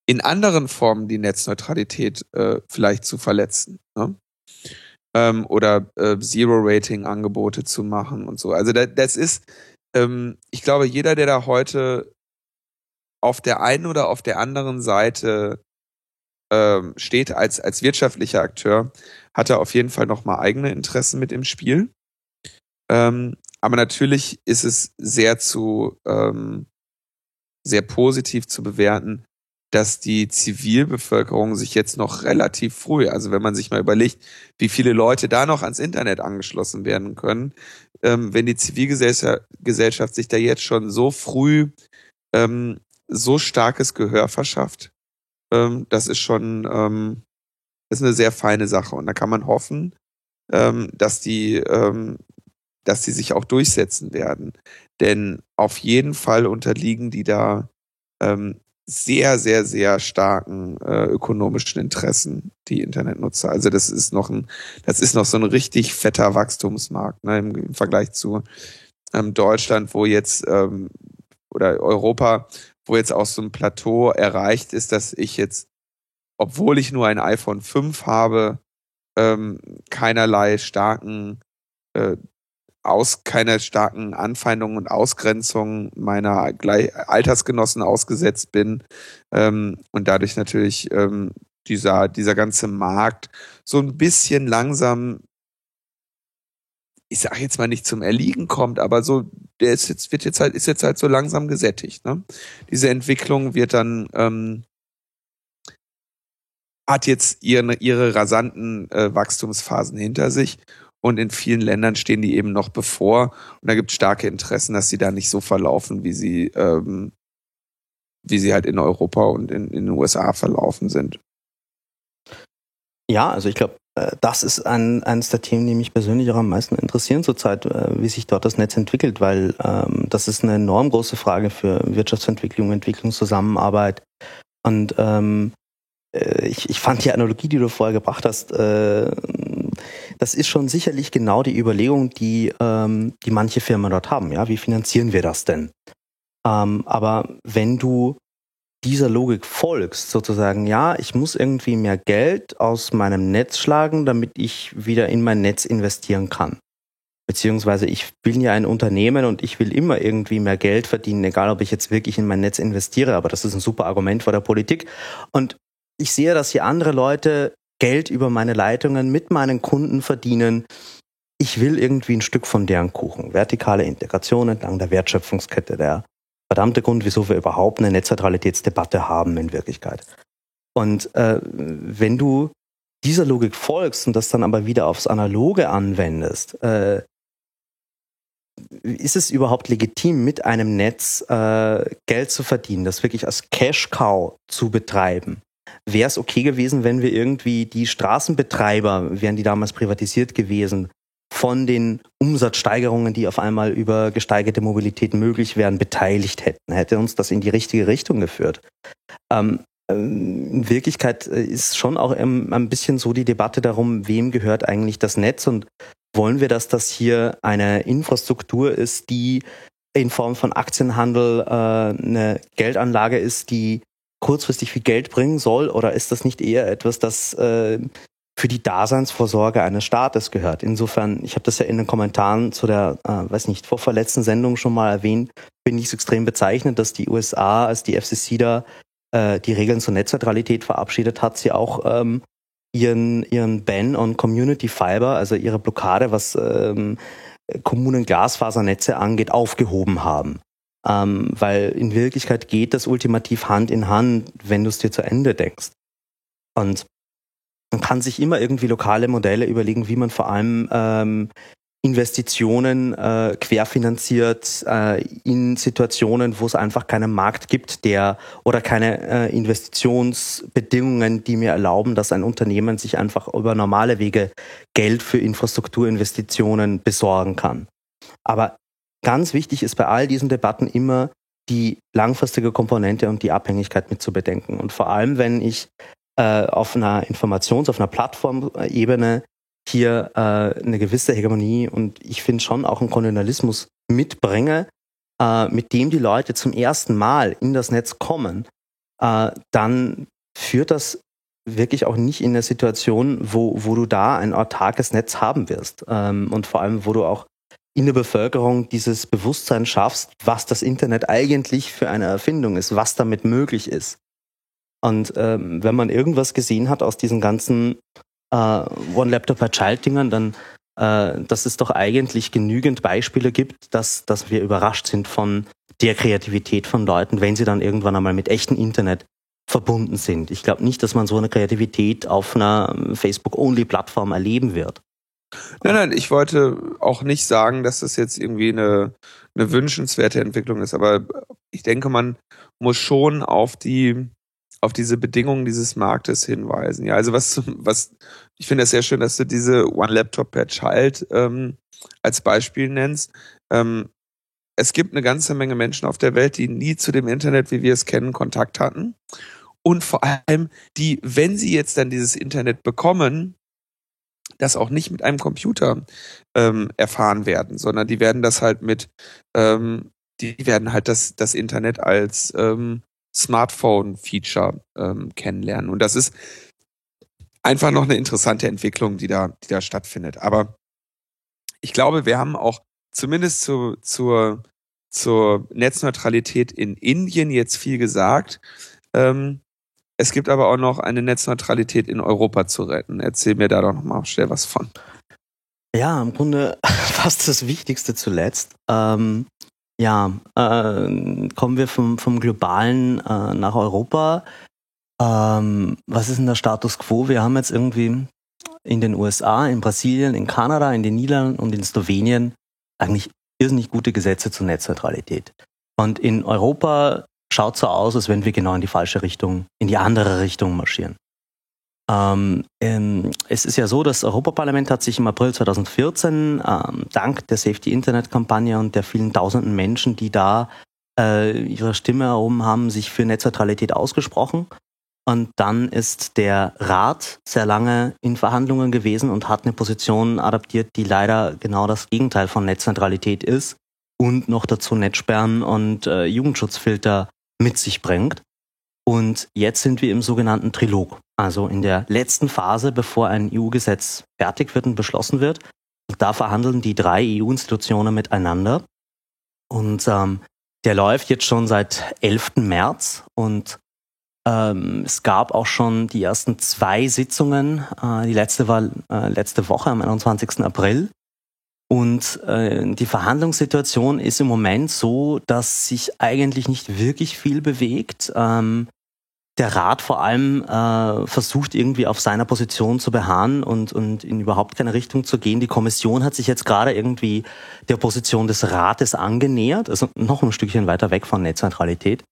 in anderen Formen die Netzneutralität äh, vielleicht zu verletzen. Ne? Ähm, oder äh, Zero-Rating-Angebote zu machen und so. Also da, das ist, ähm, ich glaube, jeder, der da heute auf der einen oder auf der anderen Seite ähm, steht als, als wirtschaftlicher Akteur, hat er auf jeden Fall nochmal eigene Interessen mit im Spiel. Ähm, aber natürlich ist es sehr zu, ähm, sehr positiv zu bewerten, dass die Zivilbevölkerung sich jetzt noch relativ früh, also wenn man sich mal überlegt, wie viele Leute da noch ans Internet angeschlossen werden können, ähm, wenn die Zivilgesellschaft sich da jetzt schon so früh ähm, so starkes Gehör verschafft, ähm, das ist schon ähm, ist eine sehr feine Sache. Und da kann man hoffen, ähm, dass die, ähm, dass die sich auch durchsetzen werden. Denn auf jeden Fall unterliegen die da ähm, sehr, sehr, sehr starken äh, ökonomischen Interessen, die Internetnutzer. Also das ist noch ein, das ist noch so ein richtig fetter Wachstumsmarkt ne, im, im Vergleich zu ähm, Deutschland, wo jetzt ähm, oder Europa, wo jetzt auch so ein Plateau erreicht ist, dass ich jetzt, obwohl ich nur ein iPhone 5 habe, ähm, keinerlei starken äh, aus keiner starken Anfeindungen und Ausgrenzung meiner Altersgenossen ausgesetzt bin ähm, und dadurch natürlich ähm, dieser dieser ganze Markt so ein bisschen langsam ich sage jetzt mal nicht zum Erliegen kommt, aber so, der ist jetzt, wird jetzt halt, ist jetzt halt so langsam gesättigt. Ne? Diese Entwicklung wird dann, ähm, hat jetzt ihre, ihre rasanten äh, Wachstumsphasen hinter sich und in vielen Ländern stehen die eben noch bevor und da gibt es starke Interessen, dass sie da nicht so verlaufen, wie sie, ähm, wie sie halt in Europa und in, in den USA verlaufen sind. Ja, also ich glaube, das ist ein, eines der Themen, die mich persönlich auch am meisten interessieren zurzeit, äh, wie sich dort das Netz entwickelt, weil ähm, das ist eine enorm große Frage für Wirtschaftsentwicklung, Entwicklungszusammenarbeit. Und ähm, äh, ich, ich fand die Analogie, die du vorher gebracht hast, äh, das ist schon sicherlich genau die Überlegung, die, ähm, die manche Firmen dort haben. Ja, wie finanzieren wir das denn? Ähm, aber wenn du dieser Logik folgst, sozusagen, ja, ich muss irgendwie mehr Geld aus meinem Netz schlagen, damit ich wieder in mein Netz investieren kann. Beziehungsweise ich bin ja ein Unternehmen und ich will immer irgendwie mehr Geld verdienen, egal ob ich jetzt wirklich in mein Netz investiere, aber das ist ein super Argument vor der Politik. Und ich sehe, dass hier andere Leute Geld über meine Leitungen mit meinen Kunden verdienen. Ich will irgendwie ein Stück von deren Kuchen. Vertikale Integration entlang der Wertschöpfungskette, der verdammte Grund, wieso wir überhaupt eine Netzneutralitätsdebatte haben in Wirklichkeit. Und äh, wenn du dieser Logik folgst und das dann aber wieder aufs Analoge anwendest, äh, ist es überhaupt legitim, mit einem Netz äh, Geld zu verdienen, das wirklich als Cash-Cow zu betreiben? Wäre es okay gewesen, wenn wir irgendwie die Straßenbetreiber, wären die damals privatisiert gewesen, von den Umsatzsteigerungen, die auf einmal über gesteigerte Mobilität möglich wären, beteiligt hätten. Hätte uns das in die richtige Richtung geführt. Ähm, ähm in Wirklichkeit äh, ist schon auch ein bisschen so die Debatte darum, wem gehört eigentlich das Netz und wollen wir, dass das hier eine Infrastruktur ist, die in Form von Aktienhandel äh, eine Geldanlage ist, die kurzfristig viel Geld bringen soll, oder ist das nicht eher etwas, das äh, für die Daseinsvorsorge eines Staates gehört. Insofern, ich habe das ja in den Kommentaren zu der, äh, weiß nicht, vorverletzten Sendung schon mal erwähnt, bin ich so extrem bezeichnet, dass die USA, als die FCC da äh, die Regeln zur Netzneutralität verabschiedet hat, sie auch ähm, ihren, ihren Ban on Community Fiber, also ihre Blockade, was ähm, Kommunen Glasfasernetze angeht, aufgehoben haben. Ähm, weil in Wirklichkeit geht das ultimativ Hand in Hand, wenn du es dir zu Ende denkst. Und man kann sich immer irgendwie lokale Modelle überlegen, wie man vor allem ähm, Investitionen äh, querfinanziert äh, in Situationen, wo es einfach keinen Markt gibt, der oder keine äh, Investitionsbedingungen, die mir erlauben, dass ein Unternehmen sich einfach über normale Wege Geld für Infrastrukturinvestitionen besorgen kann. Aber ganz wichtig ist bei all diesen Debatten immer die langfristige Komponente und die Abhängigkeit mit zu bedenken. Und vor allem, wenn ich äh, auf einer Informations-, auf einer Plattformebene hier äh, eine gewisse Hegemonie und ich finde schon auch einen Kolonialismus mitbringe, äh, mit dem die Leute zum ersten Mal in das Netz kommen, äh, dann führt das wirklich auch nicht in eine Situation, wo, wo du da ein autarkes Netz haben wirst ähm, und vor allem, wo du auch in der Bevölkerung dieses Bewusstsein schaffst, was das Internet eigentlich für eine Erfindung ist, was damit möglich ist. Und ähm, wenn man irgendwas gesehen hat aus diesen ganzen äh, One Laptop per Child Dingern, dann äh, dass es doch eigentlich genügend Beispiele gibt, dass, dass wir überrascht sind von der Kreativität von Leuten, wenn sie dann irgendwann einmal mit echtem Internet verbunden sind. Ich glaube nicht, dass man so eine Kreativität auf einer Facebook-Only-Plattform erleben wird. Nein, nein, ich wollte auch nicht sagen, dass das jetzt irgendwie eine, eine wünschenswerte Entwicklung ist, aber ich denke, man muss schon auf die auf diese Bedingungen dieses Marktes hinweisen. Ja, also was, was ich finde es sehr schön, dass du diese One Laptop per Child ähm, als Beispiel nennst. Ähm, es gibt eine ganze Menge Menschen auf der Welt, die nie zu dem Internet, wie wir es kennen, Kontakt hatten. Und vor allem, die, wenn sie jetzt dann dieses Internet bekommen, das auch nicht mit einem Computer ähm, erfahren werden, sondern die werden das halt mit, ähm, die werden halt das, das Internet als ähm, Smartphone-Feature ähm, kennenlernen. Und das ist einfach noch eine interessante Entwicklung, die da, die da stattfindet. Aber ich glaube, wir haben auch zumindest zu, zur, zur Netzneutralität in Indien jetzt viel gesagt. Ähm, es gibt aber auch noch eine Netzneutralität in Europa zu retten. Erzähl mir da doch noch mal schnell was von. Ja, im Grunde fast das Wichtigste zuletzt. Ähm, ja, äh, kommen wir vom, vom globalen äh, nach Europa. Ähm, was ist denn der Status quo? Wir haben jetzt irgendwie in den USA, in Brasilien, in Kanada, in den Niederlanden und in Slowenien eigentlich irrsinnig gute Gesetze zur Netzneutralität. Und in Europa schaut so aus, als wenn wir genau in die falsche Richtung, in die andere Richtung marschieren. Ähm, ähm, es ist ja so, das Europaparlament hat sich im April 2014 ähm, dank der Safety Internet Kampagne und der vielen tausenden Menschen, die da äh, ihre Stimme erhoben haben, sich für Netzneutralität ausgesprochen. Und dann ist der Rat sehr lange in Verhandlungen gewesen und hat eine Position adaptiert, die leider genau das Gegenteil von Netzneutralität ist und noch dazu Netzsperren und äh, Jugendschutzfilter mit sich bringt. Und jetzt sind wir im sogenannten Trilog, also in der letzten Phase, bevor ein EU-Gesetz fertig wird und beschlossen wird. Und da verhandeln die drei EU-Institutionen miteinander. Und ähm, der läuft jetzt schon seit 11. März und ähm, es gab auch schon die ersten zwei Sitzungen. Äh, die letzte war äh, letzte Woche am 21. April. Und äh, die Verhandlungssituation ist im Moment so, dass sich eigentlich nicht wirklich viel bewegt. Ähm, der Rat vor allem äh, versucht irgendwie auf seiner Position zu beharren und, und in überhaupt keine Richtung zu gehen. Die Kommission hat sich jetzt gerade irgendwie der Position des Rates angenähert, also noch ein Stückchen weiter weg von Netzneutralität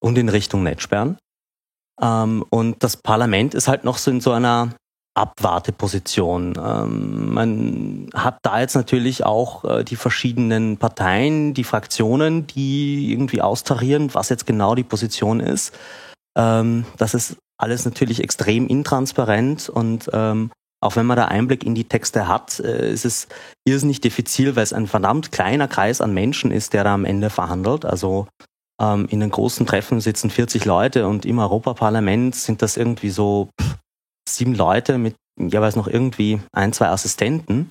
und in Richtung Netzsperren. Ähm, und das Parlament ist halt noch so in so einer Abwarteposition. Ähm, man hat da jetzt natürlich auch äh, die verschiedenen Parteien, die Fraktionen, die irgendwie austarieren, was jetzt genau die Position ist. Ähm, das ist alles natürlich extrem intransparent und ähm, auch wenn man da Einblick in die Texte hat, äh, ist es irrsinnig diffizil, weil es ein verdammt kleiner Kreis an Menschen ist, der da am Ende verhandelt. Also ähm, in den großen Treffen sitzen 40 Leute und im Europaparlament sind das irgendwie so pff, sieben Leute mit jeweils noch irgendwie ein, zwei Assistenten,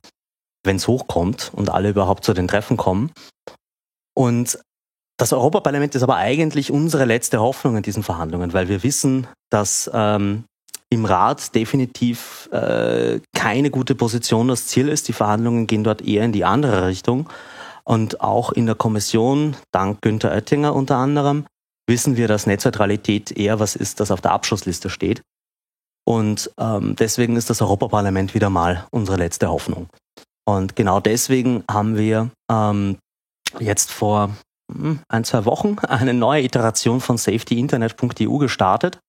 wenn es hochkommt und alle überhaupt zu den Treffen kommen. Und das Europaparlament ist aber eigentlich unsere letzte Hoffnung in diesen Verhandlungen, weil wir wissen, dass ähm, im Rat definitiv äh, keine gute Position das Ziel ist. Die Verhandlungen gehen dort eher in die andere Richtung. Und auch in der Kommission, dank Günther Oettinger unter anderem, wissen wir, dass Netzneutralität eher was ist, das auf der Abschlussliste steht. Und ähm, deswegen ist das Europaparlament wieder mal unsere letzte Hoffnung. Und genau deswegen haben wir ähm, jetzt vor ein, zwei Wochen eine neue Iteration von safetyinternet.eu gestartet,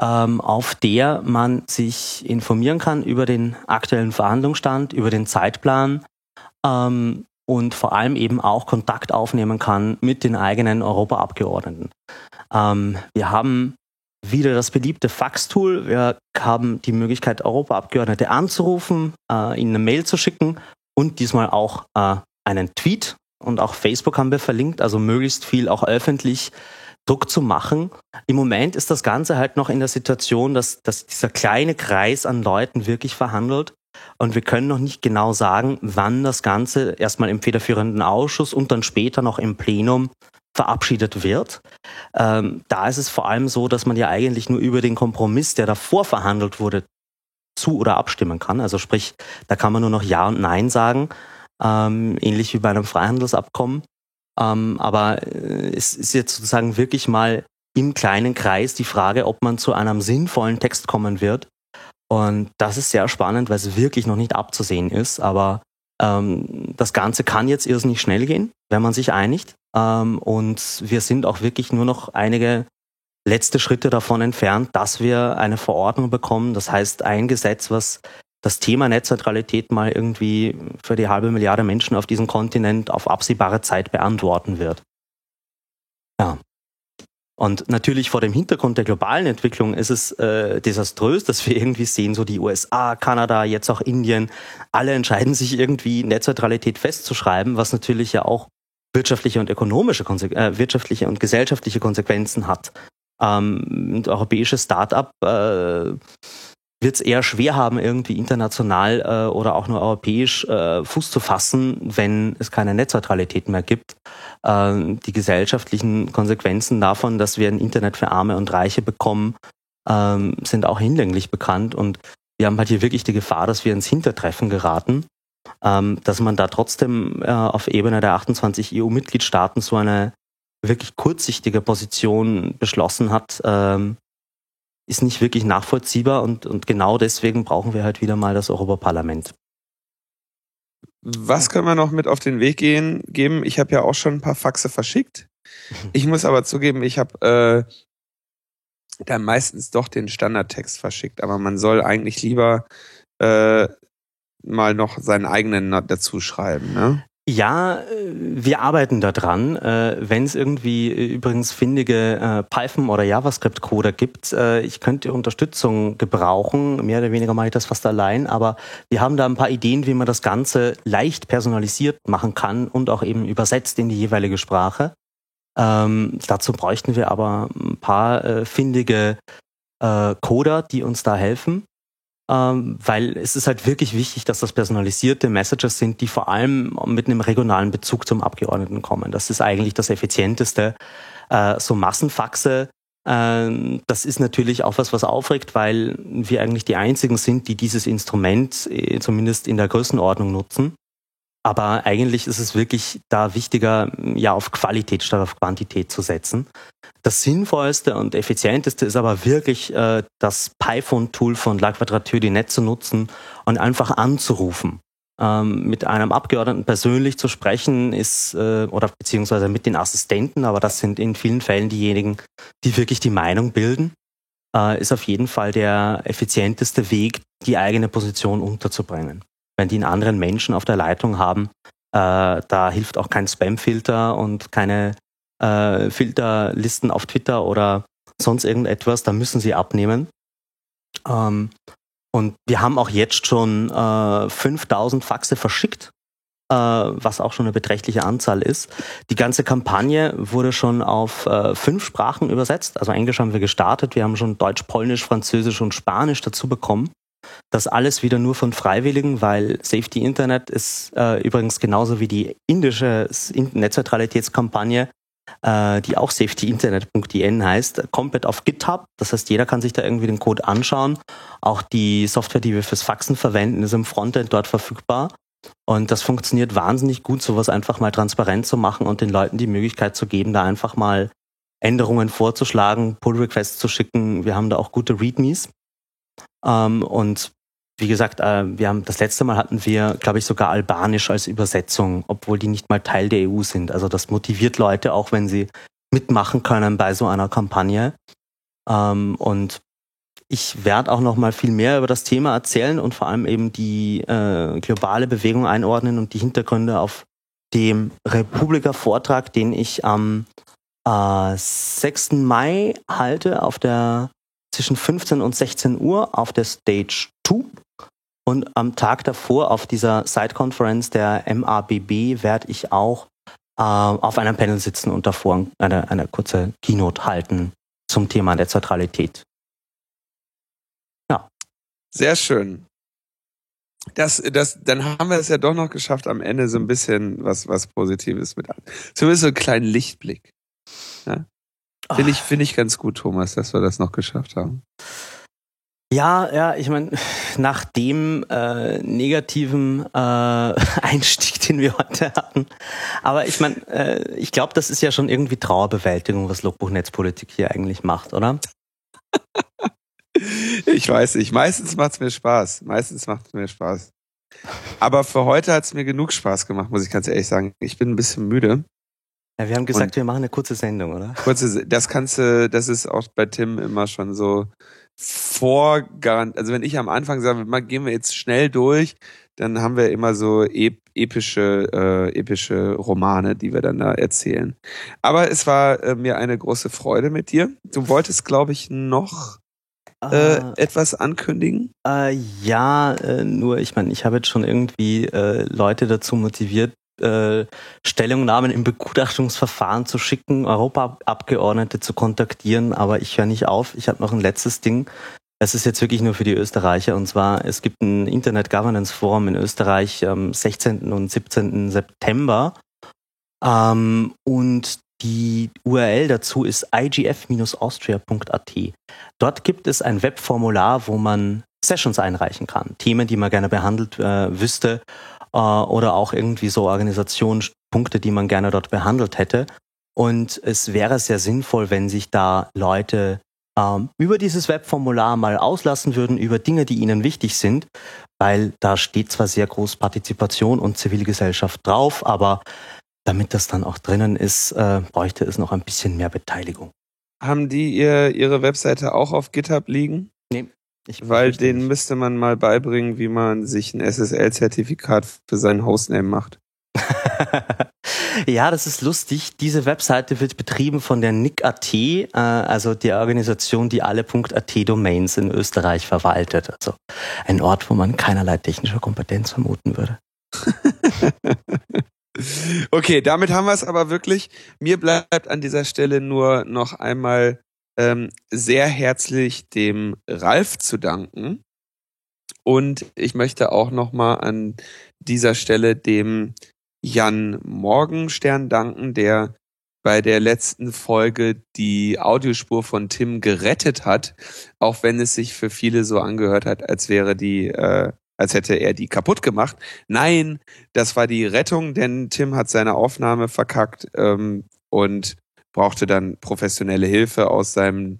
ähm, auf der man sich informieren kann über den aktuellen Verhandlungsstand, über den Zeitplan ähm, und vor allem eben auch Kontakt aufnehmen kann mit den eigenen Europaabgeordneten. Ähm, wir haben wieder das beliebte Fax-Tool. Wir haben die Möglichkeit, Europaabgeordnete anzurufen, äh, ihnen eine Mail zu schicken und diesmal auch äh, einen Tweet. Und auch Facebook haben wir verlinkt, also möglichst viel auch öffentlich Druck zu machen. Im Moment ist das Ganze halt noch in der Situation, dass, dass dieser kleine Kreis an Leuten wirklich verhandelt. Und wir können noch nicht genau sagen, wann das Ganze erstmal im federführenden Ausschuss und dann später noch im Plenum verabschiedet wird. Ähm, da ist es vor allem so, dass man ja eigentlich nur über den Kompromiss, der davor verhandelt wurde, zu oder abstimmen kann. Also sprich, da kann man nur noch Ja und Nein sagen, ähm, ähnlich wie bei einem Freihandelsabkommen. Ähm, aber äh, es ist jetzt sozusagen wirklich mal im kleinen Kreis die Frage, ob man zu einem sinnvollen Text kommen wird. Und das ist sehr spannend, weil es wirklich noch nicht abzusehen ist. Aber ähm, das Ganze kann jetzt irrsinnig schnell gehen, wenn man sich einigt. Ähm, und wir sind auch wirklich nur noch einige letzte Schritte davon entfernt, dass wir eine Verordnung bekommen. Das heißt, ein Gesetz, was das Thema Netzneutralität mal irgendwie für die halbe Milliarde Menschen auf diesem Kontinent auf absehbare Zeit beantworten wird. Ja. Und natürlich vor dem Hintergrund der globalen Entwicklung ist es äh, desaströs, dass wir irgendwie sehen, so die USA, Kanada, jetzt auch Indien, alle entscheiden sich irgendwie Netzneutralität festzuschreiben, was natürlich ja auch wirtschaftliche und ökonomische, äh, wirtschaftliche und gesellschaftliche Konsequenzen hat. Ähm, ein europäisches Start-up äh, wird es eher schwer haben, irgendwie international äh, oder auch nur europäisch äh, Fuß zu fassen, wenn es keine Netzneutralität mehr gibt. Äh, die gesellschaftlichen Konsequenzen davon, dass wir ein Internet für Arme und Reiche bekommen, ähm, sind auch hinlänglich bekannt. Und wir haben halt hier wirklich die Gefahr, dass wir ins Hintertreffen geraten, ähm, dass man da trotzdem äh, auf Ebene der 28 EU-Mitgliedstaaten so eine wirklich kurzsichtige Position beschlossen hat, ähm, ist nicht wirklich nachvollziehbar und, und genau deswegen brauchen wir halt wieder mal das Europaparlament. Was können wir noch mit auf den Weg gehen, geben? Ich habe ja auch schon ein paar Faxe verschickt. Ich muss aber zugeben, ich habe äh, dann meistens doch den Standardtext verschickt, aber man soll eigentlich lieber äh, mal noch seinen eigenen dazu schreiben. Ne? Ja, äh, wir arbeiten daran. Äh, Wenn es irgendwie äh, übrigens findige Python- oder JavaScript-Coder gibt, ich könnte Unterstützung gebrauchen. Mehr oder weniger mache ich das fast allein, aber wir haben da ein paar Ideen, wie man das Ganze leicht personalisiert machen kann und auch eben übersetzt in die jeweilige Sprache. Ähm, dazu bräuchten wir aber ein paar findige Coder, die uns da helfen weil es ist halt wirklich wichtig, dass das personalisierte Messages sind, die vor allem mit einem regionalen Bezug zum Abgeordneten kommen. Das ist eigentlich das Effizienteste. Äh, so Massenfaxe, äh, das ist natürlich auch was, was aufregt, weil wir eigentlich die einzigen sind, die dieses Instrument äh, zumindest in der Größenordnung nutzen. Aber eigentlich ist es wirklich da wichtiger, ja, auf Qualität statt auf Quantität zu setzen. Das sinnvollste und effizienteste ist aber wirklich äh, das Python-Tool von La Quadrature du Net zu nutzen und einfach anzurufen. Ähm, mit einem Abgeordneten persönlich zu sprechen ist, äh, oder beziehungsweise mit den Assistenten, aber das sind in vielen Fällen diejenigen, die wirklich die Meinung bilden, äh, ist auf jeden Fall der effizienteste Weg, die eigene Position unterzubringen wenn die einen anderen Menschen auf der Leitung haben, äh, da hilft auch kein Spam-Filter und keine äh, Filterlisten auf Twitter oder sonst irgendetwas, da müssen sie abnehmen. Ähm, und wir haben auch jetzt schon äh, 5000 Faxe verschickt, äh, was auch schon eine beträchtliche Anzahl ist. Die ganze Kampagne wurde schon auf äh, fünf Sprachen übersetzt. Also Englisch haben wir gestartet, wir haben schon Deutsch, Polnisch, Französisch und Spanisch dazu bekommen. Das alles wieder nur von Freiwilligen, weil Safety Internet ist äh, übrigens genauso wie die indische Netzneutralitätskampagne, äh, die auch safetyinternet.in heißt, komplett auf GitHub. Das heißt, jeder kann sich da irgendwie den Code anschauen. Auch die Software, die wir fürs Faxen verwenden, ist im Frontend dort verfügbar. Und das funktioniert wahnsinnig gut, sowas einfach mal transparent zu machen und den Leuten die Möglichkeit zu geben, da einfach mal Änderungen vorzuschlagen, Pull-Requests zu schicken. Wir haben da auch gute Readmes. Ähm, und wie gesagt, äh, wir haben das letzte Mal hatten wir, glaube ich, sogar Albanisch als Übersetzung, obwohl die nicht mal Teil der EU sind. Also das motiviert Leute, auch wenn sie mitmachen können bei so einer Kampagne. Ähm, und ich werde auch noch mal viel mehr über das Thema erzählen und vor allem eben die äh, globale Bewegung einordnen und die Hintergründe auf dem Republika-Vortrag, den ich am äh, 6. Mai halte auf der zwischen 15 und 16 Uhr auf der Stage 2. Und am Tag davor auf dieser Side-Conference der MABB werde ich auch äh, auf einem Panel sitzen und davor eine, eine kurze Keynote halten zum Thema Netzneutralität. Ja. Sehr schön. das, das, dann haben wir es ja doch noch geschafft, am Ende so ein bisschen was, was Positives mit an. Zumindest so einen kleinen Lichtblick. Ja? Finde ich, finde ich ganz gut, Thomas, dass wir das noch geschafft haben. Ja, ja, ich meine, nach dem äh, negativen äh, Einstieg, den wir heute hatten, aber ich meine, äh, ich glaube, das ist ja schon irgendwie Trauerbewältigung, was Logbuch Netzpolitik hier eigentlich macht, oder? ich weiß nicht. Meistens macht es mir Spaß. Meistens macht es mir Spaß. Aber für heute hat es mir genug Spaß gemacht, muss ich ganz ehrlich sagen. Ich bin ein bisschen müde. Ja, wir haben gesagt, Und wir machen eine kurze Sendung, oder? Kurze, das kannst du, das ist auch bei Tim immer schon so vorgarant. Also wenn ich am Anfang sage, mal gehen wir jetzt schnell durch, dann haben wir immer so ep epische, äh, epische Romane, die wir dann da erzählen. Aber es war äh, mir eine große Freude mit dir. Du wolltest, glaube ich, noch äh, äh, etwas ankündigen? Äh, ja, äh, nur ich meine, ich habe jetzt schon irgendwie äh, Leute dazu motiviert, äh, Stellungnahmen im Begutachtungsverfahren zu schicken, Europaabgeordnete zu kontaktieren, aber ich höre nicht auf. Ich habe noch ein letztes Ding. Es ist jetzt wirklich nur für die Österreicher und zwar, es gibt ein Internet Governance Forum in Österreich am 16. und 17. September. Ähm, und die URL dazu ist igf-austria.at. Dort gibt es ein Webformular, wo man Sessions einreichen kann, Themen, die man gerne behandelt äh, wüsste äh, oder auch irgendwie so Organisationspunkte, die man gerne dort behandelt hätte. Und es wäre sehr sinnvoll, wenn sich da Leute ähm, über dieses Webformular mal auslassen würden, über Dinge, die ihnen wichtig sind, weil da steht zwar sehr groß Partizipation und Zivilgesellschaft drauf, aber damit das dann auch drinnen ist, äh, bräuchte es noch ein bisschen mehr Beteiligung. Haben die ihr, ihre Webseite auch auf GitHub liegen? Nee. Ich Weil denen müsste man mal beibringen, wie man sich ein SSL-Zertifikat für seinen Hostname macht. ja, das ist lustig. Diese Webseite wird betrieben von der NIC.at, äh, also der Organisation, die alle .at-Domains in Österreich verwaltet. Also ein Ort, wo man keinerlei technische Kompetenz vermuten würde. Okay, damit haben wir es aber wirklich. Mir bleibt an dieser Stelle nur noch einmal ähm, sehr herzlich dem Ralf zu danken. Und ich möchte auch nochmal an dieser Stelle dem Jan Morgenstern danken, der bei der letzten Folge die Audiospur von Tim gerettet hat, auch wenn es sich für viele so angehört hat, als wäre die äh, als hätte er die kaputt gemacht. Nein, das war die Rettung, denn Tim hat seine Aufnahme verkackt ähm, und brauchte dann professionelle Hilfe aus seinem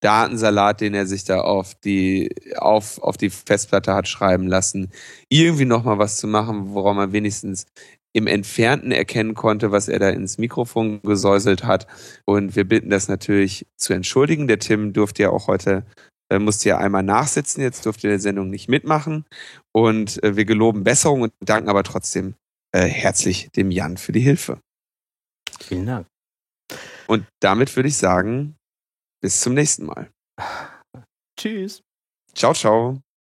Datensalat, den er sich da auf die auf auf die Festplatte hat schreiben lassen, irgendwie noch mal was zu machen, woran man wenigstens im Entfernten erkennen konnte, was er da ins Mikrofon gesäuselt hat. Und wir bitten das natürlich zu entschuldigen. Der Tim durfte ja auch heute äh, musste ja einmal nachsitzen, jetzt durfte der Sendung nicht mitmachen. Und äh, wir geloben Besserung und danken aber trotzdem äh, herzlich dem Jan für die Hilfe. Vielen Dank. Und damit würde ich sagen, bis zum nächsten Mal. Tschüss. Ciao, ciao.